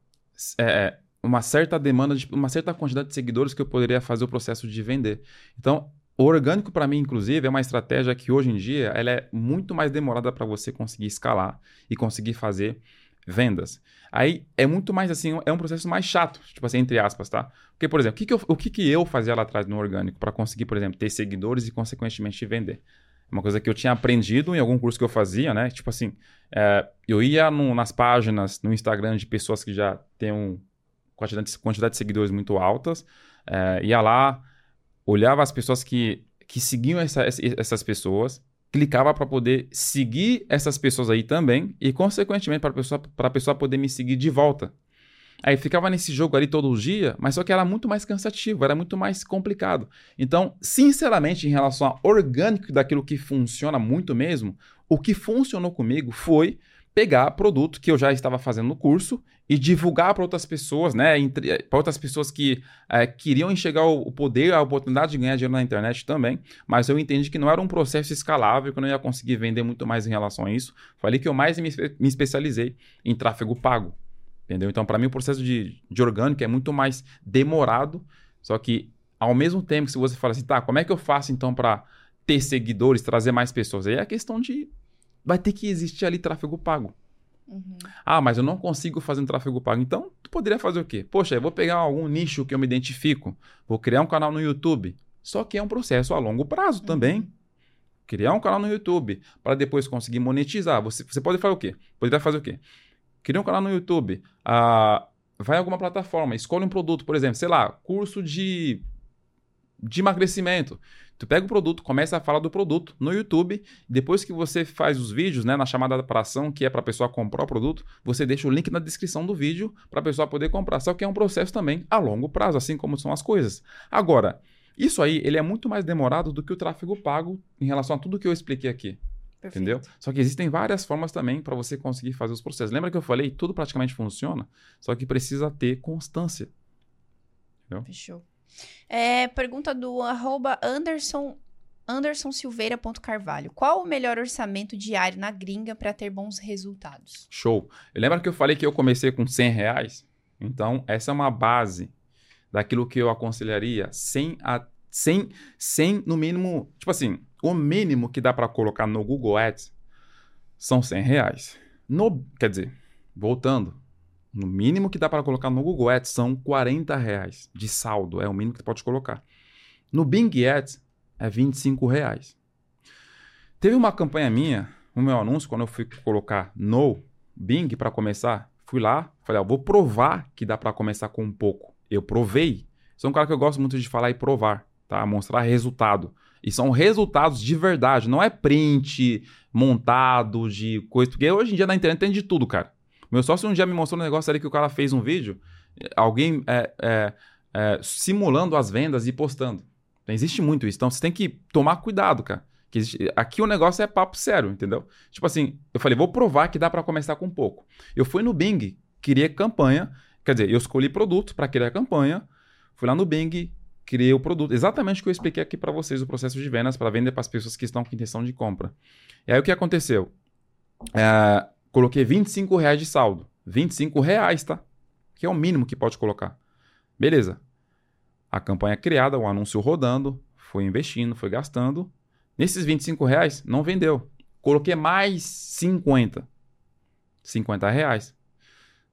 é, uma certa demanda, de, uma certa quantidade de seguidores que eu poderia fazer o processo de vender. Então, o orgânico, para mim, inclusive, é uma estratégia que hoje em dia ela é muito mais demorada para você conseguir escalar e conseguir fazer vendas. Aí é muito mais assim, é um processo mais chato, tipo assim, entre aspas, tá? Porque, por exemplo, o que, que, eu, o que, que eu fazia lá atrás no orgânico para conseguir, por exemplo, ter seguidores e, consequentemente, vender? Uma coisa que eu tinha aprendido em algum curso que eu fazia, né? Tipo assim, é, eu ia no, nas páginas no Instagram de pessoas que já têm um quantidade, quantidade de seguidores muito altas, é, ia lá, olhava as pessoas que, que seguiam essa, essas pessoas, clicava para poder seguir essas pessoas aí também e, consequentemente, para a pessoa, pessoa poder me seguir de volta. Aí ficava nesse jogo ali todo dia, mas só que era muito mais cansativo, era muito mais complicado. Então, sinceramente, em relação ao orgânico daquilo que funciona muito mesmo, o que funcionou comigo foi pegar produto que eu já estava fazendo no curso e divulgar para outras pessoas, né? Para outras pessoas que é, queriam enxergar o poder, a oportunidade de ganhar dinheiro na internet também. Mas eu entendi que não era um processo escalável, que eu não ia conseguir vender muito mais em relação a isso. Falei que eu mais me, me especializei em tráfego pago. Entendeu? Então, para mim, o processo de, de orgânico é muito mais demorado. Só que, ao mesmo tempo que se você fala assim, tá, como é que eu faço então para ter seguidores, trazer mais pessoas? Aí é a questão de vai ter que existir ali tráfego pago. Uhum. Ah, mas eu não consigo fazer um tráfego pago. Então, tu poderia fazer o quê? Poxa, eu vou pegar algum nicho que eu me identifico, vou criar um canal no YouTube. Só que é um processo a longo prazo uhum. também. Criar um canal no YouTube para depois conseguir monetizar. Você, você pode fazer o quê? Poderia fazer o quê? Criar um canal no YouTube. Ah, vai em alguma plataforma, escolhe um produto, por exemplo, sei lá, curso de, de emagrecimento. Tu pega o produto, começa a falar do produto no YouTube. Depois que você faz os vídeos, né, na chamada para ação, que é para a pessoa comprar o produto, você deixa o link na descrição do vídeo para a pessoa poder comprar. Só que é um processo também a longo prazo, assim como são as coisas. Agora, isso aí ele é muito mais demorado do que o tráfego pago em relação a tudo que eu expliquei aqui. Perfeito. Entendeu? Só que existem várias formas também para você conseguir fazer os processos. Lembra que eu falei? Tudo praticamente funciona, só que precisa ter constância. Entendeu? Fechou. É, pergunta do arroba Anderson, andersonsilveira.carvalho. Qual o melhor orçamento diário na gringa para ter bons resultados? Show. Lembra que eu falei que eu comecei com 100 reais? Então, essa é uma base daquilo que eu aconselharia 100 a 100, 100 no mínimo, tipo assim, o mínimo que dá para colocar no Google Ads são 100 reais. No, quer dizer, voltando, no mínimo que dá para colocar no Google Ads são 40 reais de saldo, é o mínimo que você pode colocar. No Bing Ads é 25 reais. Teve uma campanha minha, o meu anúncio, quando eu fui colocar no Bing para começar, fui lá, falei, ó, vou provar que dá para começar com um pouco. Eu provei. Sou um cara que eu gosto muito de falar e provar, tá? Mostrar resultado. E são resultados de verdade, não é print montado de coisa. Porque hoje em dia na internet tem de tudo, cara. Meu sócio um dia me mostrou um negócio ali que o cara fez um vídeo, alguém é, é, é, simulando as vendas e postando. Existe muito isso. Então você tem que tomar cuidado, cara. Que existe... Aqui o negócio é papo sério, entendeu? Tipo assim, eu falei, vou provar que dá para começar com pouco. Eu fui no Bing, queria campanha, quer dizer, eu escolhi produto para criar campanha, fui lá no Bing, criei o produto, exatamente o que eu expliquei aqui para vocês, o processo de vendas para vender para as pessoas que estão com intenção de compra. E aí o que aconteceu? É, Coloquei 25 reais de saldo. 25 reais, tá? Que é o mínimo que pode colocar. Beleza. A campanha é criada, o anúncio rodando, foi investindo, foi gastando. Nesses 25 reais, não vendeu. Coloquei mais 50. 50 reais.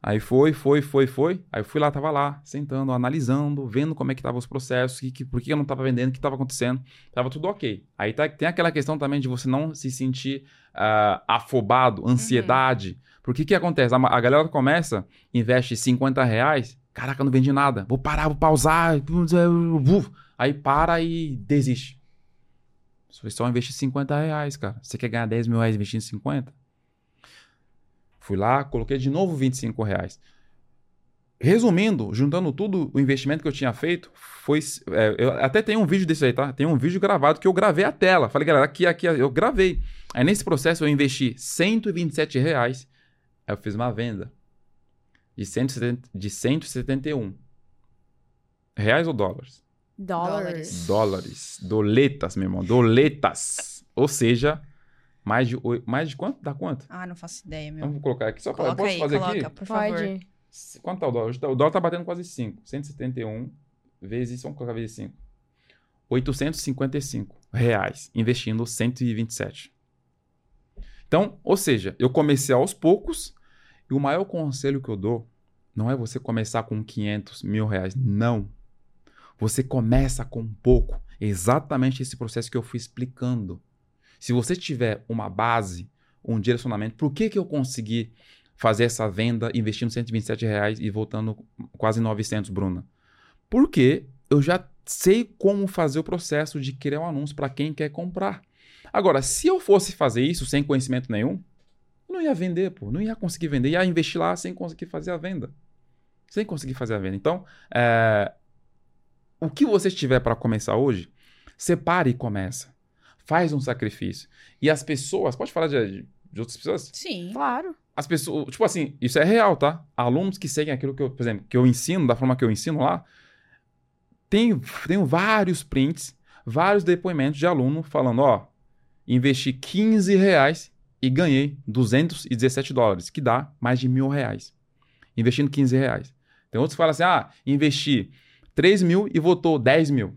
Aí foi, foi, foi, foi. Aí eu fui lá, tava lá, sentando, analisando, vendo como é que estavam os processos, que, que, por que eu não tava vendendo, o que estava acontecendo. Tava tudo ok. Aí tá, tem aquela questão também de você não se sentir uh, afobado, ansiedade. Uhum. Porque que acontece? A, a, galera começa, investe 50 reais, caraca, não vendi nada, vou parar, vou pausar, aí para e desiste. Você só investir 50 reais, cara. Você quer ganhar 10 mil reais investindo 50? Fui lá, coloquei de novo 25 reais. Resumindo, juntando tudo, o investimento que eu tinha feito foi. É, eu até tenho um vídeo desse aí, tá? Tem um vídeo gravado que eu gravei a tela. Falei, galera, aqui, aqui, eu gravei. Aí nesse processo eu investi 127 reais. Aí eu fiz uma venda de, 170, de 171 reais ou dólares? Dólares. Dólares. Doletas, meu irmão. Doletas. ou seja, mais de, mais de quanto? Dá quanto? Ah, não faço ideia, meu. Então, vou colocar aqui só para. Posso aí, fazer coloca, aqui? Por favor. Pode. Quanto tá o dólar? O dólar tá batendo quase 5. 171 vezes. Vamos colocar vezes 5. 855 reais. Investindo 127. Então, ou seja, eu comecei aos poucos E o maior conselho que eu dou não é você começar com 500 mil reais. Não. Você começa com pouco. Exatamente esse processo que eu fui explicando. Se você tiver uma base, um direcionamento, por que, que eu consegui fazer essa venda investindo 127 reais e voltando quase 900, Bruna? Porque eu já sei como fazer o processo de criar um anúncio para quem quer comprar. Agora, se eu fosse fazer isso sem conhecimento nenhum, não ia vender, pô, não ia conseguir vender, ia investir lá sem conseguir fazer a venda. Sem conseguir fazer a venda. Então, é, o que você tiver para começar hoje, separe e começa. Faz um sacrifício. E as pessoas, pode falar de, de outras pessoas? Sim. Claro. As pessoas, tipo assim, isso é real, tá? Alunos que seguem aquilo que eu, por exemplo, que eu ensino, da forma que eu ensino lá, tenho, tenho vários prints, vários depoimentos de aluno falando, ó, investi 15 reais e ganhei 217 dólares, que dá mais de mil reais. Investindo 15 reais. Tem outros que falam assim, ah, investi 3 mil e votou 10 mil.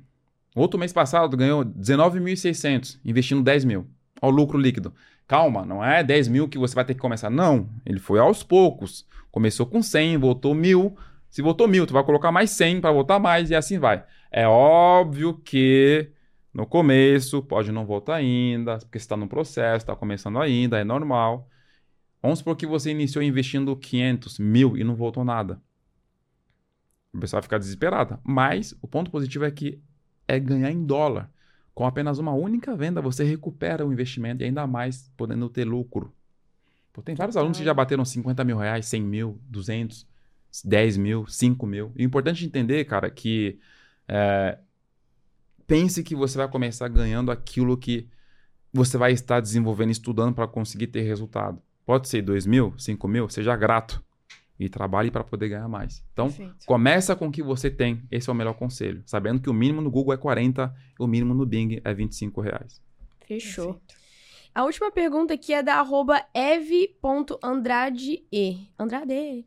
Outro mês passado ganhou 19.600, investindo 10 mil. Olha o lucro líquido. Calma, não é 10 mil que você vai ter que começar. Não, ele foi aos poucos. Começou com 100, votou mil. Se votou mil, tu vai colocar mais 100 para votar mais e assim vai. É óbvio que no começo pode não votar ainda, porque está no processo, está começando ainda, é normal. Vamos supor que você iniciou investindo 500, mil e não votou nada. O pessoal vai ficar desesperado. Mas o ponto positivo é que é ganhar em dólar. Com apenas uma única venda, você recupera o investimento e ainda mais podendo ter lucro. Pô, tem vários alunos que já bateram 50 mil reais, 100 mil, 200, 10 mil, 5 mil. E o importante entender, cara, que é, pense que você vai começar ganhando aquilo que você vai estar desenvolvendo, estudando para conseguir ter resultado. Pode ser 2 mil, 5 mil, seja grato e trabalhe para poder ganhar mais. Então, Perfeito. começa com o que você tem. Esse é o melhor conselho. Sabendo que o mínimo no Google é 40, o mínimo no Bing é 25 reais. Fechou. Perfeito. A última pergunta aqui é da arroba ev.andrade. Andrade.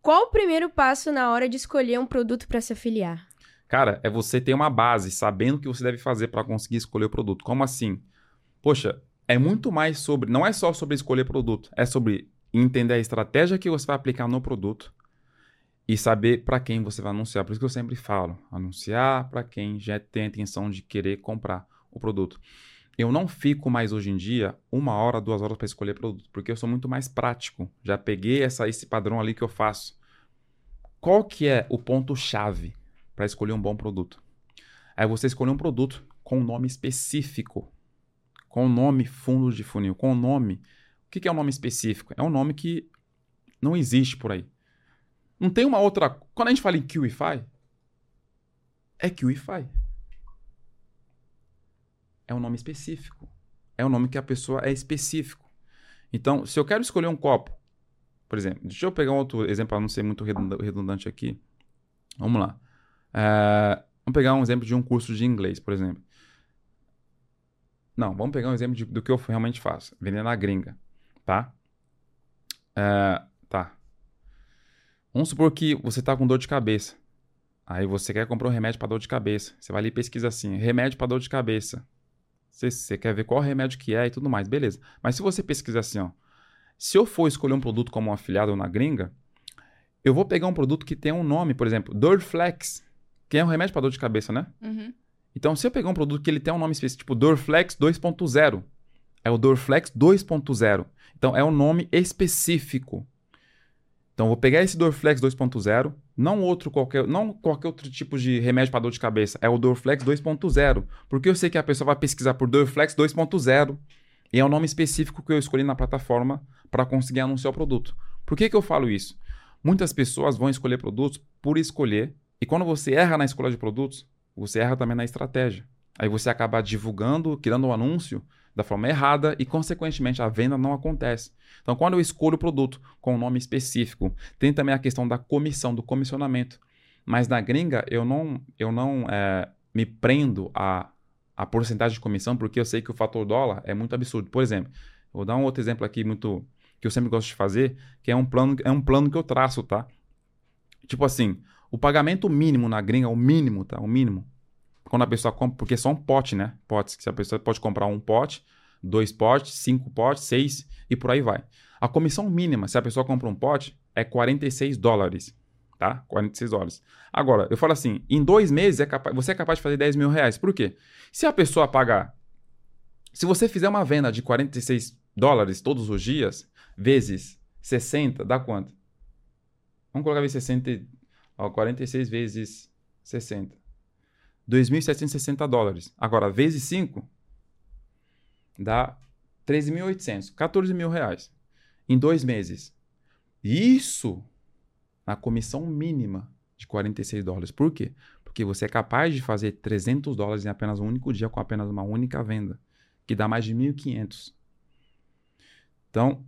Qual o primeiro passo na hora de escolher um produto para se afiliar? Cara, é você ter uma base, sabendo o que você deve fazer para conseguir escolher o produto. Como assim? Poxa, é muito mais sobre. Não é só sobre escolher produto, é sobre entender a estratégia que você vai aplicar no produto e saber para quem você vai anunciar. Por isso que eu sempre falo: anunciar para quem já tem a intenção de querer comprar o produto. Eu não fico mais hoje em dia uma hora, duas horas para escolher produto, porque eu sou muito mais prático. Já peguei essa, esse padrão ali que eu faço. Qual que é o ponto-chave para escolher um bom produto? É você escolher um produto com um nome específico, com o nome fundo de funil, com o nome. O que é um nome específico? É um nome que não existe por aí. Não tem uma outra. Quando a gente fala em QIFI, é QIFI. É um nome específico. É um nome que a pessoa é específico. Então, se eu quero escolher um copo, por exemplo, deixa eu pegar um outro exemplo para não ser muito redunda- redundante aqui. Vamos lá. É, vamos pegar um exemplo de um curso de inglês, por exemplo. Não, vamos pegar um exemplo de- do que eu realmente faço. Vender na gringa, tá? É, tá. Vamos supor que você está com dor de cabeça. Aí você quer comprar um remédio para dor de cabeça. Você vai ali e pesquisa assim, remédio para dor de cabeça. Você, você quer ver qual remédio que é e tudo mais, beleza. Mas se você pesquisar assim, ó, se eu for escolher um produto como um afiliado na gringa, eu vou pegar um produto que tem um nome, por exemplo, Dorflex, que é um remédio para dor de cabeça, né? Uhum. Então, se eu pegar um produto que ele tem um nome específico, tipo Dorflex 2.0, é o Dorflex 2.0. Então, é um nome específico. Então, vou pegar esse Dorflex 2.0, não outro qualquer, não qualquer outro tipo de remédio para dor de cabeça, é o Dorflex 2.0, porque eu sei que a pessoa vai pesquisar por Dorflex 2.0 e é o nome específico que eu escolhi na plataforma para conseguir anunciar o produto. Por que que eu falo isso? Muitas pessoas vão escolher produtos por escolher, e quando você erra na escolha de produtos, você erra também na estratégia. Aí você acaba divulgando, criando um anúncio da forma errada e, consequentemente, a venda não acontece. Então, quando eu escolho o produto com um nome específico, tem também a questão da comissão, do comissionamento. Mas na gringa, eu não, eu não é, me prendo a, a porcentagem de comissão, porque eu sei que o fator dólar é muito absurdo. Por exemplo, vou dar um outro exemplo aqui muito que eu sempre gosto de fazer, que é um plano, é um plano que eu traço, tá? Tipo assim, o pagamento mínimo na gringa, o mínimo, tá? O mínimo. Quando a pessoa compra, porque são pote, né? Potes, que a pessoa pode comprar um pote, dois potes, cinco potes, seis e por aí vai. A comissão mínima, se a pessoa compra um pote, é 46 dólares. Tá? 46 dólares. Agora, eu falo assim: em dois meses é capaz, você é capaz de fazer 10 mil reais. Por quê? Se a pessoa pagar. Se você fizer uma venda de 46 dólares todos os dias, vezes 60, dá quanto? Vamos colocar vezes 60. Ó, 46 vezes 60. 2.760 dólares. Agora, vezes 5, dá 13.800. 14 mil reais. Em dois meses. Isso na comissão mínima de 46 dólares. Por quê? Porque você é capaz de fazer 300 dólares em apenas um único dia com apenas uma única venda, que dá mais de 1.500. Então,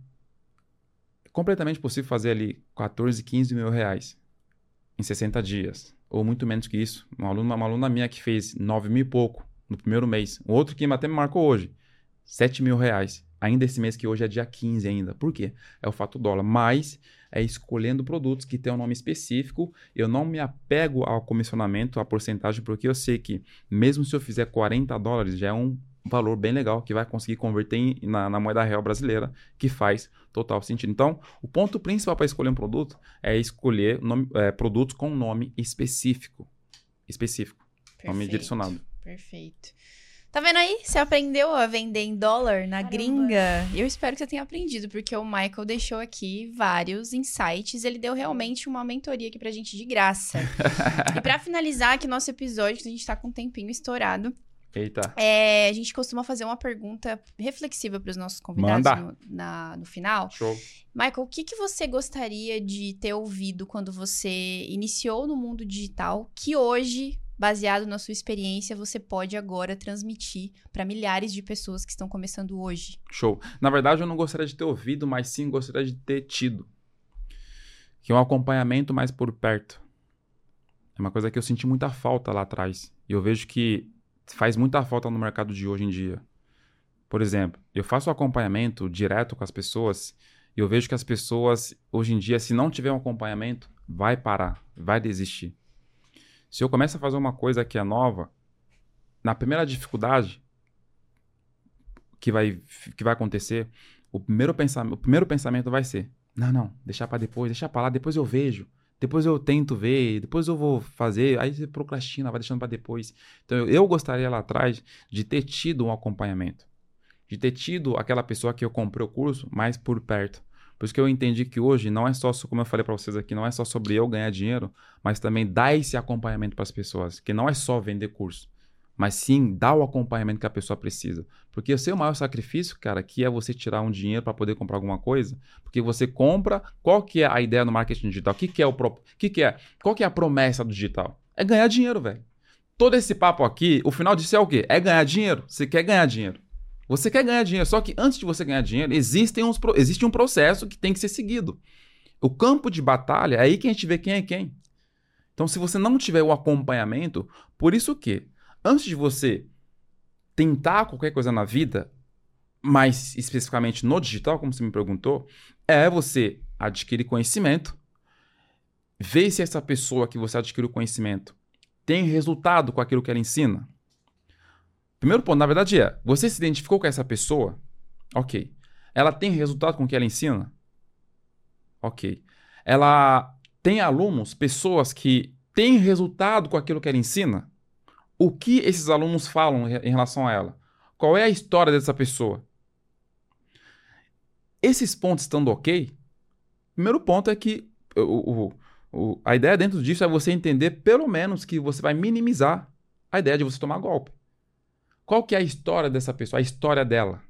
é completamente possível fazer ali 14, 15 mil reais em 60 dias, ou muito menos que isso. Uma aluna, uma aluna minha que fez 9 mil e pouco no primeiro mês. Um outro que até me marcou hoje, 7 mil reais. Ainda esse mês que hoje é dia 15 ainda. Por quê? É o fato dólar. Mas é escolhendo produtos que têm um nome específico. Eu não me apego ao comissionamento, à porcentagem, porque eu sei que mesmo se eu fizer 40 dólares, já é um valor bem legal que vai conseguir converter em, na, na, moeda real brasileira, que faz total sentido. Então, o ponto principal para escolher um produto é escolher nome, é, produtos com nome específico. Específico. Perfeito, nome direcionado. Perfeito. Tá vendo aí? Você aprendeu a vender em dólar na Caramba. gringa? Eu espero que você tenha aprendido, porque o Michael deixou aqui vários insights. Ele deu realmente uma mentoria aqui pra gente de graça. e para finalizar aqui nosso episódio, que a gente tá com um tempinho estourado, Eita. É, a gente costuma fazer uma pergunta reflexiva para os nossos convidados no, na, no final. Show. Michael, o que, que você gostaria de ter ouvido quando você iniciou no mundo digital que hoje baseado na sua experiência, você pode agora transmitir para milhares de pessoas que estão começando hoje? Show. Na verdade, eu não gostaria de ter ouvido, mas sim gostaria de ter tido. Que é um acompanhamento mais por perto. É uma coisa que eu senti muita falta lá atrás. E eu vejo que faz muita falta no mercado de hoje em dia. Por exemplo, eu faço acompanhamento direto com as pessoas e eu vejo que as pessoas, hoje em dia, se não tiver um acompanhamento, vai parar, vai desistir. Se eu começo a fazer uma coisa que é nova, na primeira dificuldade que vai, que vai acontecer, o primeiro, pensamento, o primeiro pensamento vai ser: não, não, deixar para depois, deixar para lá, depois eu vejo, depois eu tento ver, depois eu vou fazer, aí você procrastina, vai deixando para depois. Então eu, gostaria lá atrás de ter tido um acompanhamento, de ter tido aquela pessoa que eu comprei o curso mais por perto. Por isso que eu entendi que hoje não é só, como eu falei para vocês aqui, não é só sobre eu ganhar dinheiro, mas também dar esse acompanhamento para as pessoas, que não é só vender curso, mas sim dar o acompanhamento que a pessoa precisa. Porque o seu maior sacrifício, cara, que é você tirar um dinheiro para poder comprar alguma coisa, porque você compra, qual que é a ideia no marketing digital? Que, que é o pro... que, que é? Qual que é a promessa do digital? É ganhar dinheiro, velho. Todo esse papo aqui, o final disso é o quê? É ganhar dinheiro. Você quer ganhar dinheiro. Você quer ganhar dinheiro, só que antes de você ganhar dinheiro, existem uns, existe um processo que tem que ser seguido. O campo de batalha é aí que a gente vê quem é quem. Então, se você não tiver o acompanhamento, por isso que, antes de você tentar qualquer coisa na vida, mais especificamente no digital, como você me perguntou, é você adquirir conhecimento, ver se essa pessoa que você adquiriu conhecimento tem resultado com aquilo que ela ensina. Primeiro ponto, na verdade, é: você se identificou com essa pessoa? Ok. Ela tem resultado com o que ela ensina? Ok. Ela tem alunos, pessoas que têm resultado com aquilo que ela ensina? O que esses alunos falam em relação a ela? Qual é a história dessa pessoa? Esses pontos estando ok, primeiro ponto é que o, o, o, a ideia dentro disso é você entender, pelo menos, que você vai minimizar a ideia de você tomar golpe. Qual que é a história dessa pessoa? A história dela.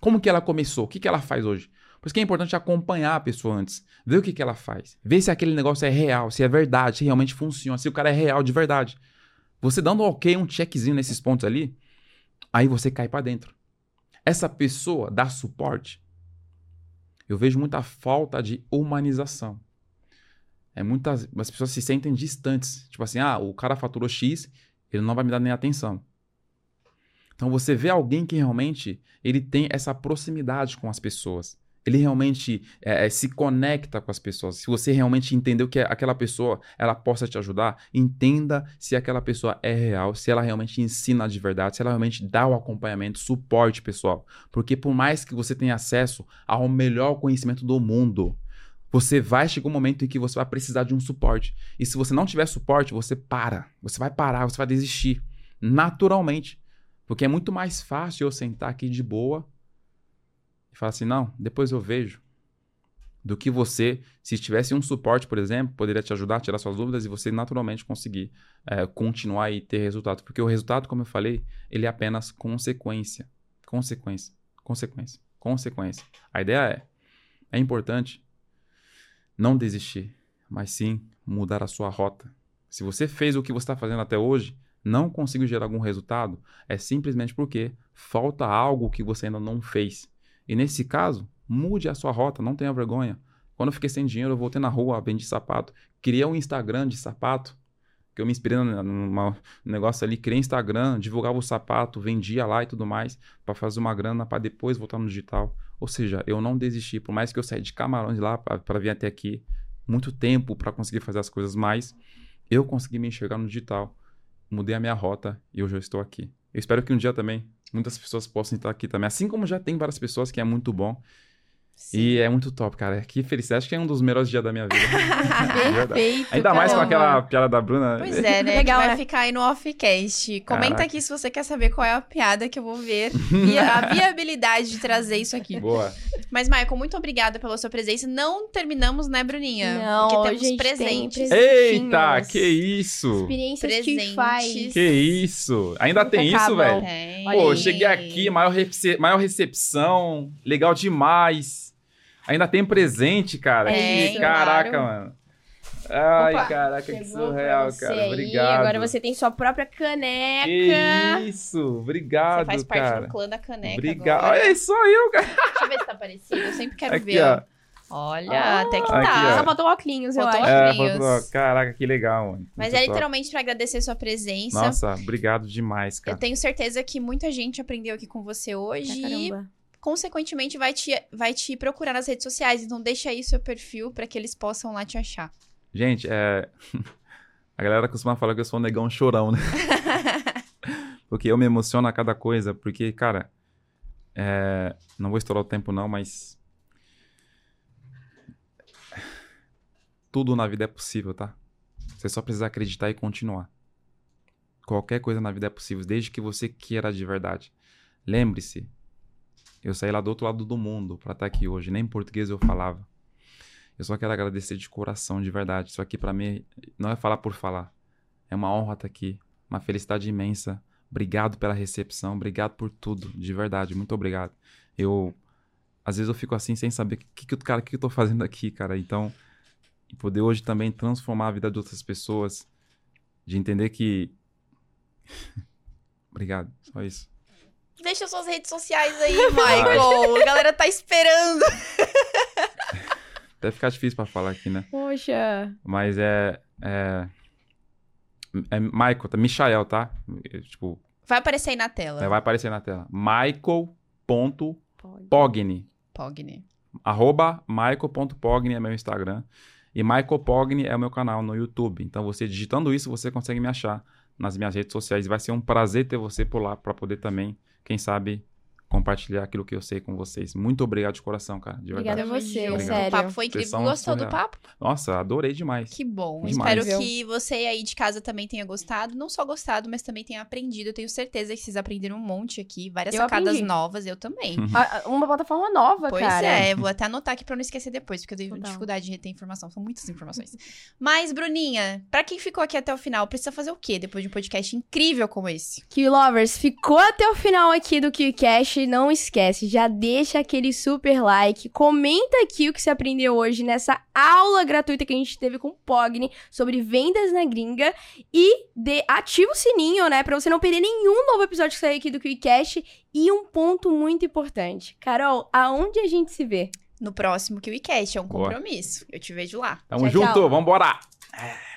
Como que ela começou? O que, que ela faz hoje? Por isso que é importante acompanhar a pessoa antes. Ver o que, que ela faz. Ver se aquele negócio é real, se é verdade, se realmente funciona, se o cara é real de verdade. Você dando ok, um checkzinho nesses pontos ali, aí você cai para dentro. Essa pessoa dá suporte. Eu vejo muita falta de humanização. É muitas as pessoas se sentem distantes. Tipo assim, ah, o cara faturou X, ele não vai me dar nem atenção. Então você vê alguém que realmente ele tem essa proximidade com as pessoas. Ele realmente é, é, se conecta com as pessoas, se você realmente entendeu que aquela pessoa ela possa te ajudar, entenda se aquela pessoa é real, se ela realmente ensina de verdade, se ela realmente dá o acompanhamento, suporte pessoal. Porque por mais que você tenha acesso ao melhor conhecimento do mundo, você vai chegar um momento em que você vai precisar de um suporte. E se você não tiver suporte, você para. Você vai parar, você vai desistir. Naturalmente. Porque é muito mais fácil eu sentar aqui de boa e falar assim: não, depois eu vejo. Do que você, se tivesse um suporte, por exemplo, poderia te ajudar a tirar suas dúvidas e você naturalmente conseguir é, continuar e ter resultado. Porque o resultado, como eu falei, ele é apenas consequência. Consequência. Consequência. Consequência. A ideia é: é importante não desistir, mas sim mudar a sua rota. Se você fez o que você está fazendo até hoje, não conseguiu gerar algum resultado, é simplesmente porque falta algo que você ainda não fez. E nesse caso, mude a sua rota, não tenha vergonha. Quando eu fiquei sem dinheiro, eu voltei na rua, vendi sapato. Criei um Instagram de sapato, que eu me inspirei num negócio ali, criei Instagram, divulgava o sapato, vendia lá e tudo mais, para fazer uma grana, para depois voltar no digital. Ou seja, eu não desisti, por mais que eu saí de Camarões lá para vir até aqui, muito tempo para conseguir fazer as coisas mais, eu consegui me enxergar no digital, mudei a minha rota e hoje eu estou aqui. Eu espero que um dia também muitas pessoas possam estar aqui também, assim como já tem várias pessoas que é muito bom. Sim. E é muito top, cara. Que felicidade. Acho que é um dos melhores dias da minha vida. Perfeito. Ainda mais com aquela piada da Bruna. Pois é, né? Legal, vai né? ficar aí no offcast. Comenta Caraca. aqui se você quer saber qual é a piada que eu vou ver. E a viabilidade de trazer isso aqui. Boa. Mas, Michael, muito obrigada pela sua presença. Não terminamos, né, Bruninha? Não, Porque temos presentes. Eita, que isso! Experiências presentes. que faz. Que isso! Ainda Nunca tem acabam. isso, velho? Tem. Pô, cheguei aqui, maior, rece maior recepção, legal demais. Ainda tem presente, cara. É, que, caraca, claro. mano. Ai, Opa, caraca, que surreal, cara. Aí. Obrigado. Agora você tem sua própria caneca. Que isso, obrigado, cara. Você faz parte cara. do clã da caneca Obrigado. Agora. Olha, só eu, cara. Deixa eu ver se tá parecido. Eu sempre quero aqui, ver. Ó. Olha, ah, até que tá. Aqui, Só faltou óculos, eu acho. É, faltou... Caraca, que legal, mano. Mas Muito é literalmente para agradecer sua presença. Nossa, obrigado demais, cara. Eu tenho certeza que muita gente aprendeu aqui com você hoje. caramba consequentemente vai te, vai te procurar nas redes sociais. Então deixa aí seu perfil para que eles possam lá te achar. Gente, é... a galera costuma falar que eu sou um negão chorão, né? porque eu me emociono a cada coisa, porque, cara, é... não vou estourar o tempo não, mas tudo na vida é possível, tá? Você só precisa acreditar e continuar. Qualquer coisa na vida é possível, desde que você queira de verdade. Lembre-se, eu saí lá do outro lado do mundo para estar tá aqui hoje. Nem português eu falava. Eu só quero agradecer de coração, de verdade. Isso aqui para mim não é falar por falar. É uma honra estar tá aqui. Uma felicidade imensa. Obrigado pela recepção. Obrigado por tudo. De verdade. Muito obrigado. Eu. Às vezes eu fico assim sem saber o que, que, cara, que, eu tô fazendo aqui, cara. Então, poder hoje também transformar a vida de outras pessoas. De entender que. obrigado. Só isso. Deixa suas redes sociais aí, Michael. A galera tá esperando. Deve ficar difícil pra falar aqui, né? Poxa. Mas é. É, é Michael, tá? Michael, tá? Tipo. Vai aparecer aí na tela. É, vai aparecer na tela. Michael.pogni. Pogni. Arroba Michael.pogni é meu Instagram. E Michael Pogni é o meu canal no YouTube. Então, você digitando isso, você consegue me achar nas minhas redes sociais. Vai ser um prazer ter você por lá para poder também quem sabe compartilhar aquilo que eu sei com vocês. Muito obrigado de coração, cara. De Obrigada verdade. a você, obrigado. sério. O papo foi incrível. Gostou do papo? Nossa, adorei demais. Que bom. Demais. Espero que você aí de casa também tenha gostado. Não só gostado, mas também tenha aprendido. Eu tenho certeza que vocês aprenderam um monte aqui. Várias eu sacadas aprendi. novas. Eu também. Uma plataforma nova, pois cara. Pois é. Vou até anotar aqui pra não esquecer depois, porque eu tenho Total. dificuldade de reter informação. São muitas informações. mas, Bruninha, pra quem ficou aqui até o final, precisa fazer o quê depois de um podcast incrível como esse? Que Lovers, ficou até o final aqui do KiwiCast. Não esquece já deixa aquele super like, comenta aqui o que você aprendeu hoje nessa aula gratuita que a gente teve com o Pogni sobre vendas na gringa e de, ativa o sininho, né, para você não perder nenhum novo episódio que sair aqui do QuickCast e um ponto muito importante. Carol, aonde a gente se vê? No próximo QuickCast, é um compromisso. Boa. Eu te vejo lá. Tamo tchau, junto, tchau. vambora! É.